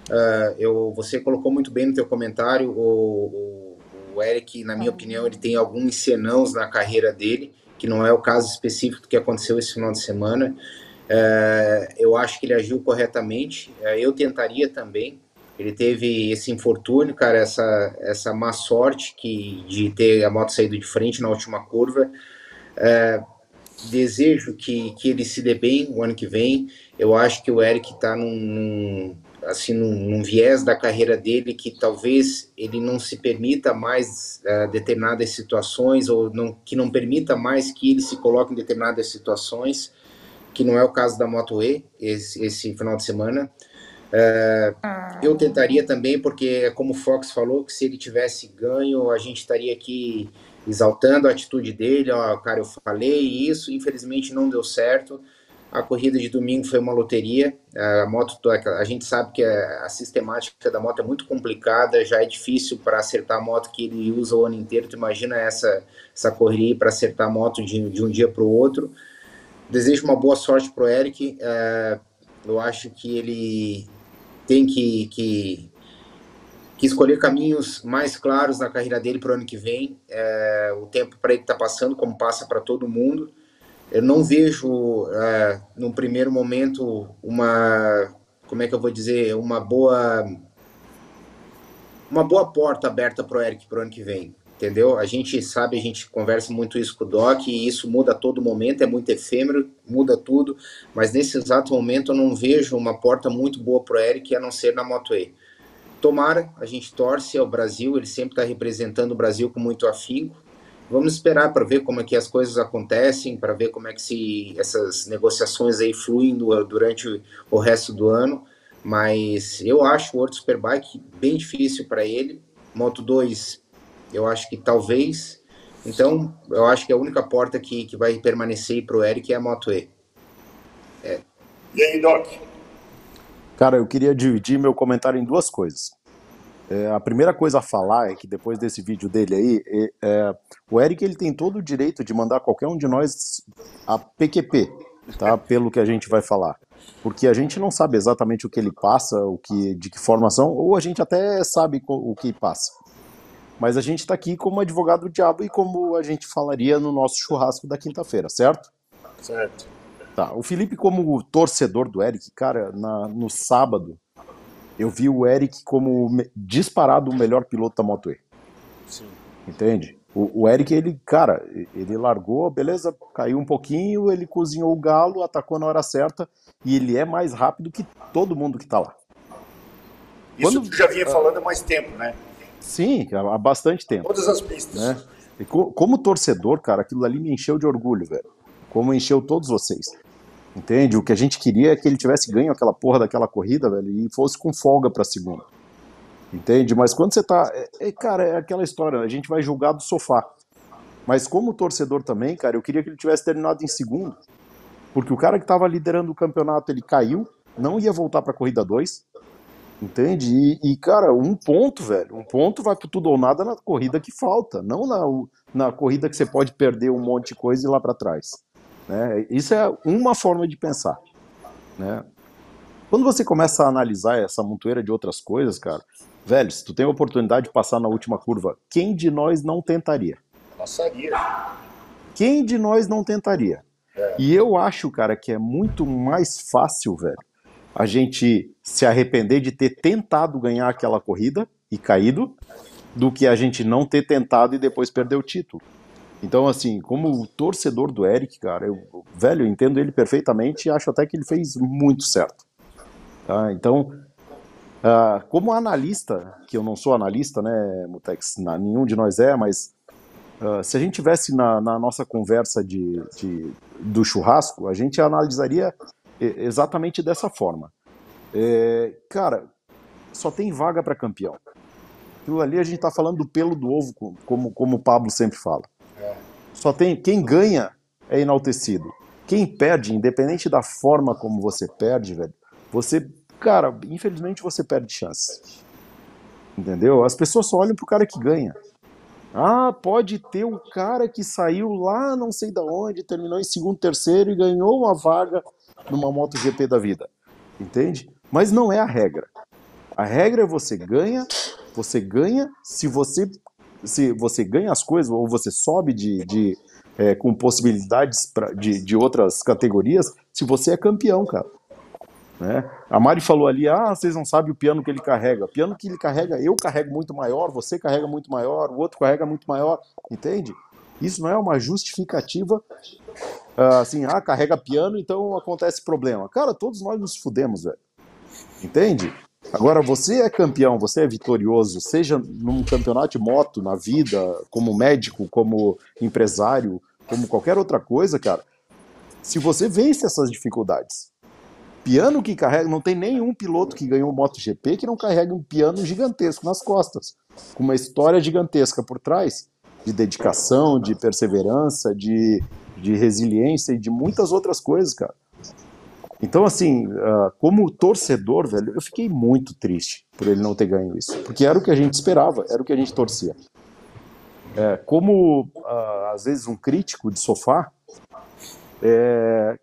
Ah, eu, você colocou muito bem no teu comentário, o, o, o Eric, na minha opinião, ele tem alguns senãos na carreira dele, que não é o caso específico do que aconteceu esse final de semana. É, eu acho que ele agiu corretamente. É, eu tentaria também. Ele teve esse infortúnio, cara, essa, essa má sorte que, de ter a moto saído de frente na última curva. É, desejo que, que ele se dê bem o ano que vem. Eu acho que o Eric está num, num, assim, num, num viés da carreira dele que talvez ele não se permita mais uh, determinadas situações ou não, que não permita mais que ele se coloque em determinadas situações que não é o caso da Moto E esse, esse final de semana. É, eu tentaria também, porque como o Fox falou, que se ele tivesse ganho, a gente estaria aqui exaltando a atitude dele, ó, cara, eu falei isso, infelizmente não deu certo. A corrida de domingo foi uma loteria. A moto, a gente sabe que a sistemática da moto é muito complicada, já é difícil para acertar a moto que ele usa o ano inteiro. Tu imagina essa essa correria para acertar a moto de, de um dia para o outro. Desejo uma boa sorte pro Eric. É, eu acho que ele tem que, que, que, escolher caminhos mais claros na carreira dele para o ano que vem. É, o tempo para ele está passando, como passa para todo mundo. Eu não vejo, é, no primeiro momento, uma, como é que eu vou dizer, uma boa, uma boa porta aberta para o Eric para o ano que vem entendeu? A gente sabe, a gente conversa muito isso com o Doc e isso muda a todo momento, é muito efêmero, muda tudo, mas nesse exato momento eu não vejo uma porta muito boa para o Eric a não ser na Moto E. Tomara, a gente torce ao Brasil, ele sempre está representando o Brasil com muito afinco. Vamos esperar para ver como é que as coisas acontecem, para ver como é que se essas negociações aí fluem durante o resto do ano. Mas eu acho o World Superbike bem difícil para ele. Moto 2 eu acho que talvez. Então, eu acho que a única porta que, que vai permanecer para o Eric é a Moto E. É. E aí, Doc? Cara, eu queria dividir meu comentário em duas coisas. É, a primeira coisa a falar é que depois desse vídeo dele aí, é, é, o Eric ele tem todo o direito de mandar qualquer um de nós a PQP, tá? Pelo que a gente vai falar, porque a gente não sabe exatamente o que ele passa, o que, de que formação, ou a gente até sabe o que passa. Mas a gente está aqui como advogado do diabo e como a gente falaria no nosso churrasco da quinta-feira, certo? Certo. Tá. O Felipe, como torcedor do Eric, cara, na, no sábado, eu vi o Eric como disparado o melhor piloto da Moto E. Sim. Entende? O, o, Eric, ele, cara, ele largou, beleza, caiu um pouquinho, ele cozinhou o galo, atacou na hora certa, e ele é mais rápido que todo mundo que tá lá. Isso Quando, tu já vinha falando há mais tempo, né? Sim, há bastante tempo. Todas as pistas. Né? E co como torcedor, cara, aquilo ali me encheu de orgulho, velho. Como encheu todos vocês. Entende? O que a gente queria é que ele tivesse ganho aquela porra daquela corrida, velho, e fosse com folga pra segunda. Entende? Mas quando você tá. É, é, cara, é aquela história, a gente vai julgar do sofá. Mas como torcedor também, cara, eu queria que ele tivesse terminado em segundo. Porque o cara que tava liderando o campeonato, ele caiu, não ia voltar pra corrida 2. Entende? E, e, cara, um ponto, velho. Um ponto vai pro tudo ou nada na corrida que falta, não na, na corrida que você pode perder um monte de coisa e ir lá para trás. Né? Isso é uma forma de pensar. Né? Quando você começa a analisar essa montoeira de outras coisas, cara, velho, se tu tem a oportunidade de passar na última curva, quem de nós não tentaria? Passaria. Quem de nós não tentaria? É. E eu acho, cara, que é muito mais fácil, velho, a gente se arrepender de ter tentado ganhar aquela corrida e caído, do que a gente não ter tentado e depois perder o título. Então, assim, como torcedor do Eric, cara, eu, velho, eu entendo ele perfeitamente e acho até que ele fez muito certo. Tá? Então, ah, como analista, que eu não sou analista, né, Mutex, na- nenhum de nós é, mas ah, se a gente tivesse na, na nossa conversa de, de- do churrasco, a gente analisaria exatamente dessa forma. É, cara, só tem vaga para campeão. Aquilo ali a gente tá falando do pelo do ovo, co- como, como o Pablo sempre fala. Só tem quem ganha é enaltecido. Quem perde, independente da forma como você perde, velho, você, cara, infelizmente você perde chance. Entendeu? As pessoas só olham pro cara que ganha. Ah, pode ter um cara que saiu lá não sei da onde, terminou em segundo, terceiro e ganhou uma vaga numa MotoGP da vida. Entende? Mas não é a regra. A regra é você ganha, você ganha se você se você ganha as coisas ou você sobe de, de é, com possibilidades pra, de, de outras categorias, se você é campeão, cara. Né? A Mari falou ali, ah, vocês não sabem o piano que ele carrega. O piano que ele carrega, eu carrego muito maior, você carrega muito maior, o outro carrega muito maior, entende? Isso não é uma justificativa ah, assim, ah, carrega piano, então acontece problema. Cara, todos nós nos fudemos, velho. Entende? Agora, você é campeão, você é vitorioso, seja num campeonato de moto, na vida, como médico, como empresário, como qualquer outra coisa, cara. Se você vence essas dificuldades, piano que carrega, não tem nenhum piloto que ganhou MotoGP que não carrega um piano gigantesco nas costas, com uma história gigantesca por trás, de dedicação, de perseverança, de, de resiliência e de muitas outras coisas, cara. Então, assim, ah, como torcedor, velho, eu fiquei muito triste por ele não ter ganho isso, porque era o que a gente esperava, era o que a gente torcia. É, como, ah, às vezes, um crítico de sofá, é,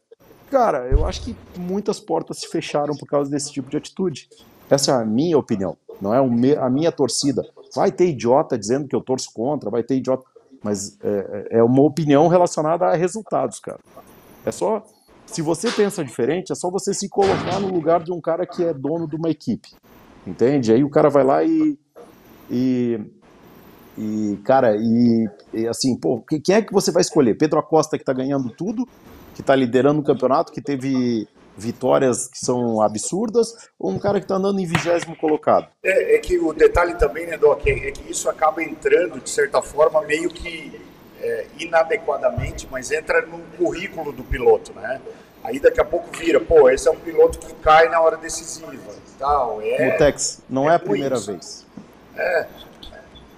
cara, eu acho que muitas portas se fecharam por causa desse tipo de atitude. Essa é a minha opinião, não é a minha torcida. Vai ter idiota dizendo que eu torço contra, vai ter idiota, mas é, é uma opinião relacionada a resultados, cara. É só se você pensa diferente, é só você se colocar no lugar de um cara que é dono de uma equipe. Entende? Aí o cara vai lá e. E, e cara, e, e assim, pô, que- quem é que você vai escolher? Pedro Acosta, que tá ganhando tudo, que tá liderando o campeonato, que teve vitórias que são absurdas, ou um cara que tá andando em vigésimo colocado? É, é que o detalhe também, né, Doc, é, é que isso acaba entrando, de certa forma, meio que é, inadequadamente, mas entra no currículo do piloto, né? Aí daqui a pouco vira, pô, esse é um piloto que cai na hora decisiva e tal. É, Mutex, não é, a ruim primeira isso. vez. É,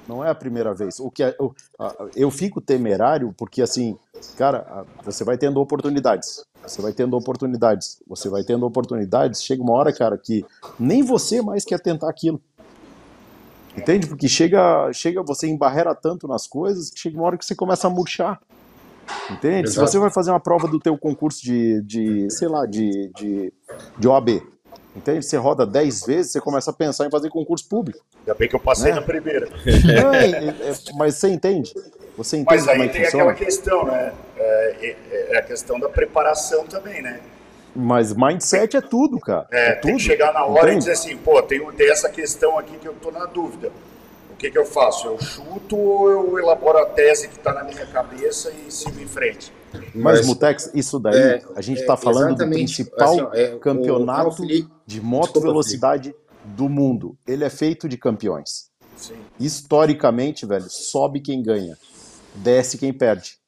Não é a primeira vez. O que é- o- a- eu fico temerário porque assim, cara, você vai tendo oportunidades. Você vai tendo oportunidades. Você vai tendo oportunidades. Chega uma hora, cara, que nem você mais quer tentar aquilo. Entende? Porque chega, chega você embarrera tanto nas coisas que chega uma hora que você começa a murchar. Entende? Se Exato. você vai fazer uma prova do teu concurso de, de sei lá, de, de, de OAB, entende? Você roda 10 vezes, você começa a pensar em fazer concurso público. ainda bem que eu passei Né? na primeira. É- é- é- mas você entende? Você entende Mas como aí é que tem funciona? aquela questão, né? É, é- é a questão da preparação também, né? Mas mindset é tudo, cara. É, tudo. tem que chegar na hora e dizer assim, pô, tem, tem essa questão aqui que eu tô na dúvida. O que, que eu faço? Eu chuto ou eu elaboro a tese que está na minha cabeça e sigo em frente? Mas, Mas- Mutex, isso daí, É, a gente é, está falando do principal Assim, ó, é, o campeonato Felipe- de moto Desculpa, velocidade do mundo. Ele é feito de campeões. Sim. Historicamente, velho, sobe quem ganha, desce quem perde.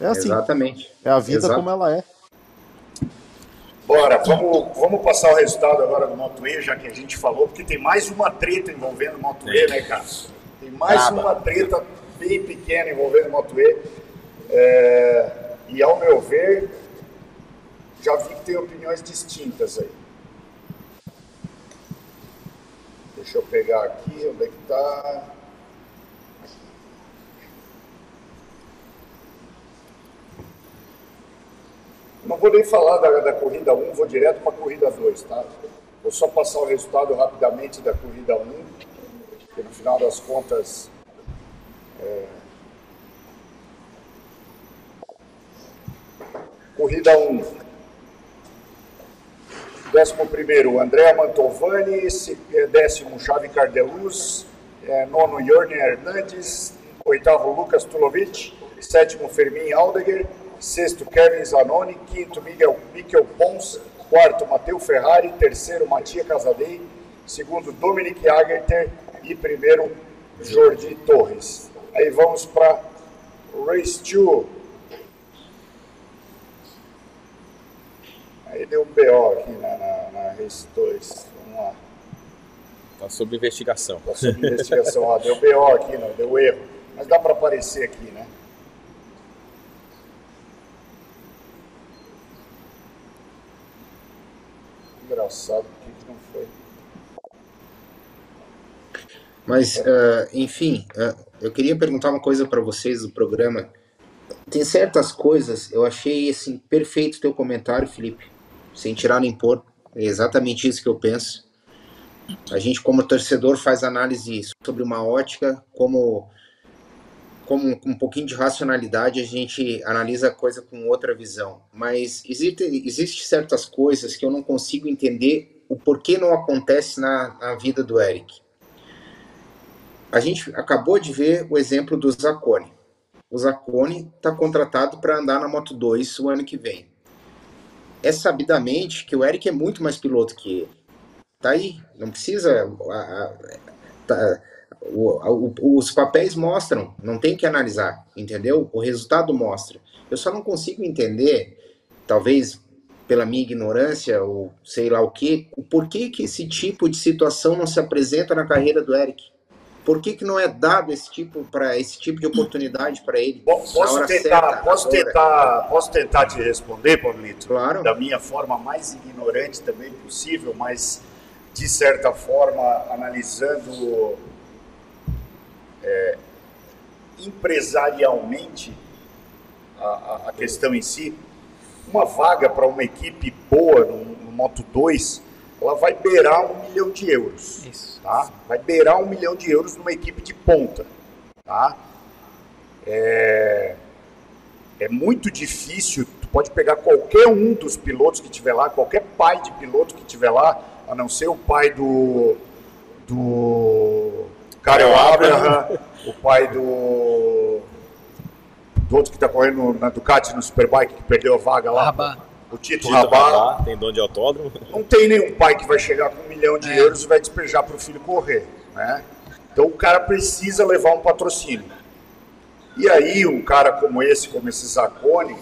É assim. Exatamente. É a vida Exato. como ela é. Bora, vamos, vamos passar o resultado agora do Moto E, já que a gente falou, porque tem mais uma treta envolvendo o Moto E, né, cara? Tem mais Braba. uma treta bem pequena envolvendo o Moto E. É, e ao meu ver, já vi que tem opiniões distintas aí. Deixa eu pegar aqui, onde é que tá? Não vou nem falar da, da corrida 1, vou direto para a corrida 2, tá? Vou só passar o resultado rapidamente da corrida 1, que no final das contas. É... Corrida 1. Décimo primeiro, André Mantovani. É, décimo, Xavi Cardeluz. É, nono, Yorne Hernandes. Oitavo, Lucas Tulovic. Sétimo, Fermin Aldeguer. Sexto, Kevin Zanoni. Quinto, Miguel, Miquel Pons. Quarto, Matheus Ferrari. Terceiro, Matia Casadei. Segundo, Dominic Agerter. E primeiro, Jordi Torres. Aí vamos para Race 2. Aí deu um BO aqui na, na, na Race 2. Vamos lá. Tá sob investigação. Tá sob investigação. Ah, deu BO aqui, não, deu erro. Mas dá para aparecer aqui, né? Engraçado, que não foi? Mas, uh, enfim, uh, eu queria perguntar uma coisa para vocês do programa. Tem certas coisas, eu achei assim perfeito teu comentário, Felipe, sem tirar nem pôr. É exatamente isso que eu penso. A gente, como torcedor, faz análise sobre uma ótica, como como um pouquinho de racionalidade, a gente analisa a coisa com outra visão. Mas existe, existe certas coisas que eu não consigo entender o porquê não acontece na, na vida do Eric. A gente acabou de ver o exemplo do Zacone. O Zacone está contratado para andar na Moto 2 o ano que vem. É sabidamente que o Eric é muito mais piloto que ele. Tá aí, não precisa. A, a, tá, o, o, os papéis mostram, não tem que analisar, entendeu? O resultado mostra. Eu só não consigo entender, talvez pela minha ignorância ou sei lá o que, o porquê que esse tipo de situação não se apresenta na carreira do Eric. Por que, que não é dado esse tipo para esse tipo de oportunidade para ele? Posso tentar, certa, posso tentar, posso tentar te responder, Pablito? Claro. Da minha forma mais ignorante também possível, mas de certa forma analisando é, empresarialmente a, a, questão em si, uma vaga para uma equipe boa no, no, Moto 2, ela vai beirar um milhão de euros. Isso. Tá? Vai beirar um milhão de euros numa equipe de ponta. Tá? É, é muito difícil, tu pode pegar qualquer um dos pilotos que tiver lá, qualquer pai de piloto que tiver lá, a não ser o pai do, do Karel Abraham, o pai do, do outro que está correndo na Ducati no Superbike, que perdeu a vaga lá. Rabá. O Tito, Tito Rabá. Rabá, tem dono de autódromo. Não tem nenhum pai que vai chegar com um milhão de é. euros e vai despejar para o filho correr. Né? Então o cara precisa levar um patrocínio. E aí um cara como esse, como esse Zacone,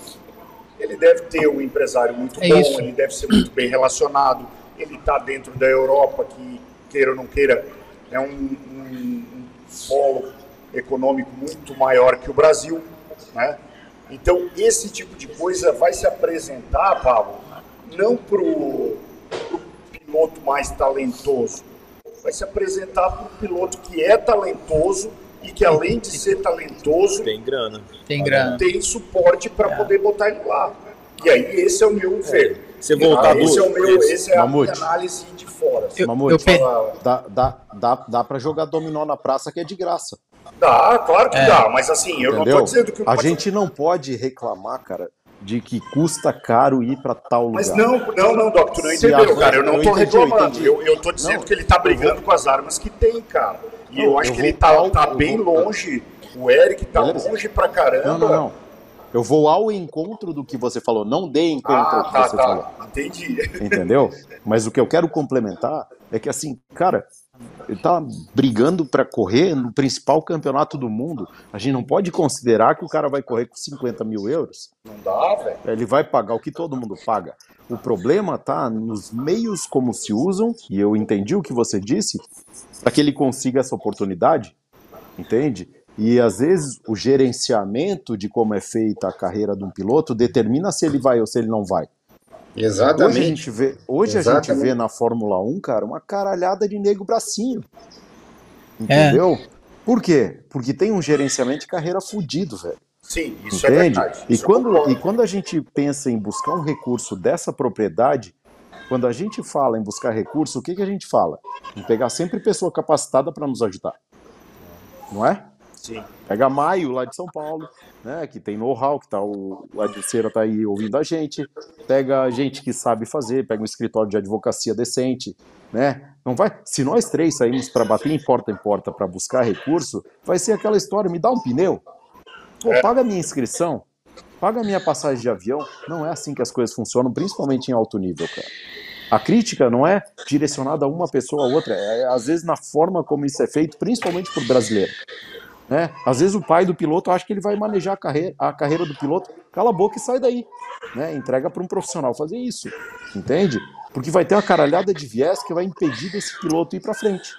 ele deve ter um empresário muito é bom, isso. ele deve ser muito bem relacionado, ele está dentro da Europa, que queira ou não queira, é um, um, um polo econômico muito maior que o Brasil, né? Então, esse tipo de coisa vai se apresentar, Pablo, não para o piloto mais talentoso, vai se apresentar para o piloto que é talentoso e que, além de ser talentoso, tem grana, tem, grana. tem suporte para é. poder botar ele lá. E aí, esse é o meu ver. Você voltar ah, esse, é o meu, esse é a minha análise de fora. Assim. Eu, Mamute, eu dá, dá, dá, dá para jogar dominó na praça que é de graça. Dá, claro que é. dá, mas assim, eu Entendeu? não tô dizendo que... A gente não pode reclamar, cara, de que custa caro ir para tal lugar. Mas não, não, não, Doc, tu não entendeu, cara. Eu não eu tô entendi, reclamando. Eu, eu, tô dizendo não, que ele tá brigando vou... com as armas que tem, cara. E não, eu acho eu que ele tá, tá bem vou... longe. O Eric tá Beleza. longe pra caramba. Não, não, não. Eu vou ao encontro do que você falou, não dê encontro ah, ao que tá, você tá. falou. Entendi. Entendeu? Mas o que eu quero complementar é que assim, cara, ele tá brigando para correr no principal campeonato do mundo. A gente não pode considerar que o cara vai correr com 50 mil euros. Não dá, velho. Ele vai pagar o que todo mundo paga. O problema tá nos meios como se usam, e eu entendi o que você disse, para que ele consiga essa oportunidade, entende? E às vezes o gerenciamento de como é feita a carreira de um piloto determina se ele vai ou se ele não vai. Exatamente. Hoje a gente vê, hoje Exatamente. a gente vê na Fórmula 1, cara, uma caralhada de nego bracinho. Entendeu? É. Por quê? Porque tem um gerenciamento de carreira fudido, velho. Sim, isso é Entende? verdade. E Isso eu quando, concordo. e quando a gente pensa em buscar um recurso dessa propriedade, quando a gente fala em buscar recurso, o que, que a gente fala? Em pegar sempre pessoa capacitada para nos ajudar. Não é? Sim. Pega Maio, lá de São Paulo, né, que tem know-how, que tá o, o Adilceira tá aí ouvindo a gente. Pega gente que sabe fazer, pega um escritório de advocacia decente, né? Não vai, se nós três saímos para bater em porta em porta para buscar recurso, vai ser aquela história, me dá um pneu. Pô, paga a minha inscrição, paga a minha passagem de avião. Não é assim que as coisas funcionam, principalmente em alto nível, cara. A crítica não é direcionada a uma pessoa ou outra, é às vezes na forma como isso é feito, principalmente por brasileiro. Né? Às vezes o pai do piloto acha que ele vai manejar a carreira, a carreira do piloto, cala a boca e sai daí. Né? Entrega para um profissional fazer isso. Entende? Porque vai ter uma caralhada de viés que vai impedir desse piloto ir para frente.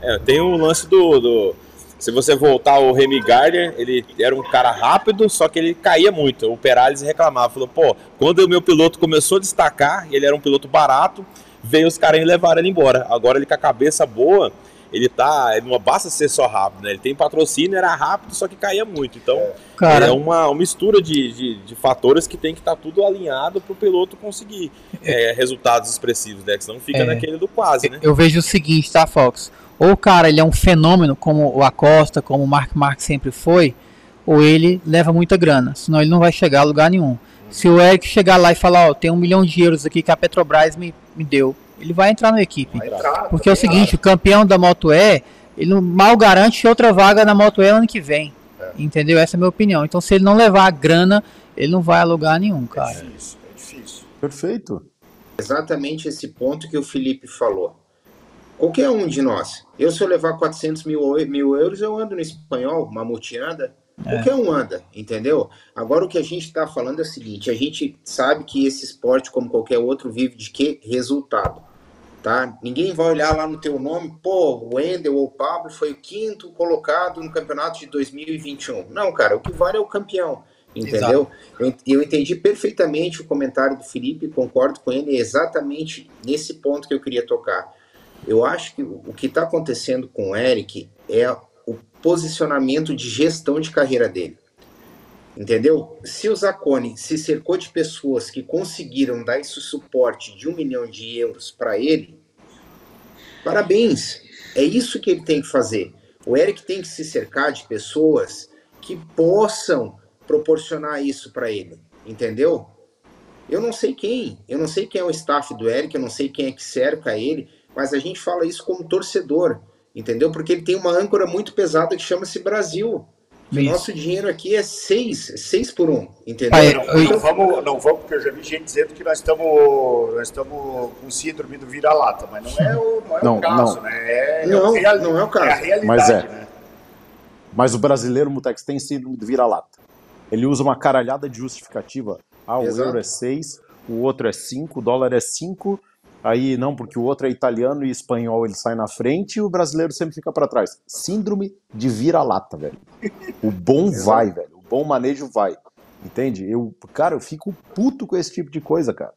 É, tem o lance do, do- Se você voltar o Remy Gardner, ele era um cara rápido, só que ele caía muito. O Perales reclamava, falou, pô, quando o meu piloto começou a destacar, ele era um piloto barato, veio os caras e levaram ele embora. Agora ele com a cabeça boa, ele tá. Não basta ser só rápido, né? Ele tem patrocínio, era rápido, só que caía muito. Então, Cara- é uma, uma mistura de, de, de fatores que tem que estar tudo alinhado para o piloto conseguir é, resultados expressivos, né? Que senão fica É. naquele do quase, né? Eu vejo o seguinte, tá, Fox? Ou o cara ele é um fenômeno, como o Acosta, como o Mark Marques sempre foi, ou ele leva muita grana, senão ele não vai chegar a lugar nenhum. Se o Eric chegar lá e falar, ó, tem um milhão de euros aqui que a Petrobras me, me deu, ele vai entrar na equipe. entrar, Porque é o seguinte, o campeão da Moto E, ele mal garante outra vaga na Moto E ano que vem. Entendeu? Essa é a minha opinião. Então se ele não levar a grana, ele não vai a lugar nenhum, cara. É difícil. Perfeito. Exatamente esse ponto que o Felipe falou. Qualquer um de nós. Eu, se eu levar 400 mil, mil euros, eu ando no espanhol, mamute anda. Qualquer um anda, entendeu? Agora o que a gente está falando é o seguinte: a gente sabe que esse esporte, como qualquer outro, vive de quê? Resultado. Tá? Ninguém vai olhar lá no teu nome, pô, o Wendel ou o Pablo foi o quinto colocado no campeonato de 2021. Não, cara, o que vale é o campeão, entendeu? Eu, eu entendi perfeitamente o comentário do Felipe, concordo com ele, é exatamente nesse ponto que eu queria tocar. Eu acho que o o que está acontecendo com o Eric é o posicionamento de gestão de carreira dele. Entendeu? Se o Zacone se cercou de pessoas que conseguiram dar esse suporte de um milhão de euros para ele, parabéns. É isso que ele tem que fazer. O Eric tem que se cercar de pessoas que possam proporcionar isso para ele. Entendeu? Eu não sei quem, eu não sei quem é o staff do Eric, eu não sei quem é que cerca ele, mas a gente fala isso como torcedor, entendeu? Porque ele tem uma âncora muito pesada que chama-se Brasil. O nosso dinheiro aqui é seis, seis por um, entendeu? não, não vamos, não vamos, porque eu já vi gente dizendo que nós estamos nós estamos com síndrome do vira-lata, mas não é o, não é Não, o caso, não. né? É, Não, é real- não é o caso. É a realidade, Mas é. né? Mas o brasileiro, Mutex, tem síndrome do vira-lata. Ele usa uma caralhada de justificativa. Ah, o Exato. euro é 6, o outro é 5, o dólar é 5. Aí não, porque o outro é italiano e espanhol, ele sai na frente e o brasileiro sempre fica para trás. Síndrome de vira-lata, velho. O bom vai, velho. O bom manejo vai. Entende? Eu, cara, eu fico puto com esse tipo de coisa, cara.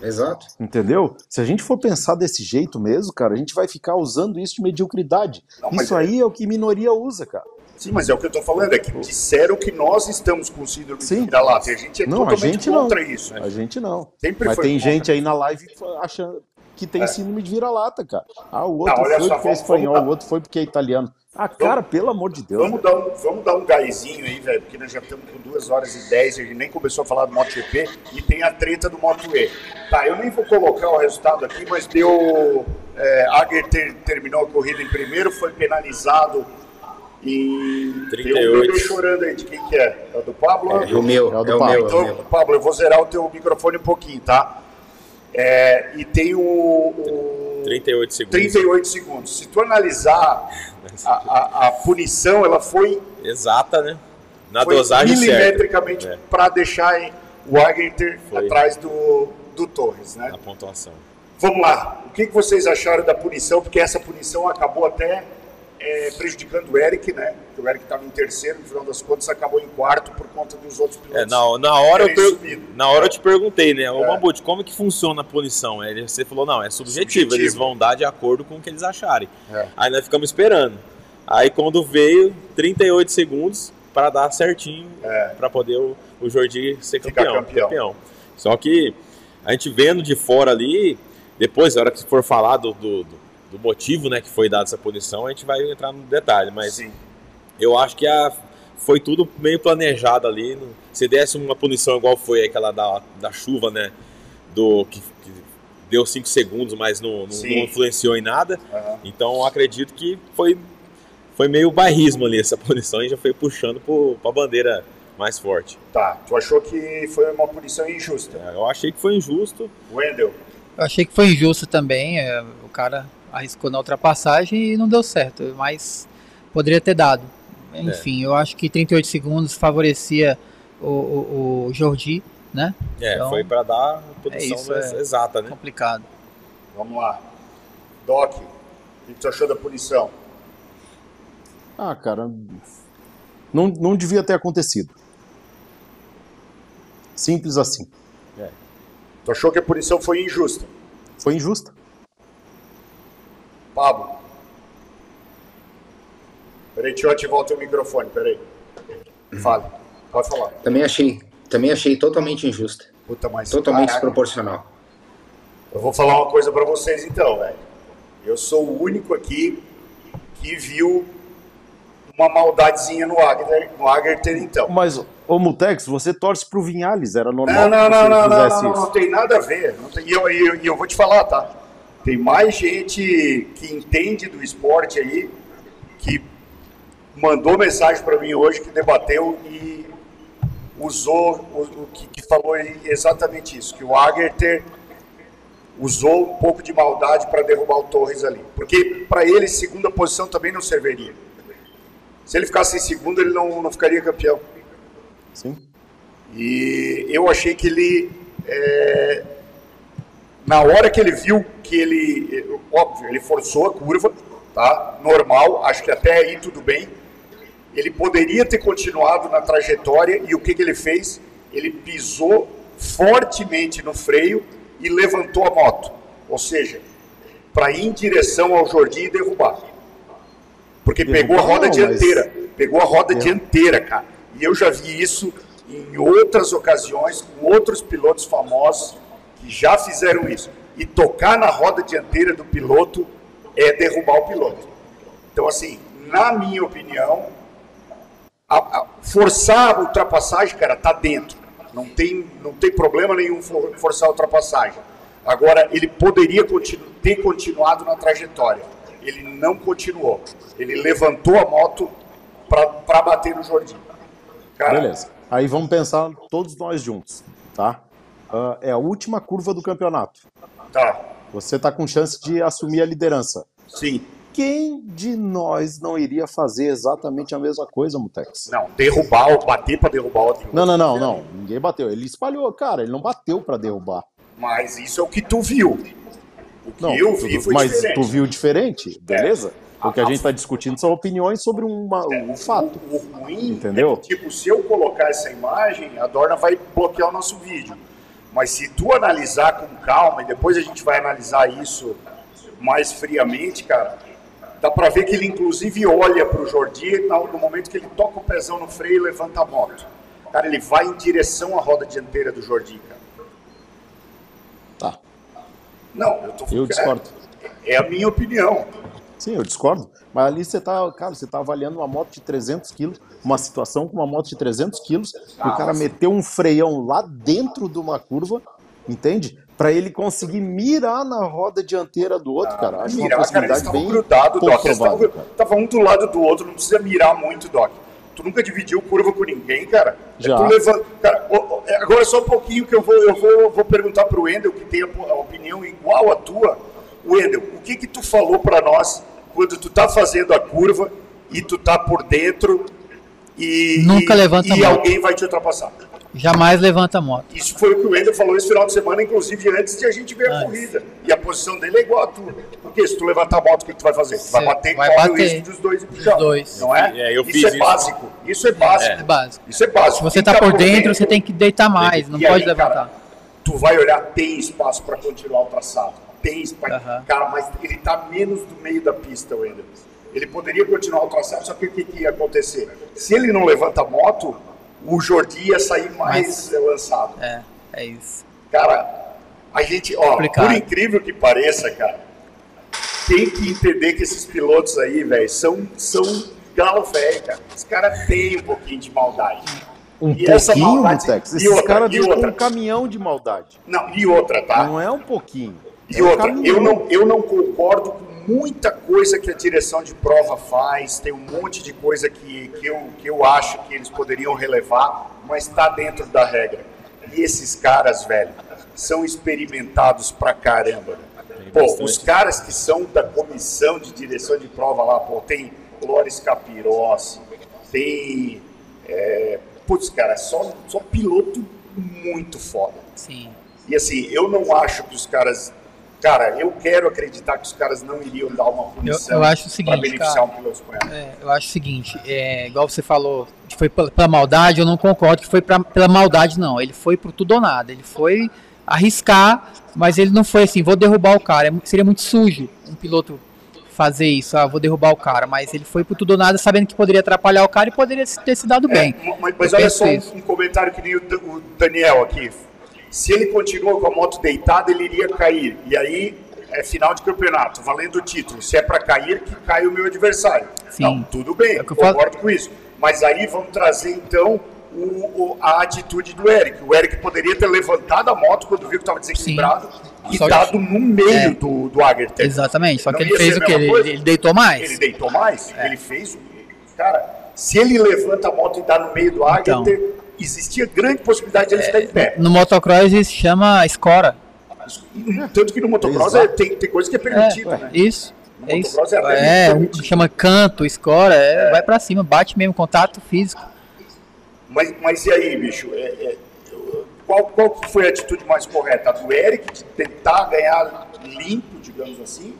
Exato. Entendeu? Se a gente for pensar desse jeito mesmo, cara, a gente vai ficar usando isso de mediocridade. mas isso é- aí é o que minoria usa, cara. Sim, mas é o que eu tô falando, é que disseram que nós estamos com síndrome de vira-lata. A gente é Não, a totalmente gente não. contra isso. A gente não. Sempre Mas foi tem contra. gente aí na live achando que tem É. síndrome de vira-lata, cara. Ah, o outro Não, foi só, porque é vamos- espanhol, vamos o outro foi porque é italiano. Ah, cara, pelo amor de Deus. Vamos dar, um, vamos dar um gásinho aí, velho, porque nós já estamos com 2 horas e 10, a gente nem começou a falar do MotoGP e tem a treta do Moto E. Tá, eu nem vou colocar o resultado aqui, mas deu. É, Ager ter- terminou a corrida em primeiro, foi penalizado Tem um 38. bebê chorando aí, de quem que é? É o do Pablo? É o meu, É o do é Pablo. meu, é Então. Pablo, eu vou zerar o teu microfone um pouquinho, tá? É, e tem o, o 38 segundos. 38 segundos. Se tu analisar a, a- a punição, ela foi Exata, né? Na foi dosagem certa. milimetricamente É. para deixar o Foi. atrás do, do Torres, né? Na pontuação. Vamos lá. O que, que vocês acharam da punição? Porque essa punição acabou até é, prejudicando o Eric, né? O Eric estava em terceiro, no final das contas acabou em quarto por conta dos outros pilotos. É, na, na, hora eu per- na hora eu te perguntei, né? Ô, É. Mamute, como que funciona a punição? Aí você falou, não, é subjetivo, Subjetivo. eles vão dar de acordo com o que eles acharem. É. Aí nós ficamos esperando. Aí quando veio, 38 segundos, para dar certinho para poder o, o Jordi ser campeão, campeão. campeão. Só que a gente vendo de fora ali, depois, na hora que for falar do, do, do- do motivo né, que foi dada essa punição, a gente vai entrar no detalhe. Mas eu acho que a, foi tudo meio planejado ali. no- Se desse uma punição igual foi aquela da, da chuva, né? Do, que, que deu 5 segundos, mas não, não- Sim. não influenciou em nada. Então eu acredito que foi, foi meio bairrismo ali essa punição e já foi puxando para a bandeira mais forte. Tá, tu achou que foi uma punição injusta? Eu achei que foi injusto. Wendel, Eu achei que foi injusto também. é, o cara arriscou na ultrapassagem e não deu certo, mas poderia ter dado. Enfim, eu acho que 38 segundos favorecia o, o, o Jordi, né? É, Então, foi para dar a é punição isso, ex- é exata, né? complicado. vamos lá. Doc, o que tu achou da punição? Ah, cara, não, não devia ter acontecido. Simples assim. Tu achou que a punição foi injusta? Foi injusta. Pablo. Peraí, deixa eu ativar o teu microfone, peraí. Fale, pode falar. Também achei, também achei totalmente injusta. Puta, mas totalmente caraca. desproporcional. Eu vou falar uma coisa pra vocês então, velho. Eu sou o único aqui que viu uma maldadezinha no Agerter, no Agerter então. Mas, ô Mutex, você torce pro Vinhales, era normal Não, não, que não, não, não, não, não, não tem nada a ver. Tem- E eu, eu, e eu vou te falar, tá? Tem mais gente que entende do esporte aí que mandou mensagem para mim hoje, que debateu e usou o, que, que falou exatamente isso, que o Agerter usou um pouco de maldade para derrubar o Torres ali. Porque para ele, segunda posição também não serviria. Se ele ficasse em segundo, ele não, não ficaria campeão. Sim. E eu achei que ele, é, na hora que ele viu que ele, óbvio, ele forçou a curva, tá? Normal, acho que até aí tudo bem. Ele poderia ter continuado na trajetória e o que, que ele fez? Ele pisou fortemente no freio e levantou a moto. Ou seja, para ir em direção ao Jordi e derrubar. Porque pegou a Derrubar roda não, dianteira. mas- Pegou a roda É. dianteira, cara. E eu já vi isso em outras ocasiões com outros pilotos famosos que já fizeram isso. E tocar na roda dianteira do piloto é derrubar o piloto. Então, assim, na minha opinião, a- a- forçar a ultrapassagem, cara, tá dentro. Não tem, não tem problema nenhum for- forçar a ultrapassagem. Agora, ele poderia continu- ter continuado na trajetória. Ele não continuou. Ele levantou a moto para bater no Jordi. Cara, Beleza. Aí vamos pensar todos nós juntos, tá? Ah, é a última curva do campeonato. Tá. Você tá com chance de assumir a liderança. Sim. Quem de nós não iria fazer exatamente a mesma coisa, Mutex? Não, derrubar, bater para derrubar o. Não, não, não, não. Ninguém bateu. Ele espalhou, cara. Ele não bateu pra derrubar. Mas isso é o que tu viu. O que Não, eu vi tu- foi mas diferente. tu viu diferente, beleza? O que a A- gente está discutindo são opiniões sobre uma- um fato. O ruim Entendeu? é que, tipo, se eu colocar essa imagem, a Dorna vai bloquear o nosso vídeo. Mas se tu analisar com calma, e depois a gente vai analisar isso mais friamente, cara, dá pra ver que ele inclusive olha pro Jordi no momento que ele toca o pezão no freio e levanta a moto. Cara, ele vai em direção à roda dianteira do Jordi, cara. Tá. Não, eu tô Eu discordo. É a minha opinião. Sim, eu discordo. Mas ali você tá, cara, você tá avaliando uma moto de 300 quilos, uma situação com uma moto de 300 quilos, e Ah, o cara meteu um freião lá dentro de uma curva, entende? Pra ele conseguir mirar na roda dianteira do outro, cara. Acho Mirar, uma cara, possibilidade estavam bem grudados, pouco Doc. Eles provável, estavam estavam um do lado do outro, não precisa mirar muito, Doc. Tu nunca dividiu curva com ninguém, cara? É Já. tu levanta- cara, é, agora só um pouquinho que eu vou, eu vou, vou perguntar pro Wendel, que tem a, opinião igual à tua. Wendel, o que que tu falou pra nós quando tu tá fazendo a curva e tu tá por dentro e, Nunca e, levanta e a moto. alguém vai te ultrapassar? Jamais levanta a moto. Isso foi o que o Wendel falou esse final de semana, inclusive antes de a gente ver a corrida. E a posição dele é igual a tua. Porque se tu levantar a moto, o que tu vai fazer? Tu vai bater vai corre o bater. risco dos dois e chão. dois. Não é? É, eu isso é isso. básico. Isso é básico. É básico. Isso é básico. Se você Quem tá por dentro, você tem que deitar mais, não E pode aí, levantar. cara, tu vai olhar, tem espaço para continuar o traçado. Tem. Aham. Cara, mas ele tá menos do meio da pista, Wendel. Ele poderia continuar o traçado, só que o que, que ia acontecer? Se ele não levanta a moto, o Jordi ia sair mais Mas- lançado. É, é isso. Cara, a gente, ó, Complicado. por incrível que pareça, cara, tem que entender que esses pilotos aí, velho, são, são galo velho, cara. Os caras têm um pouquinho de maldade. Um E essa pouquinho, e Esses caras outra. um caminhão de maldade. Não, e outra, tá? Não é um pouquinho. E É outra, caminhão. eu não, eu não concordo com muita coisa que a direção de prova faz, tem um monte de coisa que, que, eu, que eu acho que eles poderiam relevar, mas está dentro da regra. E esses caras, velho, são experimentados pra caramba. Pô, bastante. os caras que são da comissão de direção de prova lá, pô, tem Loris Capirossi, tem. É, putz, cara, só, só piloto muito foda. Sim. E assim, eu não acho que os caras. Cara, eu quero acreditar que os caras não iriam dar uma punição eu acho o para beneficiar cara. um piloto espanhol. É, eu acho o seguinte, é, igual você falou, que foi pela, maldade, eu não concordo que foi pra, pela maldade, não. Ele foi por tudo ou nada. Ele foi arriscar, mas ele não foi assim, vou derrubar o cara. É seria muito sujo um piloto fazer isso, ah, vou derrubar o cara. Mas ele foi por tudo ou nada, sabendo que poderia atrapalhar o cara e poderia ter se dado bem. É, mas mas olha só um, um comentário que nem o, o Daniel aqui. Se ele continua com a moto deitada, ele iria cair. E aí é final de campeonato, valendo o título. Se é para cair, que cai o meu adversário. Sim. Não, tudo bem, É o que eu falo. concordo com isso. Mas aí vamos trazer então o- o- a atitude do Eric. O Eric poderia ter levantado a moto quando viu que estava desequilibrado e Só que- dado no meio É. do, do Agerter. Exatamente, só Não que ele fez o que? mesma Ele, ele deitou mais. Ele deitou mais? Ele fez. o- Cara, se ele levanta a moto e dá no meio do Então. Existia grande possibilidade de ele ficar em pé. No motocross isso chama escora. Tanto que no motocross é- tem, tem coisa que é permitida, É, né? isso. É isso. é É, chama canto, escora, é, vai pra cima, bate mesmo, contato físico. Mas, mas e aí, bicho? É, é, qual, qual foi a atitude mais correta? A do Eric de tentar ganhar limpo, digamos assim?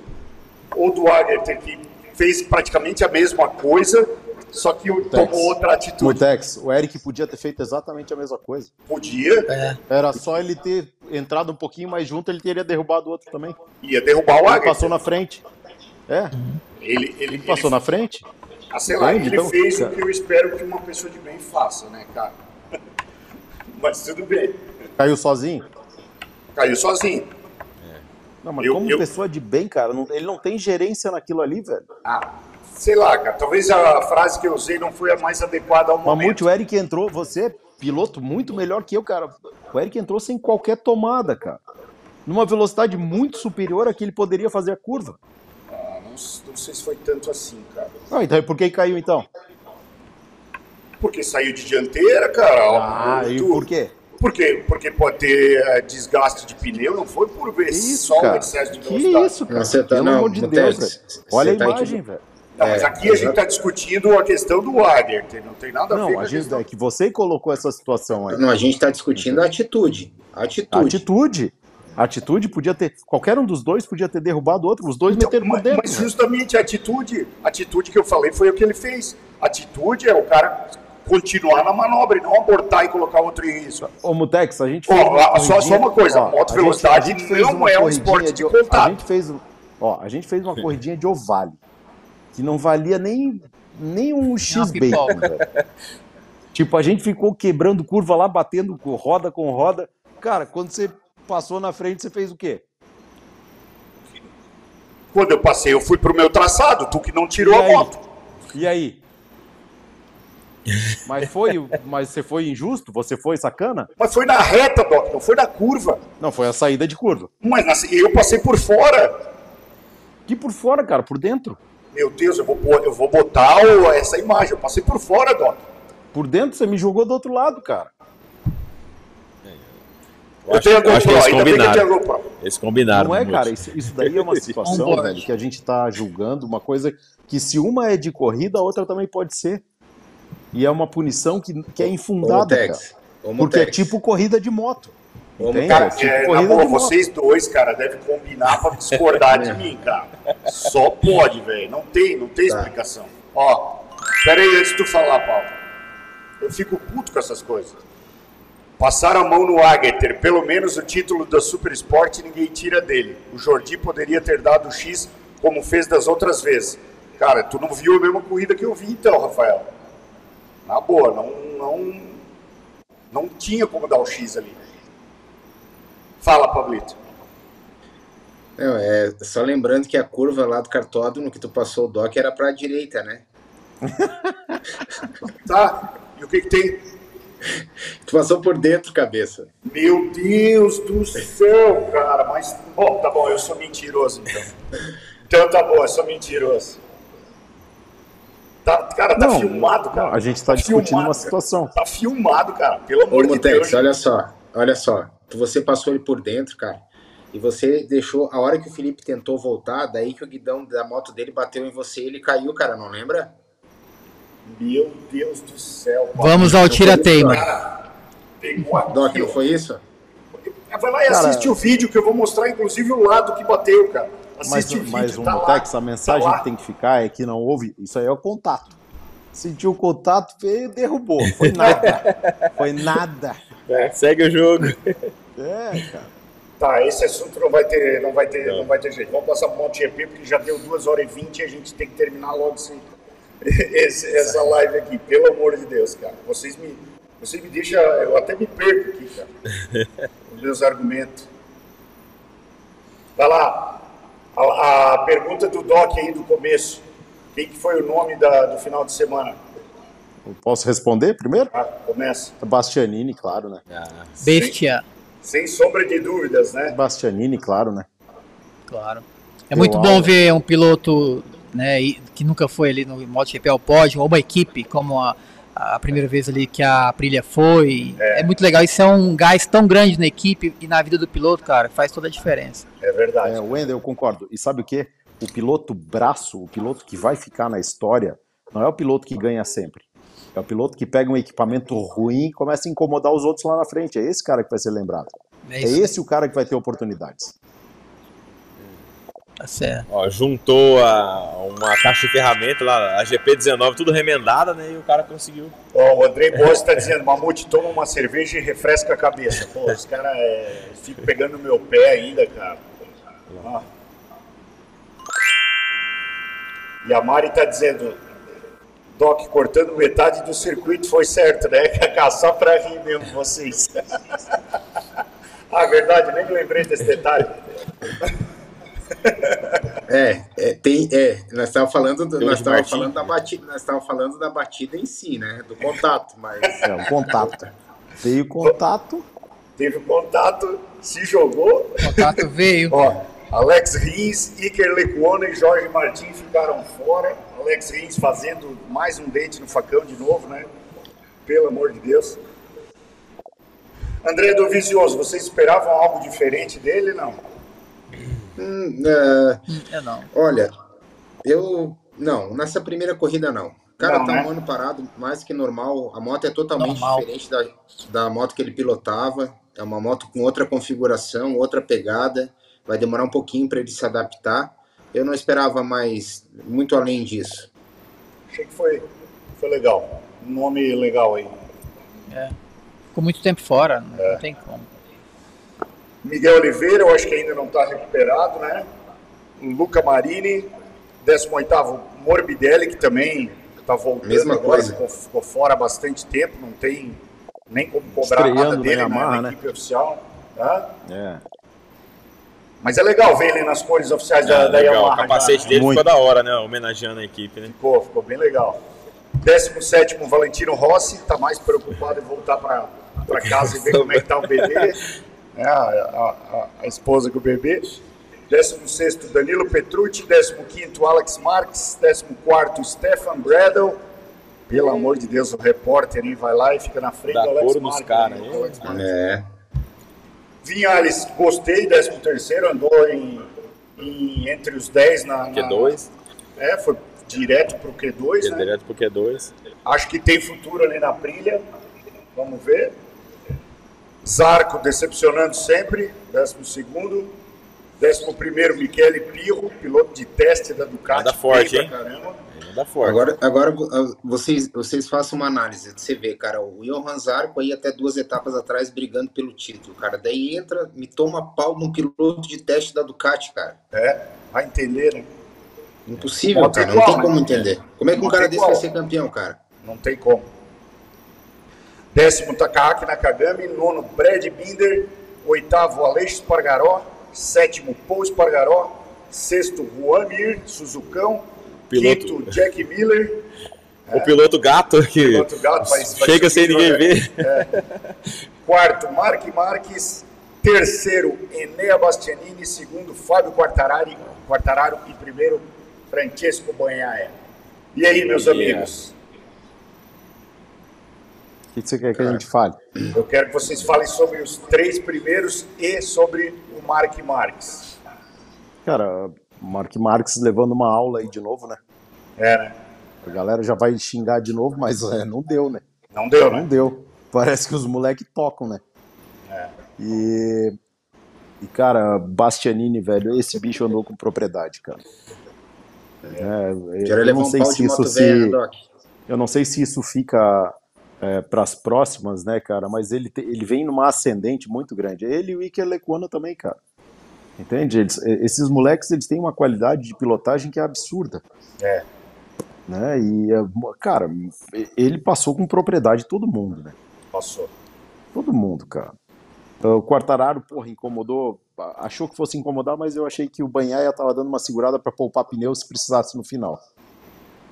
Ou do Agerter que fez praticamente a mesma coisa, só que tomou outra atitude? Mutex, o Eric podia ter feito exatamente a mesma coisa. Podia. É. Era só ele ter entrado um pouquinho mais junto, ele teria derrubado o outro também. Ia derrubar o Ele Agerter. passou na frente. É. Ele, ele, Passou na frente? Ah, sei lá, Entende? ele Então, fez cara. o que eu espero que uma pessoa de bem faça, né, cara? Mas tudo bem. Caiu sozinho? Caiu sozinho. Não, mas Eu- como eu- pessoa de bem, cara, não- ele não tem gerência naquilo ali, velho. Ah, sei lá, cara. Talvez a frase que eu usei não foi a mais adequada ao momento. Mamute, o Eric entrou, você é piloto muito melhor que eu, cara. O Eric entrou sem qualquer tomada, cara. Numa velocidade muito superior a que ele poderia fazer a curva. Ah, não, não sei se foi tanto assim, cara. Não, então por que caiu então? Porque saiu de dianteira, cara. Ah, e muito- por quê? Porque, porque pode ter eh, desgaste de pneu, não foi por ver só o cara? excesso de Que velocidade. isso, cara? Você tá- Pelo não, amor de Deus, velho. Olha a tá imagem, velho. Não, mas É, aqui a gente está discutindo a questão do Agerter, não tem nada a ver Não, com a a gente, é que você colocou essa situação aí. Não, a gente está discutindo a atitude. A atitude. Atitude. Atitude podia ter. Qualquer um dos dois podia ter derrubado o outro. Os dois meteram por dentro. Então, Mas justamente a atitude, a atitude que eu falei foi o que ele fez. Atitude é o cara continuar na manobra e não abortar e colocar outro em risco. Ô, Mutex, a gente Ó, fez. uma a- só- só uma coisa, ó, moto a velocidade gente- a gente fez não uma é um corridinha esporte de A contato. gente fez, ó, a gente fez uma corridinha de ovale, que não valia nem, nem um X-Bacon. Tipo, a gente ficou quebrando curva lá, batendo com roda com roda. Cara, quando você passou na frente, você fez o quê? Quando eu passei, eu fui pro meu traçado, tu que não tirou a moto. E aí? Mas foi, mas você foi injusto? Você foi sacana? Mas foi na reta, Doc, não foi na curva. Não, foi a saída de curva. Mas na- eu passei por fora. Que por fora, cara, por dentro. Meu Deus, eu vou, pôr- eu vou botar essa imagem. Eu passei por fora, Doc. Por dentro você me jogou do outro lado, cara. Eu tenho a eu acho que GoPro, eles ainda bem que eu combinaram. tenho a GoPro. Eles combinaram. Não é, cara, isso, isso daí é uma situação, velho, que a gente tá julgando uma coisa que se uma é de corrida, a outra também pode ser. E é uma punição que, que é infundada, Ô, cara. Porque é tipo corrida de moto. Entende? Cara, É tipo é, na boa, vocês dois, cara, devem combinar pra discordar de mim, cara. Só pode, velho. Não tem, não tem Tá. explicação. Ó, pera aí antes de tu falar, Paulo. Eu fico puto com essas coisas. Passaram a mão no Agerter, pelo menos o título da Super Sport ninguém tira dele. O Jordi poderia ter dado o X como fez das outras vezes. Cara, tu não viu a mesma corrida que eu vi então, Rafael. Na boa, não, não, não tinha como dar o X ali. Fala, Pablito. Não, é, só lembrando que a curva lá do cartódromo que tu passou o dock era pra direita, né? Tá, e o que que tem? Tu passou por dentro, cabeça. Meu Deus do céu, cara, mas. Bom, tá bom, eu sou mentiroso então. Então tá bom, eu sou mentiroso. Tá, cara, tá Não, filmado, cara. A gente tá discutindo filmado, uma cara. situação. Tá filmado, cara, pelo Ô, amor de Mutex, Deus. olha só, olha só. Você passou ele por dentro, cara. E você deixou. A hora que o Felipe tentou voltar, daí que o guidão da moto dele bateu em você e ele caiu, cara, não lembra? Meu Deus do céu. Vamos ao tira-teima. Doc, não foi isso? Vai lá e Cara- assiste o vídeo que eu vou mostrar, inclusive, o lado que bateu, cara. Mas, Assiste o vídeo, mas o tá. Mutex, a mensagem tá que tem que ficar é que não houve. Isso aí é o contato. Sentiu o contato, veio e derrubou. Foi nada. Foi nada. É, segue o jogo. É, cara. Tá, esse assunto não vai ter, não vai ter, não vai ter jeito. Vamos passar pro MotoGP, porque já deu 2 horas e 20 e a gente tem que terminar logo esse, esse- essa live aqui, pelo amor de Deus, cara. Vocês me, vocês me deixam, eu até me perco aqui, cara, os meus argumentos. Vai lá, a, a pergunta do Doc aí do começo. Quem que foi o nome da- do final de semana? Eu Posso responder primeiro? Ah, começa. Bastianini, claro, né? Bestia. Sem sombra de dúvidas, né? Bastianini, claro, né? Claro. É Eu muito bom ver um piloto né, que nunca foi ali no MotoGP ao pódio, ou uma equipe, como a, a primeira vez ali que a Aprilia foi. É. muito legal. Isso é um gás tão grande na equipe e na vida do piloto, cara, que faz toda a diferença. É verdade. É, Wendel, eu concordo. E sabe o que? O piloto braço, o piloto que vai ficar na história, não é o piloto que ganha sempre. É o piloto que pega um equipamento ruim e começa a incomodar os outros lá na frente. É esse cara que vai ser lembrado. É É, esse o cara que vai ter oportunidades. Tá certo. Ó, juntou a, uma caixa de ferramenta lá, a GP19, tudo remendada, né? E o cara conseguiu. Ó, o Andrei Bossi tá dizendo, Mamute, toma uma cerveja e refresca a cabeça. Pô, os caras é, ficam pegando meu pé ainda, cara. Ó. E a Mari tá dizendo, Doc, cortando metade do circuito foi certo, né? Só pra rir mesmo vocês. ah, verdade, nem me lembrei desse detalhe. É, é, tem, é, nós estávamos falando, do- nós estávamos falando da batida, nós estávamos falando da batida em si, né? Do contato, mas É, o contato. Veio contato. Teve contato, se jogou. Contato veio. Ó, Alex Rins, Iker Lecuona e Jorge Martin ficaram fora. Alex Rins fazendo mais um dente no facão de novo, né? Pelo amor de Deus. André Dovizioso, vocês esperavam algo diferente dele, não? Hum, é, É não. olha, eu não, nessa primeira corrida não. O cara Não, tá né? um ano parado, mais que normal. A moto é totalmente Normal. diferente da, da moto que ele pilotava. É uma moto com outra configuração, outra pegada. Vai demorar um pouquinho para ele se adaptar. Eu não esperava mais muito além disso. Achei que foi, foi legal. Um nome legal aí. É. Ficou muito tempo fora, não É. tem como. Miguel Oliveira, eu acho que ainda não está recuperado, né? Luca Marini, 18º Morbidelli, que também está voltando Mesma agora, coisa. Ficou, ficou fora há bastante tempo, não tem nem como cobrar Estreando nada na dele na, na né? equipe oficial. Hã? É. Mas é legal ver ele nas cores oficiais da, Ah, da legal, Yamaha. o capacete já, né? dele Muito. ficou da hora, né? Homenageando a equipe, né? Ficou, ficou bem legal. 17 Valentino Rossi, está mais preocupado em voltar para casa e ver como é que tá o bebê. É, a, a- a- esposa com o bebê. 16 Danilo Petrucci, 15 Alex Marques, 14 Stefan Bradel. Pelo amor de Deus, o repórter hein, vai lá e fica na frente Dá do Alex Marques. caras, né? Alex Marques. É. Vinhales, gostei, 13 andou em, em- entre os 10 na, na- Q2, É, foi direto pro Q2, né? direto pro Q2. Acho que tem futuro ali na brilha. Vamos ver. Zarco decepcionando sempre, 12 segundo. 11 primeiro, Michele Pirro, piloto de teste da Ducati. Anda forte, hein? Caramba. Forte. Agora, agora vo- vocês, vocês façam uma análise. Você vê, cara, o Johan Zarco aí até duas etapas atrás brigando pelo título, cara. Daí entra, me toma pau num piloto de teste da Ducati, cara. É, vai entender, né? Impossível, Não cara. tem Não tem como, né? entender. Como é que um cara desse vai ser campeão, cara? Não tem como. Décimo, Takahaki Nakagami. Nono, Brad Binder. Oitavo, Aleixo Espargaró. Sétimo, Paul Espargaró. Sexto, Juan Mir, Suzucão. Piloto. Quinto, Jack Miller. O piloto gato que Piloto gato, vai- vai chega sem ninguém ver. É. Quarto, Mark Marques. Terceiro, Enea Bastianini. Segundo, Fábio Quartarari, Quartararo. E primeiro, Francesco Banhaia. E aí, meus Yeah. amigos? O que você quer que a gente fale? Eu quero que vocês falem sobre os três primeiros e sobre o Mark Marques. Cara, Mark Marques levando uma aula aí de novo, né? É, né? A galera já vai xingar de novo, mas é, não deu, né? Não deu, né? Não deu. Parece que os moleques tocam, né? É. E, e, cara, Bastianini, velho, esse bicho andou com propriedade, cara. É, Quero eu não um sei pau se isso moto velha, né, se, Doc? eu não sei se isso fica para as próximas, né, cara? Mas ele, te- ele vem numa ascendente muito grande. Ele e o Iker Lecuona também, cara. Entende? Eles- esses moleques, eles têm uma qualidade de pilotagem que é absurda É. né? E, é, cara, ele passou com propriedade todo mundo, né? Passou. Todo mundo, cara. Então, O Quartararo, porra, incomodou, achou que fosse incomodar, mas eu achei que o Banhaia tava dando uma segurada para poupar pneu se precisasse no final.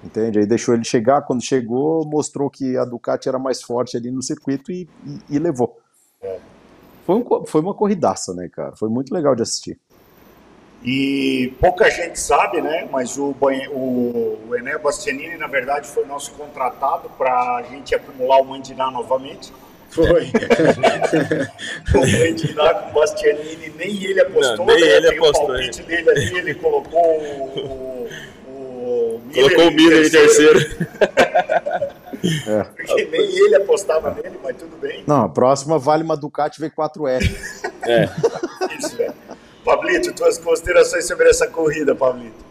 Entende? Aí deixou ele chegar, quando chegou, mostrou que a Ducati era mais forte ali no circuito e, e- e levou. Foi, um foi uma corridaça, né, cara? Foi muito legal de assistir. E pouca gente sabe, né? Mas o, o, o Ené Bastianini, na verdade, foi nosso contratado para a gente acumular o Mandiná novamente. Foi. o Mandiná com o Bastianini, nem ele apostou. Não, nem né? ele Tem apostou, O palpite dele ali, ele colocou o. o, o Colocou o Miller em terceiro. É. Porque nem ele apostava nele, mas tudo bem. Não, a próxima vale uma Ducati V4R. É. Isso, velho. Pablito, tuas considerações sobre essa corrida, Pablito?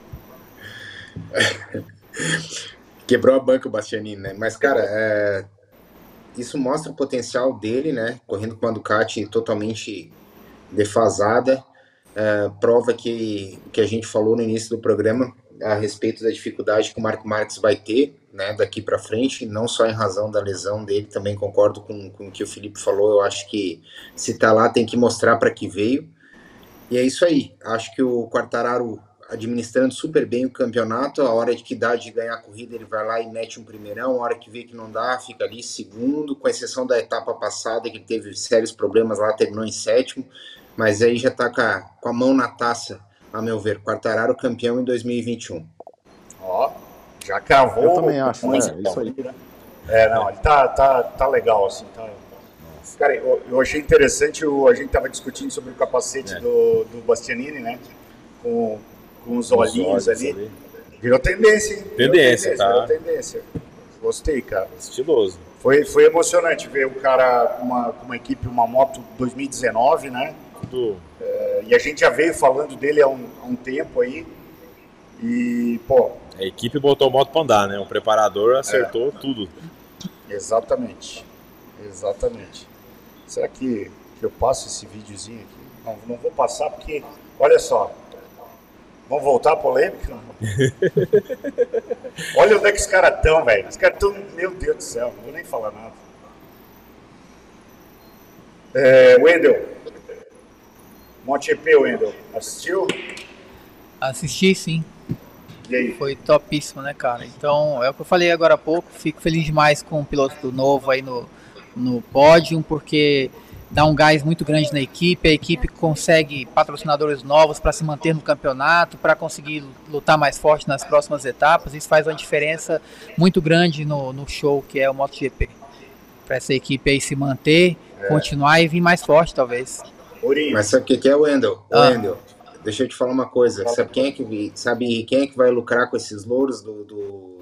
Quebrou a banca o Bastianini, né? Mas, cara, é, isso mostra o potencial dele, né? Correndo com uma Ducati totalmente defasada. É, prova que o que a gente falou no início do programa a respeito da dificuldade que o Marco Marques vai ter né, daqui para frente, não só em razão da lesão dele, também concordo com, com o que o Felipe falou. Eu acho que se tá lá tem que mostrar para que veio. E é isso aí. Acho que o Quartararo administrando super bem o campeonato, a hora de que dá de ganhar a corrida, ele vai lá e mete um primeirão, a hora que vê que não dá, fica ali segundo, com exceção da etapa passada, que teve sérios problemas lá, terminou em sétimo, mas aí já tá com a, com a mão na taça, a meu ver. Quartararo campeão em 2021. Ó, já cravou. Eu também acho, né? Isso aí. É, não, ele tá, tá, tá legal, assim, tá. Cara, eu, eu achei interessante, o, a gente tava discutindo sobre o capacete É. do, do Bastianini, né? Com, com os Os olhinhos ali. ali. Virou tendência, hein? Virou Tendência, tá? Virou tendência. Gostei, cara. Estiloso. Foi, foi emocionante ver o cara com uma, uma equipe, uma moto 2019, né? Tudo. É, e a gente já veio falando dele há um, há um tempo aí. E, pô, A equipe botou o moto pra andar, né? O preparador acertou É. tudo. Exatamente. Exatamente. Será que, que eu passo esse videozinho aqui? Não, não vou passar porque, olha só. Vamos voltar à polêmica? olha onde é que os caras estão, velho. Os caras estão, meu Deus do céu, não vou nem falar nada. É, Wendel. MotoGP, Wendel. Assistiu? Assisti sim. Foi topíssimo, né, cara? Então, é o que eu falei agora há pouco. Fico feliz demais com o piloto novo aí no, no pódio, porque dá um gás muito grande na equipe. A equipe consegue patrocinadores novos para se manter no campeonato, para conseguir lutar mais forte nas próximas etapas. Isso faz uma diferença muito grande no, no show que é o MotoGP. Para essa equipe aí se manter, É. continuar e vir mais forte, talvez. Mas sabe o que, é, Wendel? Ah. Wendel, deixa eu te falar uma coisa. Sabe quem é que, sabe quem é que vai lucrar com esses louros do, do,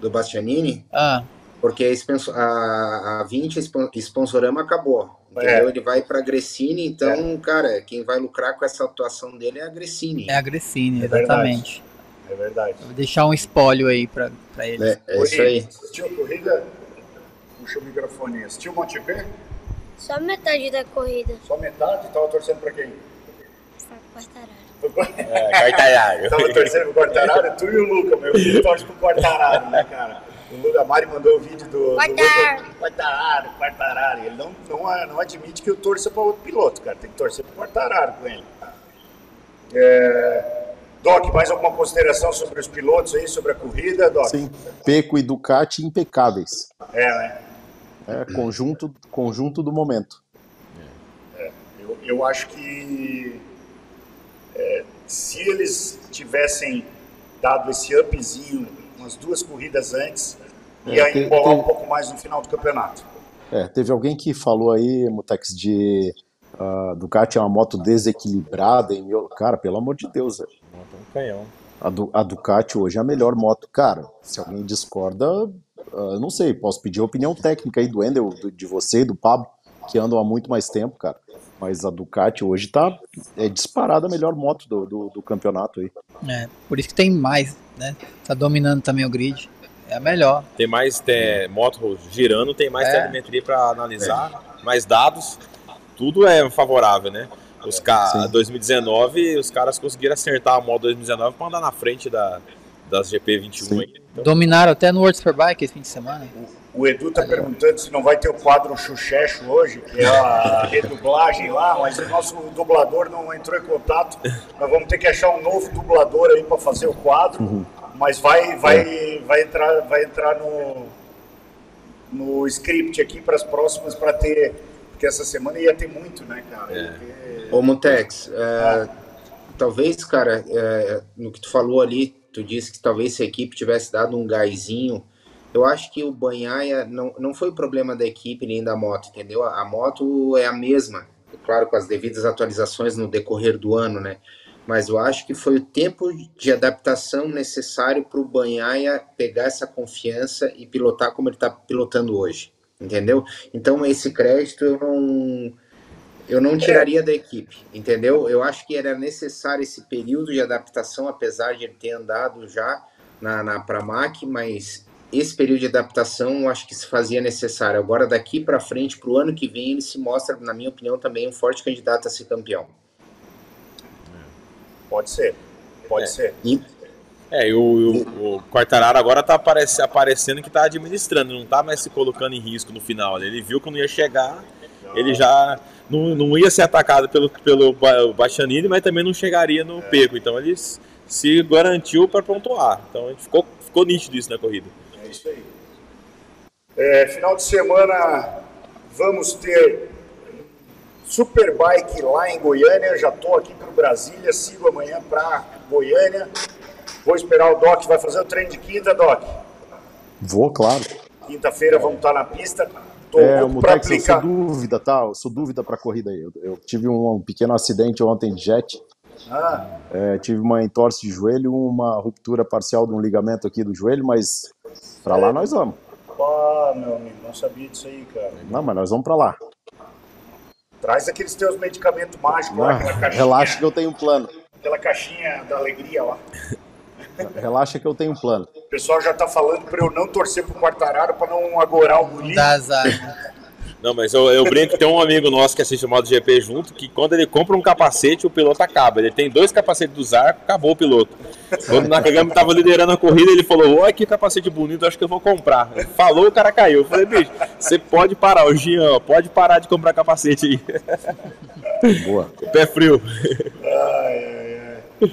do Bastianini? Ah. Porque a, sponsor- a, a 20 spon- Sponsorama acabou. Entendeu? É. Ele vai pra Gressini, então, cara, quem vai lucrar com essa atuação dele é a Gressini. É a Gressini, É verdade. exatamente. É verdade. Vou deixar um espólio aí para eles. É, é isso aí. Assistiu a corrida? Puxa o microfone. Assistiu o MotoGP? Só metade da corrida. Só metade? Tava torcendo pra quem? Quartararo. É, Quartararo. Tava torcendo pro Quartararo, tu e o Luca, meu filho torce pro Quartararo, né, cara? O Luca, Mari mandou o vídeo do, do Luca. Quartararo, Quartararo. Ele não, não, não admite que eu torça para outro piloto, cara. Tem que torcer pro Quartararo com ele. É... Doc, mais alguma consideração sobre os pilotos aí, sobre a corrida, Doc? Sim, Peco e Ducati impecáveis. É, né? É, conjunto, conjunto do momento. É, eu, eu acho que é, se eles tivessem dado esse upzinho umas duas corridas antes, É, ia embolar tem- um pouco mais no final do campeonato. É, teve alguém que falou aí, Mutex, de ah, Ducati é uma moto desequilibrada. Em, mil- cara, pelo amor de Deus, velho. Um canhão. A, Du- a Ducati hoje é a melhor moto. Cara, se alguém discorda, eu não sei, posso pedir a opinião técnica aí do Endel, do- de você e do Pablo, que andam há muito mais tempo, cara. Mas a Ducati hoje tá é disparada a melhor moto do, do, do campeonato aí. É, por isso que tem mais, né? Tá dominando também o grid. É a melhor. Tem mais tem, moto girando, tem mais É. telemetria para analisar, mais dados. Tudo é favorável, né? Os ca... 2019, os caras conseguiram acertar a moto 2019 para andar na frente da, das GP21 aí. Dominaram até no World Superbike esse fim de semana. O Edu tá perguntando se não vai ter o quadro Xuxexo hoje, que é a redublagem lá, mas o nosso dublador não entrou em contato. Nós vamos ter que achar um novo dublador aí para fazer o quadro, mas vai, vai, vai entrar, vai entrar no, no script aqui para as próximas para ter, porque essa semana ia ter muito, né, cara? Ter- Ô, Montex, é, talvez, cara, é, no que tu falou ali, tu disse que talvez se a equipe tivesse dado um gásinho. Eu acho que o Banhaia não, não foi o problema da equipe nem da moto, entendeu? A, a moto é a mesma, claro, com as devidas atualizações no decorrer do ano, né? Mas eu acho que foi o tempo de adaptação necessário para o Banhaia pegar essa confiança e pilotar como ele está pilotando hoje, entendeu? Então, esse crédito eu não eu não tiraria da equipe, entendeu? Eu acho que era necessário esse período de adaptação, apesar de ele ter andado já na, na Pramac, mas esse período de adaptação eu acho que se fazia necessário. Agora, daqui para frente, para o ano que vem, ele se mostra, na minha opinião, também um forte candidato a ser campeão. Pode ser, pode ser. É, e o, o, o Quartararo agora tá aparece, aparecendo que tá administrando, não tá mais se colocando em risco no final. né? Ele viu que não ia chegar, ele já não, não ia ser atacado pelo, pelo Ba- Bastianini, mas também não chegaria no pego. Então ele se garantiu para pontuar. Então ele ficou, ficou nítido isso na corrida. É isso aí. É, final de semana vamos ter Superbike lá em Goiânia. Já estou aqui para Brasília, sigo amanhã para Goiânia. Vou esperar o Doc, vai fazer o treino de quinta, Doc. Vou, claro. Quinta-feira vamos estar na pista. Tô É, o louco para Mutex, eu sou aplicar. dúvida, tá? Eu sou dúvida pra corrida aí. Eu, eu tive um, um pequeno acidente ontem de jet. Ah, É, tive uma entorse de joelho, uma ruptura parcial de um ligamento aqui do joelho, mas pra lá nós vamos. pá, meu amigo, não sabia disso aí, cara. Não, mas nós vamos pra lá. Traz aqueles teus medicamentos mágicos lá, Não, aquela caixinha, relaxa que eu tenho um plano. aquela caixinha da alegria lá. Relaxa que eu tenho um plano. O pessoal já tá falando para eu não torcer pro Quartararo para não agorar o guri. Dá azar. né? Não, mas eu, eu brinco que tem um amigo nosso que assiste o modo GP junto, que quando ele compra um capacete, o piloto acaba. Ele tem dois capacetes do Zarco, acabou o piloto. Quando o Nakagami tava liderando a corrida, ele falou: Olha que capacete bonito, acho que eu vou comprar. Falou, o cara caiu. Eu falei: Bicho, você pode parar, o Jean, pode parar de comprar capacete aí. Boa. Pé frio. Ai, ai, ai.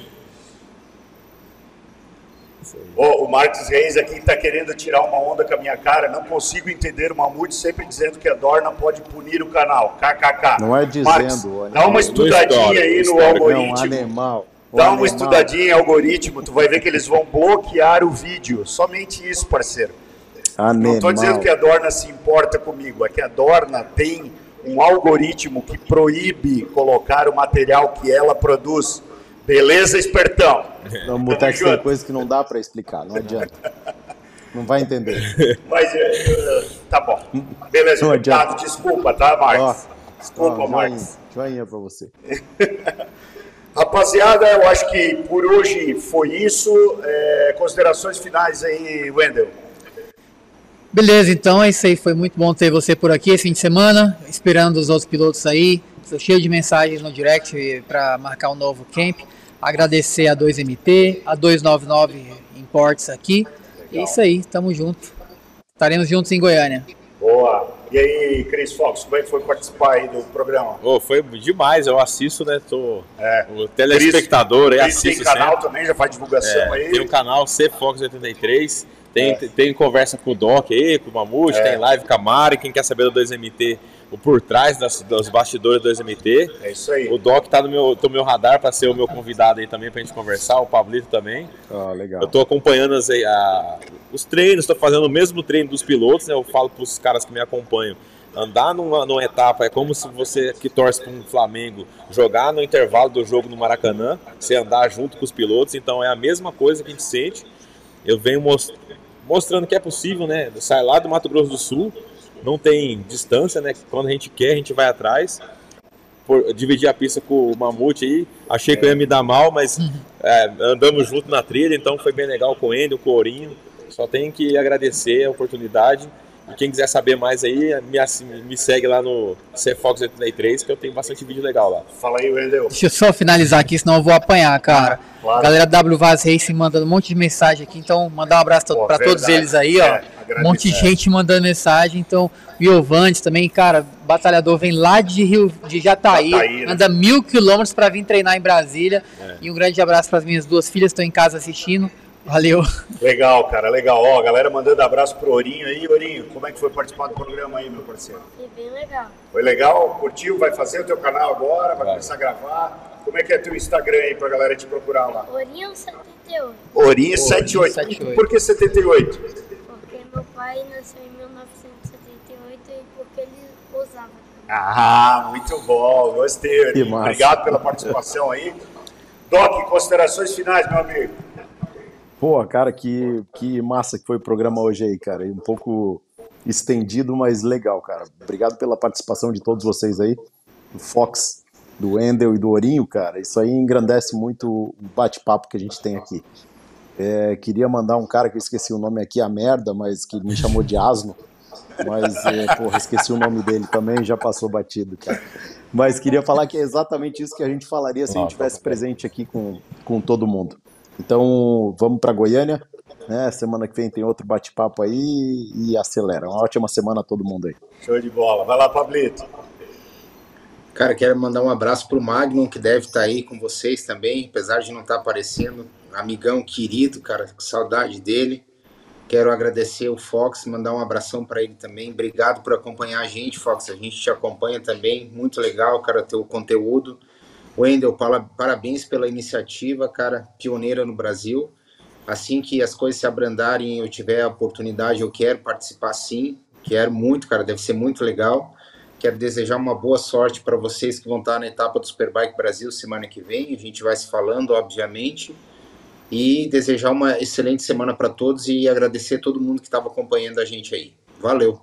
Ó, o Marcos Reis aqui tá querendo tirar uma onda com a minha cara. Não consigo entender o Mamute sempre dizendo que a Dorna pode punir o canal. KKK. Não é dizendo. Marcos, animal. dá uma estudadinha aí no algoritmo. Não, animal. O Dá uma animal. estudadinha em algoritmo, tu vai ver que eles vão bloquear o vídeo. Somente isso, parceiro. Não estou dizendo Animal. que a Dorna se importa comigo, é que a Dorna tem um algoritmo que proíbe colocar o material que ela produz. Beleza, espertão? No Mutex tem coisa que não dá pra explicar, não adianta. Não vai entender. Mas é, tá bom. Beleza, Não adianta. desculpa, tá, Marcos? Desculpa, Ó, Marcos. joinha, pra você. Rapaziada, eu acho que por hoje foi isso. É, considerações finais aí, Wendel. Beleza, então é isso aí. Foi muito bom ter você por aqui esse fim de semana. Esperando os outros pilotos aí. Estou cheio de mensagens no direct para marcar um novo camp. Agradecer a 2MT, a 299 Imports aqui. É isso aí, tamo junto. Estaremos juntos em Goiânia. Boa. E aí, Cris Fox, como é que foi participar aí do programa? Oh, foi demais, eu assisto, né? Tô É. o telespectador aí, Cris tem assisto canal sempre. também, já faz divulgação É, aí. Tem o canal CFox83, tem, É. tem conversa com o Doc aí, com o Mamute, É. tem live com a Mari, quem quer saber do 2MT, o por trás das, dos bastidores do 2MT. É isso aí. O Doc tá no meu, no meu radar para ser o meu convidado aí também pra gente conversar, o Pablito também. Ah, legal. Eu tô acompanhando as, a- os treinos, tô fazendo o mesmo treino dos pilotos, né? Eu falo pros caras que me acompanham. Andar numa, numa etapa é como se você que torce para um Flamengo jogar no intervalo do jogo no Maracanã, você andar junto com os pilotos, então é a mesma coisa que a gente sente. Eu venho mos- mostrando que é possível, né? Sai lá do Mato Grosso do Sul, não tem distância, né? Quando a gente quer, a gente vai atrás. Por, dividir a pista com o Mamute aí, achei que eu ia me dar mal, mas é, andamos junto na trilha, então foi bem legal com o Ender, com o Ourinho. Só tenho que agradecer a oportunidade. E quem quiser saber mais aí, me, me segue lá no CFox83, que eu tenho bastante vídeo legal lá. Fala aí, Wendel. Deixa eu só finalizar aqui, senão eu vou apanhar, cara. Claro. Galera da W Vaz Racing mandando um monte de mensagem aqui, então mandar um abraço pra todos eles aí, ó. É, um monte de gente mandando mensagem, então o Iovantes também, cara, batalhador vem lá de Rio de Jataí, Jataí, né? anda mil quilômetros pra vir treinar em Brasília. É. E um grande abraço para as minhas duas filhas, estão em casa assistindo. Valeu. Legal, cara, legal. Ó, a galera mandando abraço pro Ourinho aí. Ourinho, como é que foi participar do programa aí, meu parceiro? Foi bem legal. Foi legal? Curtiu? Vai fazer o teu canal agora? Vai começar a gravar? Como é que é teu Instagram aí pra galera te procurar lá? Orion 78. Ourinho 78. 78. Por que 78? Porque meu pai nasceu em 1978 e porque ele usava. Ah, muito bom. Gostei, Ourinho. Obrigado pela participação aí. Doc, considerações finais, meu amigo. Pô, cara, que, que massa que foi o programa hoje aí, cara. Um pouco estendido, mas legal, cara. Obrigado pela participação de todos vocês aí. Do Fox, do Endel e do Ourinho, cara. Isso aí engrandece muito o bate-papo que a gente tem aqui. É, queria mandar um cara que eu esqueci o nome aqui, a merda, mas que me chamou de asno. Mas, é, porra, esqueci o nome dele também, já passou batido, cara. Mas queria falar que é exatamente isso que a gente falaria se a gente tivesse presente aqui com, com todo mundo. Então, vamos para Goiânia, né? Semana que vem tem outro bate-papo aí e acelera. Uma ótima semana a todo mundo aí. Show de bola. Vai lá, Pablito. Cara, quero mandar um abraço pro Magnum, que deve estar aí com vocês também, apesar de não estar aparecendo. Amigão querido, cara, com saudade dele. Quero agradecer o Fox, mandar um abração para ele também. Obrigado por acompanhar a gente, Fox. A gente te acompanha também. Muito legal, cara, teu conteúdo. Wendel, parabéns pela iniciativa, cara, pioneira no Brasil. Assim que as coisas se abrandarem eu tiver a oportunidade, eu quero participar sim. Quero muito, cara, deve ser muito legal. Quero desejar uma boa sorte para vocês que vão estar na etapa do Superbike Brasil semana que vem. A gente vai se falando, obviamente. E desejar uma excelente semana para todos e agradecer todo mundo que estava acompanhando a gente aí. Valeu.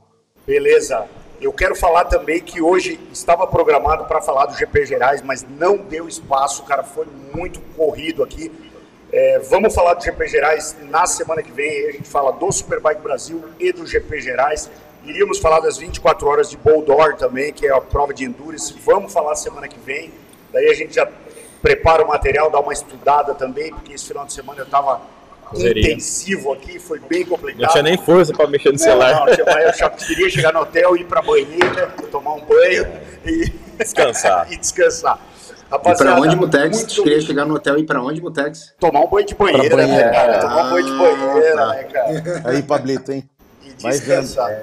Beleza. Eu quero falar também que hoje estava programado para falar do GP Gerais, mas não deu espaço, cara, foi muito corrido aqui. É, vamos falar do GP Gerais na semana que vem, a gente fala do Superbike Brasil e do GP Gerais. Iríamos falar das 24 horas de Boldor também, que é a prova de Endurance. Vamos falar semana que vem. Daí a gente já prepara o material, dá uma estudada também, porque esse final de semana eu estava Intensivo aqui, foi bem complicado. Não tinha nem força para mexer no Não, celular. não, tinha- eu queria chegar no hotel, ir pra banheira, tomar um banho e Descansar. e descansar. E Rapaziada, para onde, Mutex? muito- Queria chegar no hotel e para onde, Mutex? Tomar um banho de banheira, banheira. né, cara? Tomar um banho de banheira, Ah, tá. né, cara? Aí, Pablito, hein? E descansar.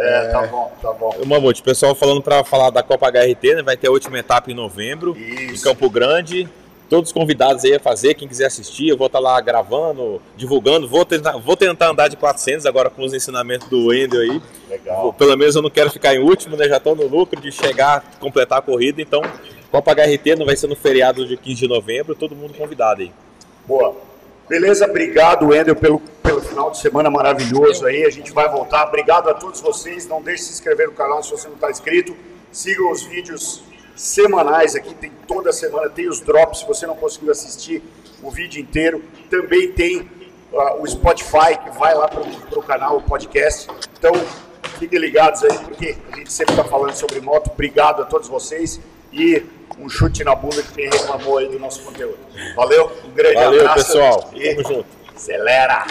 É, tá bom, tá bom. Mamute, o pessoal falando para falar da Copa HRT, né? Vai ter a última etapa em novembro, em Campo Grande. Todos os convidados aí a fazer, quem quiser assistir, eu vou estar lá gravando, divulgando. Vou tentar, vou tentar andar de 400 agora com os ensinamentos do Wendel aí. Legal. Pelo menos eu não quero ficar em último, né? Já estou no lucro de chegar, completar a corrida. Então, Copa HRT não vai ser no feriado de 15 de novembro, todo mundo convidado aí. Boa. Beleza, obrigado, Wendel, pelo, pelo final de semana maravilhoso aí. A gente vai voltar. Obrigado a todos vocês. Não deixe de se inscrever no canal se você não está inscrito. Sigam os vídeos semanais aqui, tem toda semana, tem os drops. Se você não conseguiu assistir o vídeo inteiro, também tem ah, o Spotify que vai lá para o canal, o podcast. Então, fiquem ligados aí, porque a gente sempre está falando sobre moto. Obrigado a todos vocês. e um chute na bunda que quem reclamou aí do nosso conteúdo. Valeu, um grande Valeu, abraço. pessoal. E Tamo junto. Acelera!